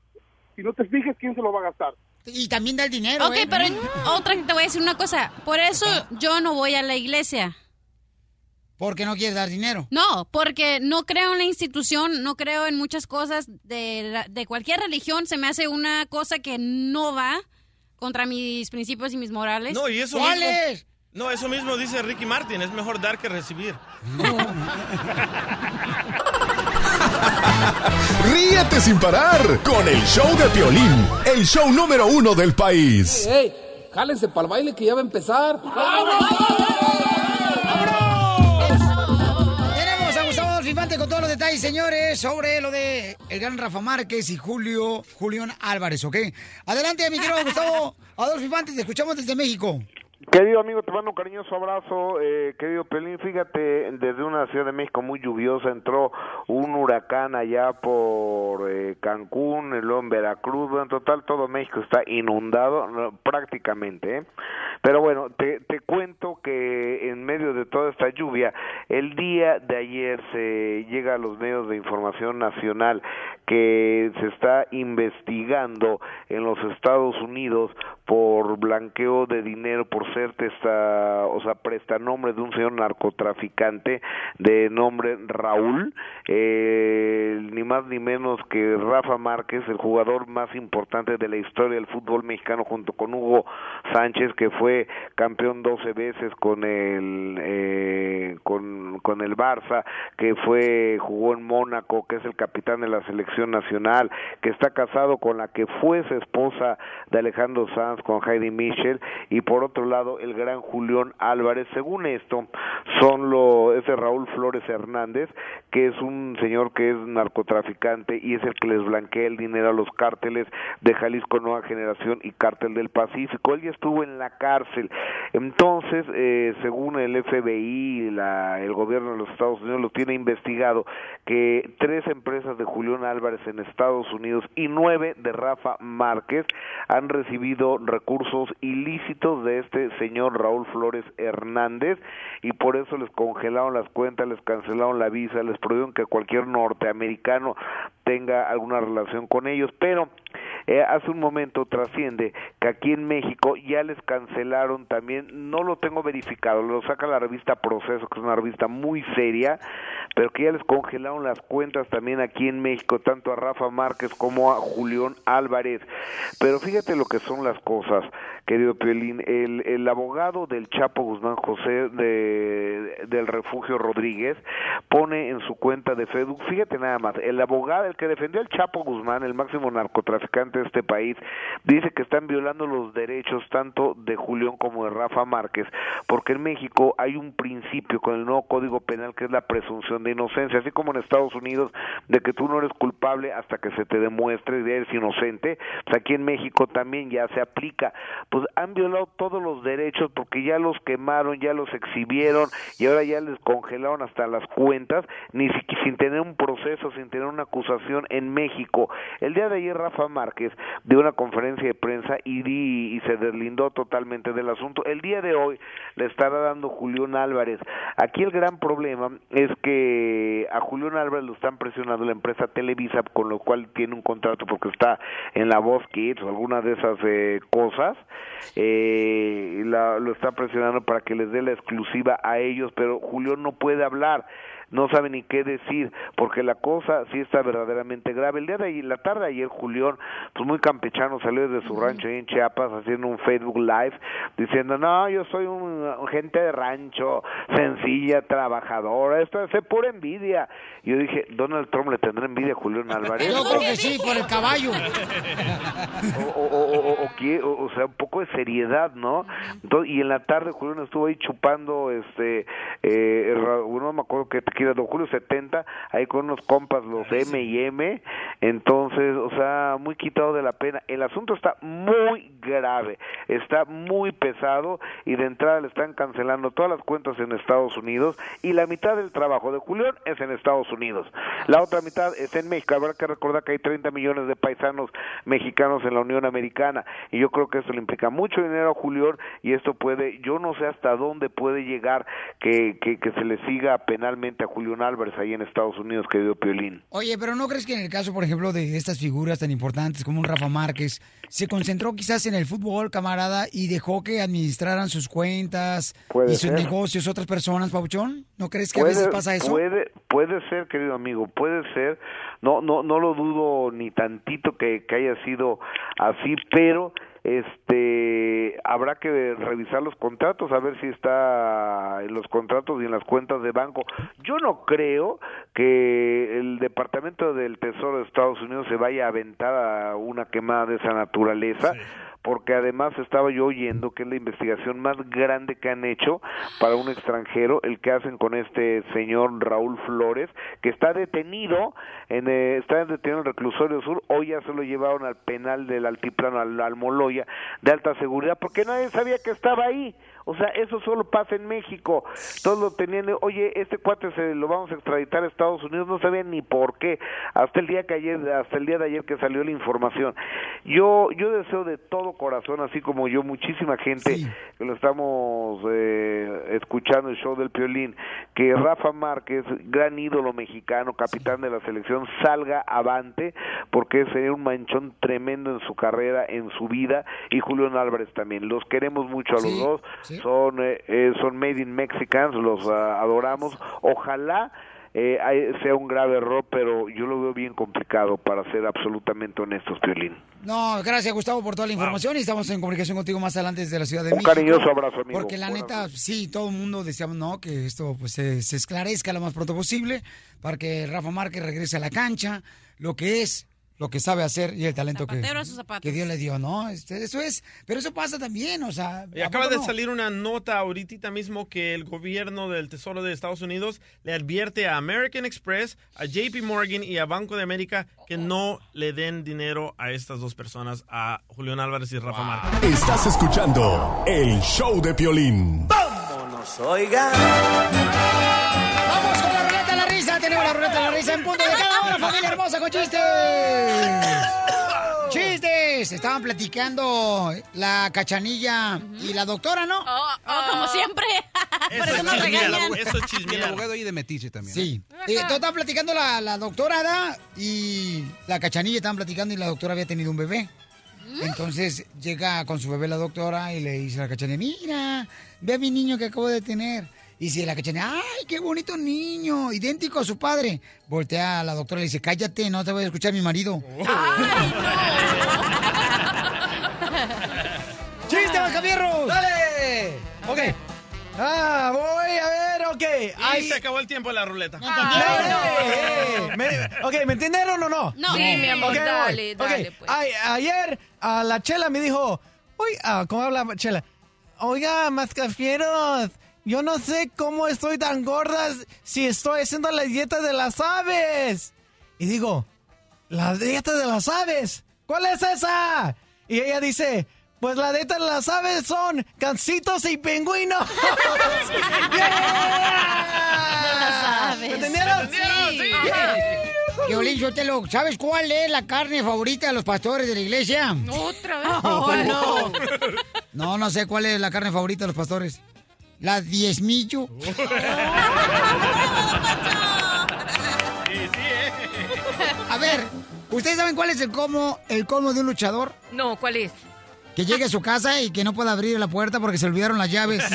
y no te fijes quién se lo va a gastar. Y también da el dinero. Ok, ¿eh? pero otra, te voy a decir una cosa. Por eso yo no voy a la iglesia. Porque no quieres dar dinero. No, porque no creo en la institución, no creo en muchas cosas de, de cualquier religión. Se me hace una cosa que no va contra mis principios y mis morales. No, y eso mismo. No, eso mismo dice Ricky Martin. Es mejor dar que recibir. Ríete sin parar con el show de Piolín, el show número uno del país. ¡Ey! Jálense para el baile que ya va a empezar. Tenemos Con todos los detalles, señores, sobre lo de el gran Rafa Márquez y Julio Julián Álvarez, ¿ok? Adelante, mi querido Gustavo Adolfo Infante, te escuchamos desde México. Querido amigo, te mando un cariñoso abrazo. Eh, querido Pelín, fíjate, desde una ciudad de México muy lluviosa entró un huracán allá por eh, Cancún, el en Veracruz. En total todo México está inundado prácticamente. ¿eh? Pero bueno, te, te cuento que en medio de toda esta lluvia, el día de ayer se llega a los medios de información nacional que se está investigando en los Estados Unidos por blanqueo de dinero, por ser testa, o sea, prestanombre de un señor narcotraficante de nombre Raúl, eh, ni más ni menos que Rafa Márquez, el jugador más importante de la historia del fútbol mexicano, junto con Hugo Sánchez, que fue campeón 12 veces con el eh, con, con el Barça, que fue jugó en Mónaco, que es el capitán de la selección nacional, que está casado con la que fue su esposa de Alejandro Sanz, con Heidi Michel, y por otro lado el gran Julián Álvarez. Según esto, son lo ese Raúl Flores Hernández, que es un señor que es narcotraficante y es el que les blanquea el dinero a los cárteles de Jalisco Nueva Generación y Cártel del Pacífico. Él ya estuvo en la cárcel. Entonces, eh, según el FBI, la, el gobierno de los Estados Unidos lo tiene investigado que tres empresas de Julián Álvarez en Estados Unidos y nueve de Rafa Márquez han recibido recursos ilícitos de este señor Raúl Flores Hernández y por eso les congelaron las cuentas, les cancelaron la visa, les prohibieron que cualquier norteamericano tenga alguna relación con ellos, pero eh, hace un momento trasciende que aquí en México ya les cancelaron también, no lo tengo verificado, lo saca la revista Proceso, que es una revista muy seria, pero que ya les congelaron las cuentas también aquí en México, tanto a Rafa Márquez como a Julián Álvarez. Pero fíjate lo que son las cosas, querido Piolín. El, el abogado del Chapo Guzmán José de, del Refugio Rodríguez pone en su cuenta de Facebook, fíjate nada más, el abogado, el que defendió al Chapo Guzmán, el máximo narcotraficante de este país, dice que están violando los derechos tanto de Julián como de Rafa Márquez, porque en México hay un principio con el nuevo Código Penal que es la presunción de inocencia, así como en Estados Unidos de que tú no eres culpable hasta que se te demuestre que eres inocente, pues aquí en México también ya se aplica. Pues han violado todos los derechos porque ya los quemaron, ya los exhibieron y ahora ya les congelaron hasta las cuentas, ni si- sin tener un proceso, sin tener una acusación en México. El día de ayer Rafa Márquez dio una conferencia de prensa y, di- y se deslindó totalmente del asunto. El día de hoy le estará dando Julián Álvarez. Aquí el gran problema es que a Julián Álvarez lo están presionando la empresa Televisa, con lo cual tiene un contrato porque está en la Voz Kids o alguna de esas eh, cosas. Eh, la- lo está presionando para que les dé la exclusiva a ellos, pero Julián no puede hablar no sabe ni qué decir, porque la cosa sí está verdaderamente grave. El día de ayer, la tarde de ayer, Julián, pues muy campechano, salió desde su rancho ahí en Chiapas haciendo un Facebook Live diciendo, no, yo soy un, un gente de rancho, sencilla, trabajadora, esto es pura envidia. Yo dije, Donald Trump le tendrá envidia a Julián Álvarez. Yo creo que sí, por el caballo. o, o, o, o- o qué- o- o sea, un poco de seriedad, ¿no? Entonces, y en la tarde Julián estuvo ahí chupando, este, eh, ra- no me acuerdo qué don Julio 70, ahí con unos compas, los M y M, entonces, o sea, muy quitado de la pena. El asunto está muy grave, está muy pesado y de entrada le están cancelando todas las cuentas en Estados Unidos y la mitad del trabajo de Julián es en Estados Unidos. La otra mitad está en México. Habrá que recordar que hay 30 millones de paisanos mexicanos en la Unión Americana y yo creo que esto le implica mucho dinero a Julián y esto puede, yo no sé hasta dónde puede llegar que, que, que se le siga penalmente a Julián Álvarez ahí en Estados Unidos, querido Piolín. Oye, pero ¿no crees que en el caso, por ejemplo, de estas figuras tan importantes como un Rafa Márquez, se concentró quizás en el fútbol, camarada, y dejó que administraran sus cuentas Puede y sus ser. negocios otras personas, Pauchón? ¿No crees que a veces pasa eso? Puede, puede ser, querido amigo, puede ser. No, no, no lo dudo ni tantito que, que haya sido así, pero este habrá que revisar los contratos a ver si está en los contratos y en las cuentas de banco. Yo no creo que el Departamento del Tesoro de Estados Unidos se vaya a aventar a una quemada de esa naturaleza porque además estaba yo oyendo que es la investigación más grande que han hecho para un extranjero, el que hacen con este señor Raúl Flores, que está detenido, en, eh, está detenido en el reclusorio sur, hoy ya se lo llevaron al penal del altiplano, al, al Moloya, de alta seguridad, porque nadie sabía que estaba ahí. O sea, eso solo pasa en México. Todos lo tenían, oye, este cuate se lo vamos a extraditar a Estados Unidos, no sabían ni por qué. Hasta el día que ayer, hasta el día de ayer que salió la información. Yo yo deseo de todo corazón, así como yo muchísima gente que lo estamos eh, escuchando el show del Piolín, que Rafa Márquez, gran ídolo mexicano, capitán de la selección, salga avante porque sería un manchón tremendo en su carrera, en su vida y Julián Álvarez también. Los queremos mucho a los Sí, dos sí. Son eh, eh, son made in Mexicans, los ah, adoramos. Ojalá eh, sea un grave error, pero yo lo veo bien complicado para ser absolutamente honestos, Piolín. No, gracias Gustavo por toda la información y estamos en comunicación contigo más adelante desde la Ciudad de Un México. cariñoso abrazo, amigo. Porque la Buenas neta, sí, todo el mundo deseamos, ¿no? Que esto pues se, se esclarezca lo más pronto posible para que Rafa Márquez regrese a la cancha, lo que es, lo que sabe hacer y el talento que, que Dios le dio, ¿no? Este, eso es, pero eso pasa también, o sea... Y ¿a acaba de no? salir una nota ahorita mismo que el gobierno del Tesoro de Estados Unidos le advierte a American Express, a JP Morgan y a Banco de América que no le den dinero a estas dos personas, a Julián Álvarez y Rafa Márquez. Estás escuchando el show de Piolín. Vámonos, oiga. Familia hermosa, con chistes. ¡Chistes! Estaban platicando la cachanilla y la doctora, ¿no? Oh, como siempre. Por eso nos regañan. Y el abogado ahí de Metiche también. Sí. Eh, todo estaban platicando la, la doctora ¿da? y la cachanilla estaban platicando y la doctora había tenido un bebé. Entonces llega con su bebé la doctora y le dice a la cachanilla, mira, ve a mi niño que acabo de tener. Y dice la cachanilla, ay, qué bonito niño, idéntico a su padre. Voltea a la doctora y le dice, cállate, no te voy a escuchar mi marido. ¡Chiste, Ah, voy a ver, ok. Y Ay, se acabó el tiempo de la ruleta. eh, me- ok, ¿me entendieron o no? No. Sí, mi amor, Ok, voy. dale, Ok, dale, pues. ay, ayer a la Chela me dijo, uy, ah, ¿cómo habla Chela? Oiga, mascafieros, yo no sé cómo estoy tan gorda si estoy haciendo la dieta de las aves. Y digo, ¿la dieta de las aves? ¿Cuál es esa? Y ella dice, pues la dieta de las aves son gansitos y pingüinos. aves. ¿Me entendieron? Sí. Violín Sotelo, ¿sabes cuál es la carne favorita de los pastores de la iglesia? Otra vez. Oh, no. No, no sé cuál es la carne favorita de los pastores. La diezmillo. A ver, ¿ustedes saben cuál es el colmo, el colmo de un luchador? No, ¿cuál es? Que llegue a su casa y que no pueda abrir la puerta porque se olvidaron las llaves.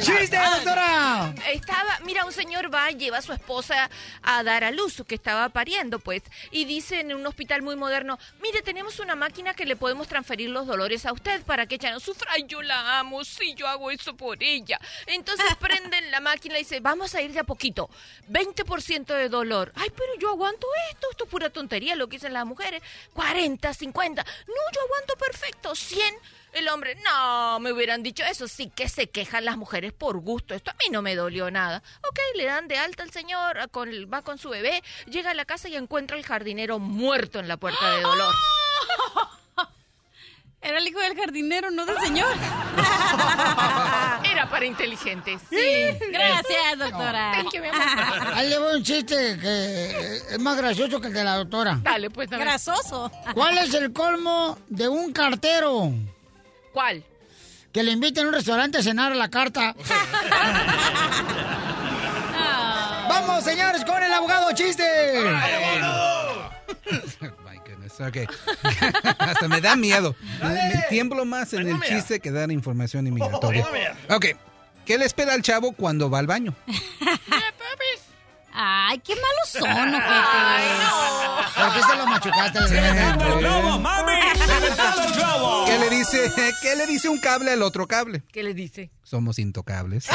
¡Chiste, doctora! Estaba, mira, un señor va, lleva a su esposa a dar a luz, que estaba pariendo, pues, y dice en un hospital muy moderno, mire, tenemos una máquina que le podemos transferir los dolores a usted para que ella no sufra. Ay, yo la amo, sí, yo hago eso por ella. Entonces prenden la máquina y dice, vamos a ir de a poquito, 20% de dolor. Ay, pero yo aguanto esto, esto es pura tontería lo que dicen las mujeres. 40, 50, no, yo aguanto perfecto, 100. El hombre, no, me hubieran dicho eso, sí que se quejan las mujeres por gusto, esto a mí no me dolió nada. Ok, le dan de alta al señor, con- va con su bebé, llega a la casa y encuentra al jardinero muerto en la puerta de dolor. Era el hijo del jardinero, no del señor. Era para inteligentes. Sí, gracias, doctora. Thank you, mi amor. Ahí le voy un chiste que es más gracioso que el de la doctora. Dale, pues, dame. Grasoso. ¿Cuál es el colmo de un cartero? ¿Cuál? Que le inviten a un restaurante a cenar a la carta. Vamos, señores, con el abogado chiste. My goodness, ok. Hasta me da miedo. Me, me tiemblo más en el chiste que dar información inmigratoria. Ok, ¿qué le espera al chavo cuando va al baño? Ay, qué malos son, ojete. ¿Por qué se lo machucaste? ¿Qué le dice? ¿Qué le dice un cable al otro cable? ¿Qué le dice? Somos intocables.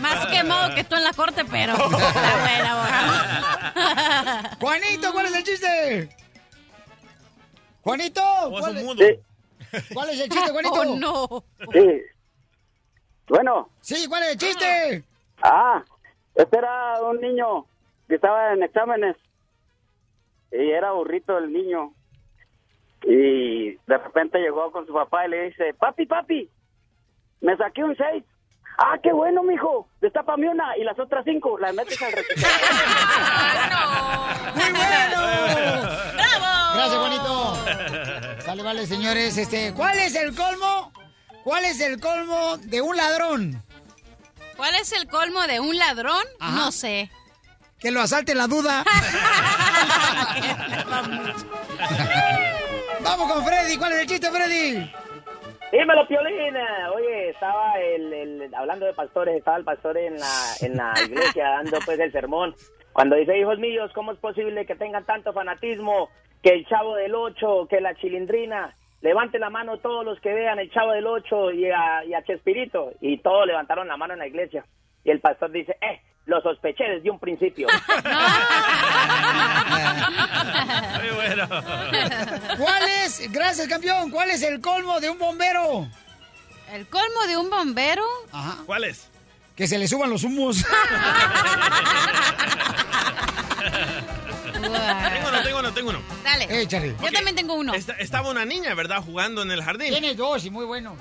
Más quemado que tú en la corte, pero. Juanito, ¿cuál es el chiste? Juanito, ¿cuál, mudo. cuál es el chiste, Juanito? Oh, no. Sí. Bueno. Sí, ¿cuál es el chiste? Ah, este era un niño estaba en exámenes y era burrito el niño. Y de repente llegó con su papá y le dice, papi, papi, me saqué un 6. Ah, qué bueno, mijo. Destápame una y las otras cinco las metes al reciclador. ¡Muy bueno! ¡Bravo! Gracias, Juanito. Sale, vale, señores. Este, ¿Cuál es el colmo? ¿Cuál es el colmo de un ladrón? ¿Cuál es el colmo de un ladrón? Ajá. No sé. Que lo asalte la duda. Vamos con Freddy. ¿Cuál es el chiste, Freddy? Dímelo, Piolín. Oye, estaba el, el- hablando de pastores, estaba el pastor en la, en la iglesia dando pues el sermón. Cuando dice, hijos míos, ¿cómo es posible que tengan tanto fanatismo? Que el chavo del ocho, que la chilindrina. Levante la mano todos los que vean el chavo del ocho y a, y a Chespirito. Y todos levantaron la mano en la iglesia. Y el pastor dice, eh, lo sospeché desde un principio. Muy bueno. ¿Cuál es, gracias campeón, cuál es el colmo de un bombero? ¿El colmo de un bombero? Ajá. ¿Cuál es? Que se le suban los humos. Tengo uno, tengo uno, tengo uno. Dale. Échale. Yo también tengo uno. Esta- estaba una niña, ¿verdad? Jugando en el jardín. Tienes dos y muy bueno.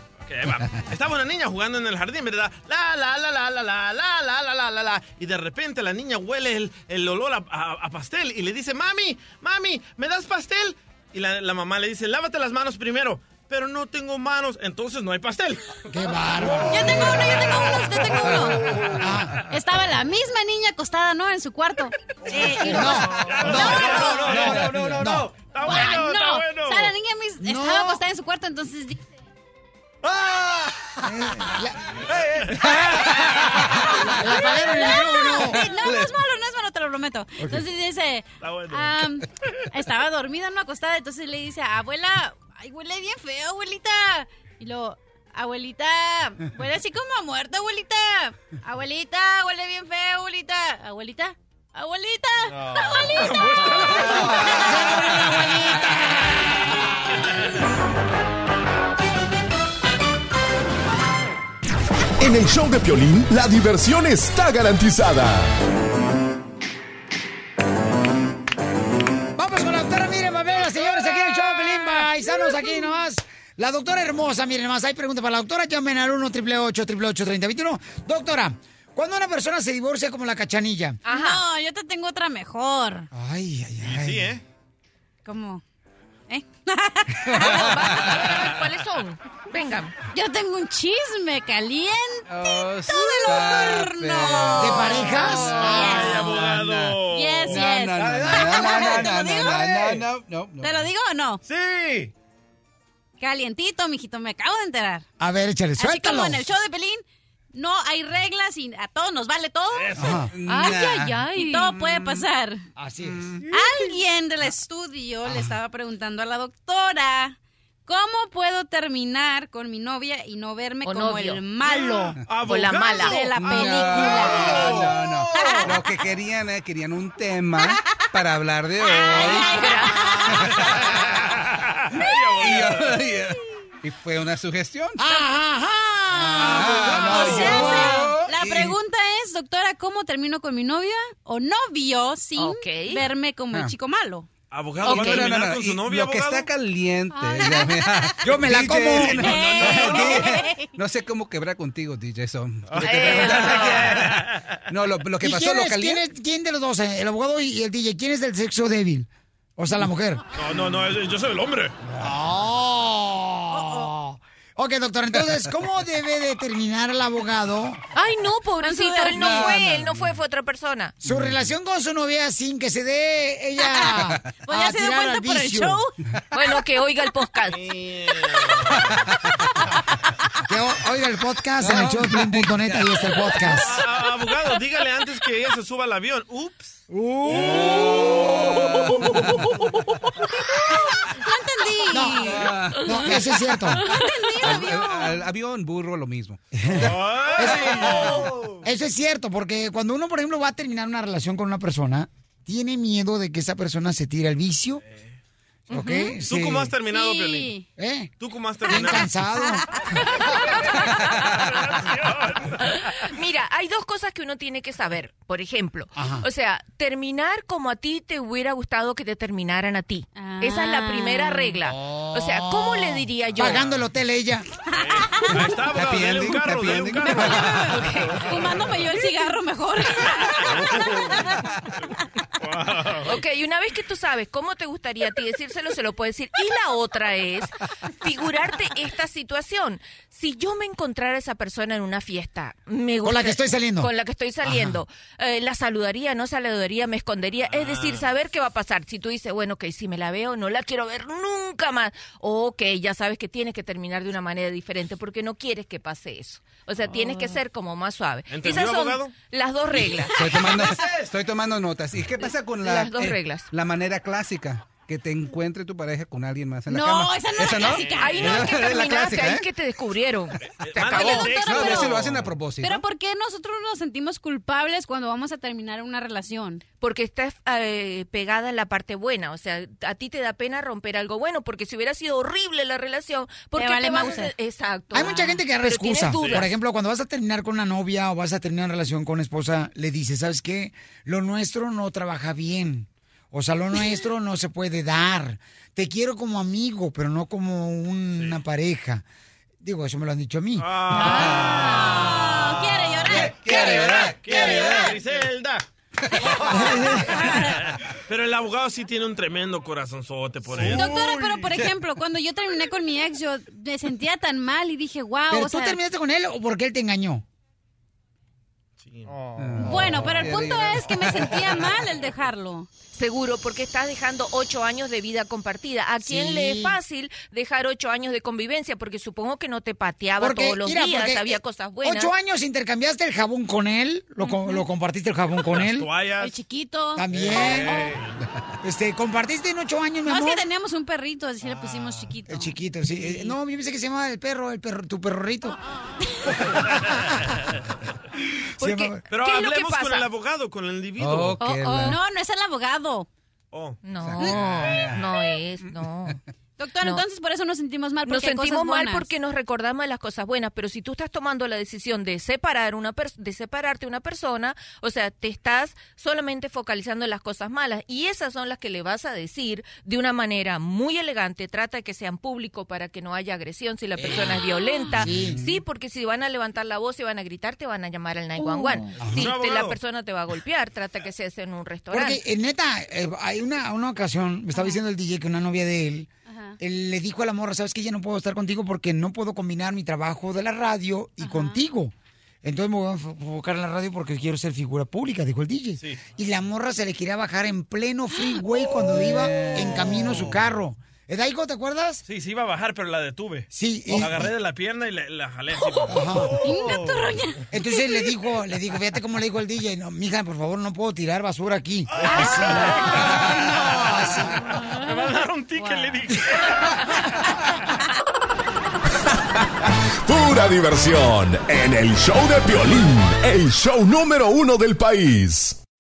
Va. Estaba una niña jugando en el jardín, ¿verdad? La, la, la, la, la, la, la, la, la, la, la, la. Y de repente la niña huele el, el olor a, a- a pastel y le dice, mami, mami, ¿me das pastel? Y la, la mamá le dice, lávate las manos primero. Pero no tengo manos, entonces no hay pastel. ¡Qué bárbaro! Yo tengo uno, yo tengo uno, yo tengo uno. Estaba la misma niña acostada, ¿no? En su cuarto. Eh, y No, no, no, no, no, no, no. Ah, no. bueno. O sea, la niña mis- No. estaba acostada en su cuarto, dice, Le apagaron el micrófono. Eh, no, no es malo, no es malo, te lo prometo. Entonces dice, bueno. am, estaba dormida, no acostada, entonces le dice, abuela, ay, huele bien feo, abuelita. Y luego, abuelita, huele así como a muerto, abuelita. Abuelita, huele bien feo, abuelita. Abuelita, abuelita, abuelita. En el show de Piolín, la diversión está garantizada. Vamos con la doctora Miriam Valverde, señores, aquí en el show, Pelín, paisanos, aquí nomás. La doctora hermosa, miren nomás, hay preguntas para la doctora, llamen al 1 888 3021 Doctora, cuando una persona se divorcia como la cachanilla, No, yo te tengo otra mejor. ay, ay, ay. Sí, ¿eh? ¿Cómo? ¿Eh? ¿Cuáles son? Vengan. Yo tengo un chisme caliente oh, del horno. Ah, ¿De parejas? ¡Ay, abogado! Yes, yes. No, no, no, ¿Te lo digo o no? ¡Sí! Calientito, mijito, me acabo de enterar. A ver, échale, suéltalo. Así como en el show de Pelín, no hay reglas y a todos nos vale todo. Ajá. Ay, ay, ay. Y todo puede pasar. Así es. Alguien del estudio le estaba preguntando a la doctora, ¿cómo puedo terminar con mi novia y no verme O como novio. el malo O la mala. de la No, película? no, no. Lo que querían, eh, querían un tema para hablar de hoy. y, yo- y- y fue una sugestión. Ajá. Ah, O no, sea, yo- se- la pregunta es, doctora, ¿cómo termino con mi novia o novio sin verme como el Ah. chico malo? Abogado, ¿va a No, no, no, terminar no, con su novia, Lo que está caliente. ya me- Yo me la DJ, como. No, no, no, no sé cómo quebrar contigo, DJ. Son. No, lo, lo que ¿Y pasó quién, lo es, quién, caliente. es- quién de los dos, el abogado y el DJ, quién es del sexo débil? O sea, la mujer. No, no, no, yo soy el hombre. Oh. Ok, doctor, entonces, ¿cómo debe determinar el abogado Ay, no, pobrecito, él no No, fue, no, él no fue, fue otra persona. su relación con su novia sin que se dé ella Pues ya a se dio tirar cuenta al por el vicio? show. Bueno, que oiga el podcast. Que oiga el podcast en el showdeplin.net, ahí está el podcast. Ah, abogado, dígale antes que ella se suba al avión. Ups. No Ah, No, eso es cierto. No entendí, al, avión. al- al avión, burro, lo mismo. Eso es cierto, porque cuando uno, por ejemplo, va a terminar una relación con una persona, tiene miedo de que esa persona se tire al vicio. ¿Ok? ¿Tú Sí. cómo has terminado, Sí. Piolín? ¿Eh? ¿Tú cómo has Bien terminado? cansado. Mira, hay dos cosas que uno tiene que saber. Por ejemplo, Ajá. o sea, terminar como a ti te hubiera gustado que te terminaran a ti. Esa es la primera regla. O sea, ¿cómo le diría yo? Pagando el hotel ella. Ahí está, dele un carro, dele un carro. Fumándome yo el cigarro mejor. Ok, y una vez que tú sabes cómo te gustaría a ti decírselo, se lo puedes decir. Y la otra es figurarte esta situación. Si yo me encontrara a esa persona en una fiesta, me Con la gusta- que estoy saliendo. Con la que estoy saliendo, eh, la saludaría, no saludaría, me escondería. Es Ah. decir, saber qué va a pasar. Si tú dices, bueno, ok, si me la veo, no la quiero ver nunca más. O, ok, ya sabes que tienes que terminar de una manera diferente porque no quieres que pase eso. O sea, tienes que ser como más suave. ¿Entendió, Esas son abogado? las dos reglas. Estoy tomando, estoy tomando notas. ¿Y qué pasa con la, Las dos reglas. la manera clásica? Que te encuentre tu pareja con alguien más en la No, cama. esa no es la clásica. Ahí no es que terminaste, ahí ¿eh? es que te descubrieron. Mándale acabó. No, a pero- veces lo hacen a propósito. Pero ¿por qué nosotros nos sentimos culpables cuando vamos a terminar una relación? Porque estás eh, pegada en la parte buena. O sea, a ti te da pena romper algo bueno. Porque si hubiera sido horrible la relación, ¿por Te qué vale te vas a Exacto. Hay mucha gente que excusa. Por ejemplo, cuando vas a terminar con una novia o vas a terminar una relación con una esposa, le dices, ¿sabes qué? Lo nuestro no trabaja bien. O sea, lo nuestro no se puede dar. Te quiero como amigo, pero no como una pareja. Digo, eso me lo han dicho a mí. Ah, quiere llorar. Quiere llorar, quiere llorar, Griselda. Pero el abogado sí tiene un tremendo corazonzote por eso. Doctora, pero por ejemplo, cuando yo terminé con mi ex, yo me sentía tan mal y dije, wow, ¿Pero o tú sea, terminaste con él o porque él te engañó? bueno, pero el Qué punto es que me sentía mal el dejarlo. Seguro, porque estás dejando ocho años de vida compartida. ¿A quién Sí. le es fácil dejar ocho años de convivencia? Porque supongo que no te pateaba Porque, todos los mira, días, porque, había eh, cosas buenas. Ocho años intercambiaste el jabón con él, lo, co- lo compartiste el jabón con él. El chiquito. También. Este, compartiste en ocho años, mi No, es que teníamos un perrito, así le pusimos chiquito. El chiquito, sí. Eh, No, yo pensé que se llamaba el perro, el perro, tu perrorrito. Se llama- Pero ¿Qué es lo que hablemos con el abogado, con el individuo. Oh, Oh, oh, No, no es el abogado. Oh. No, no es, no. Doctor, No. entonces por eso nos sentimos mal. Nos Porque hay sentimos cosas mal porque nos recordamos de las cosas buenas, pero si tú estás tomando la decisión de separar una de separarte una persona, o sea, te estás solamente focalizando en las cosas malas y esas son las que le vas a decir de una manera muy elegante, trata de que sean público para que no haya agresión si la persona es violenta. Sí. Sí. porque si van a levantar la voz y van a gritar, te van a llamar al 911. Oh. Si te- la persona te va a golpear, trata que seas en un restaurante. Porque, eh, neta, eh, hay una, una ocasión, me estaba diciendo el DJ que una novia de él, él le dijo a la morra, ¿sabes que Ya no puedo estar contigo porque no puedo combinar mi trabajo de la radio y contigo. Entonces me voy a enfo- enfocar en la radio porque quiero ser figura pública, dijo el DJ. Y la morra se le quería bajar en pleno freeway cuando iba en camino a su carro. ¿Eh, Daigo, te acuerdas? Sí, sí iba a bajar, pero la detuve. Sí. La agarré de la pierna y la, la jalé así. Entonces le dijo, le dijo, fíjate cómo le dijo el DJ, no, mija, por favor, no puedo tirar basura aquí. Me va a dar un ticket, le dije. Pura diversión en el show de Piolín, el show número uno del país.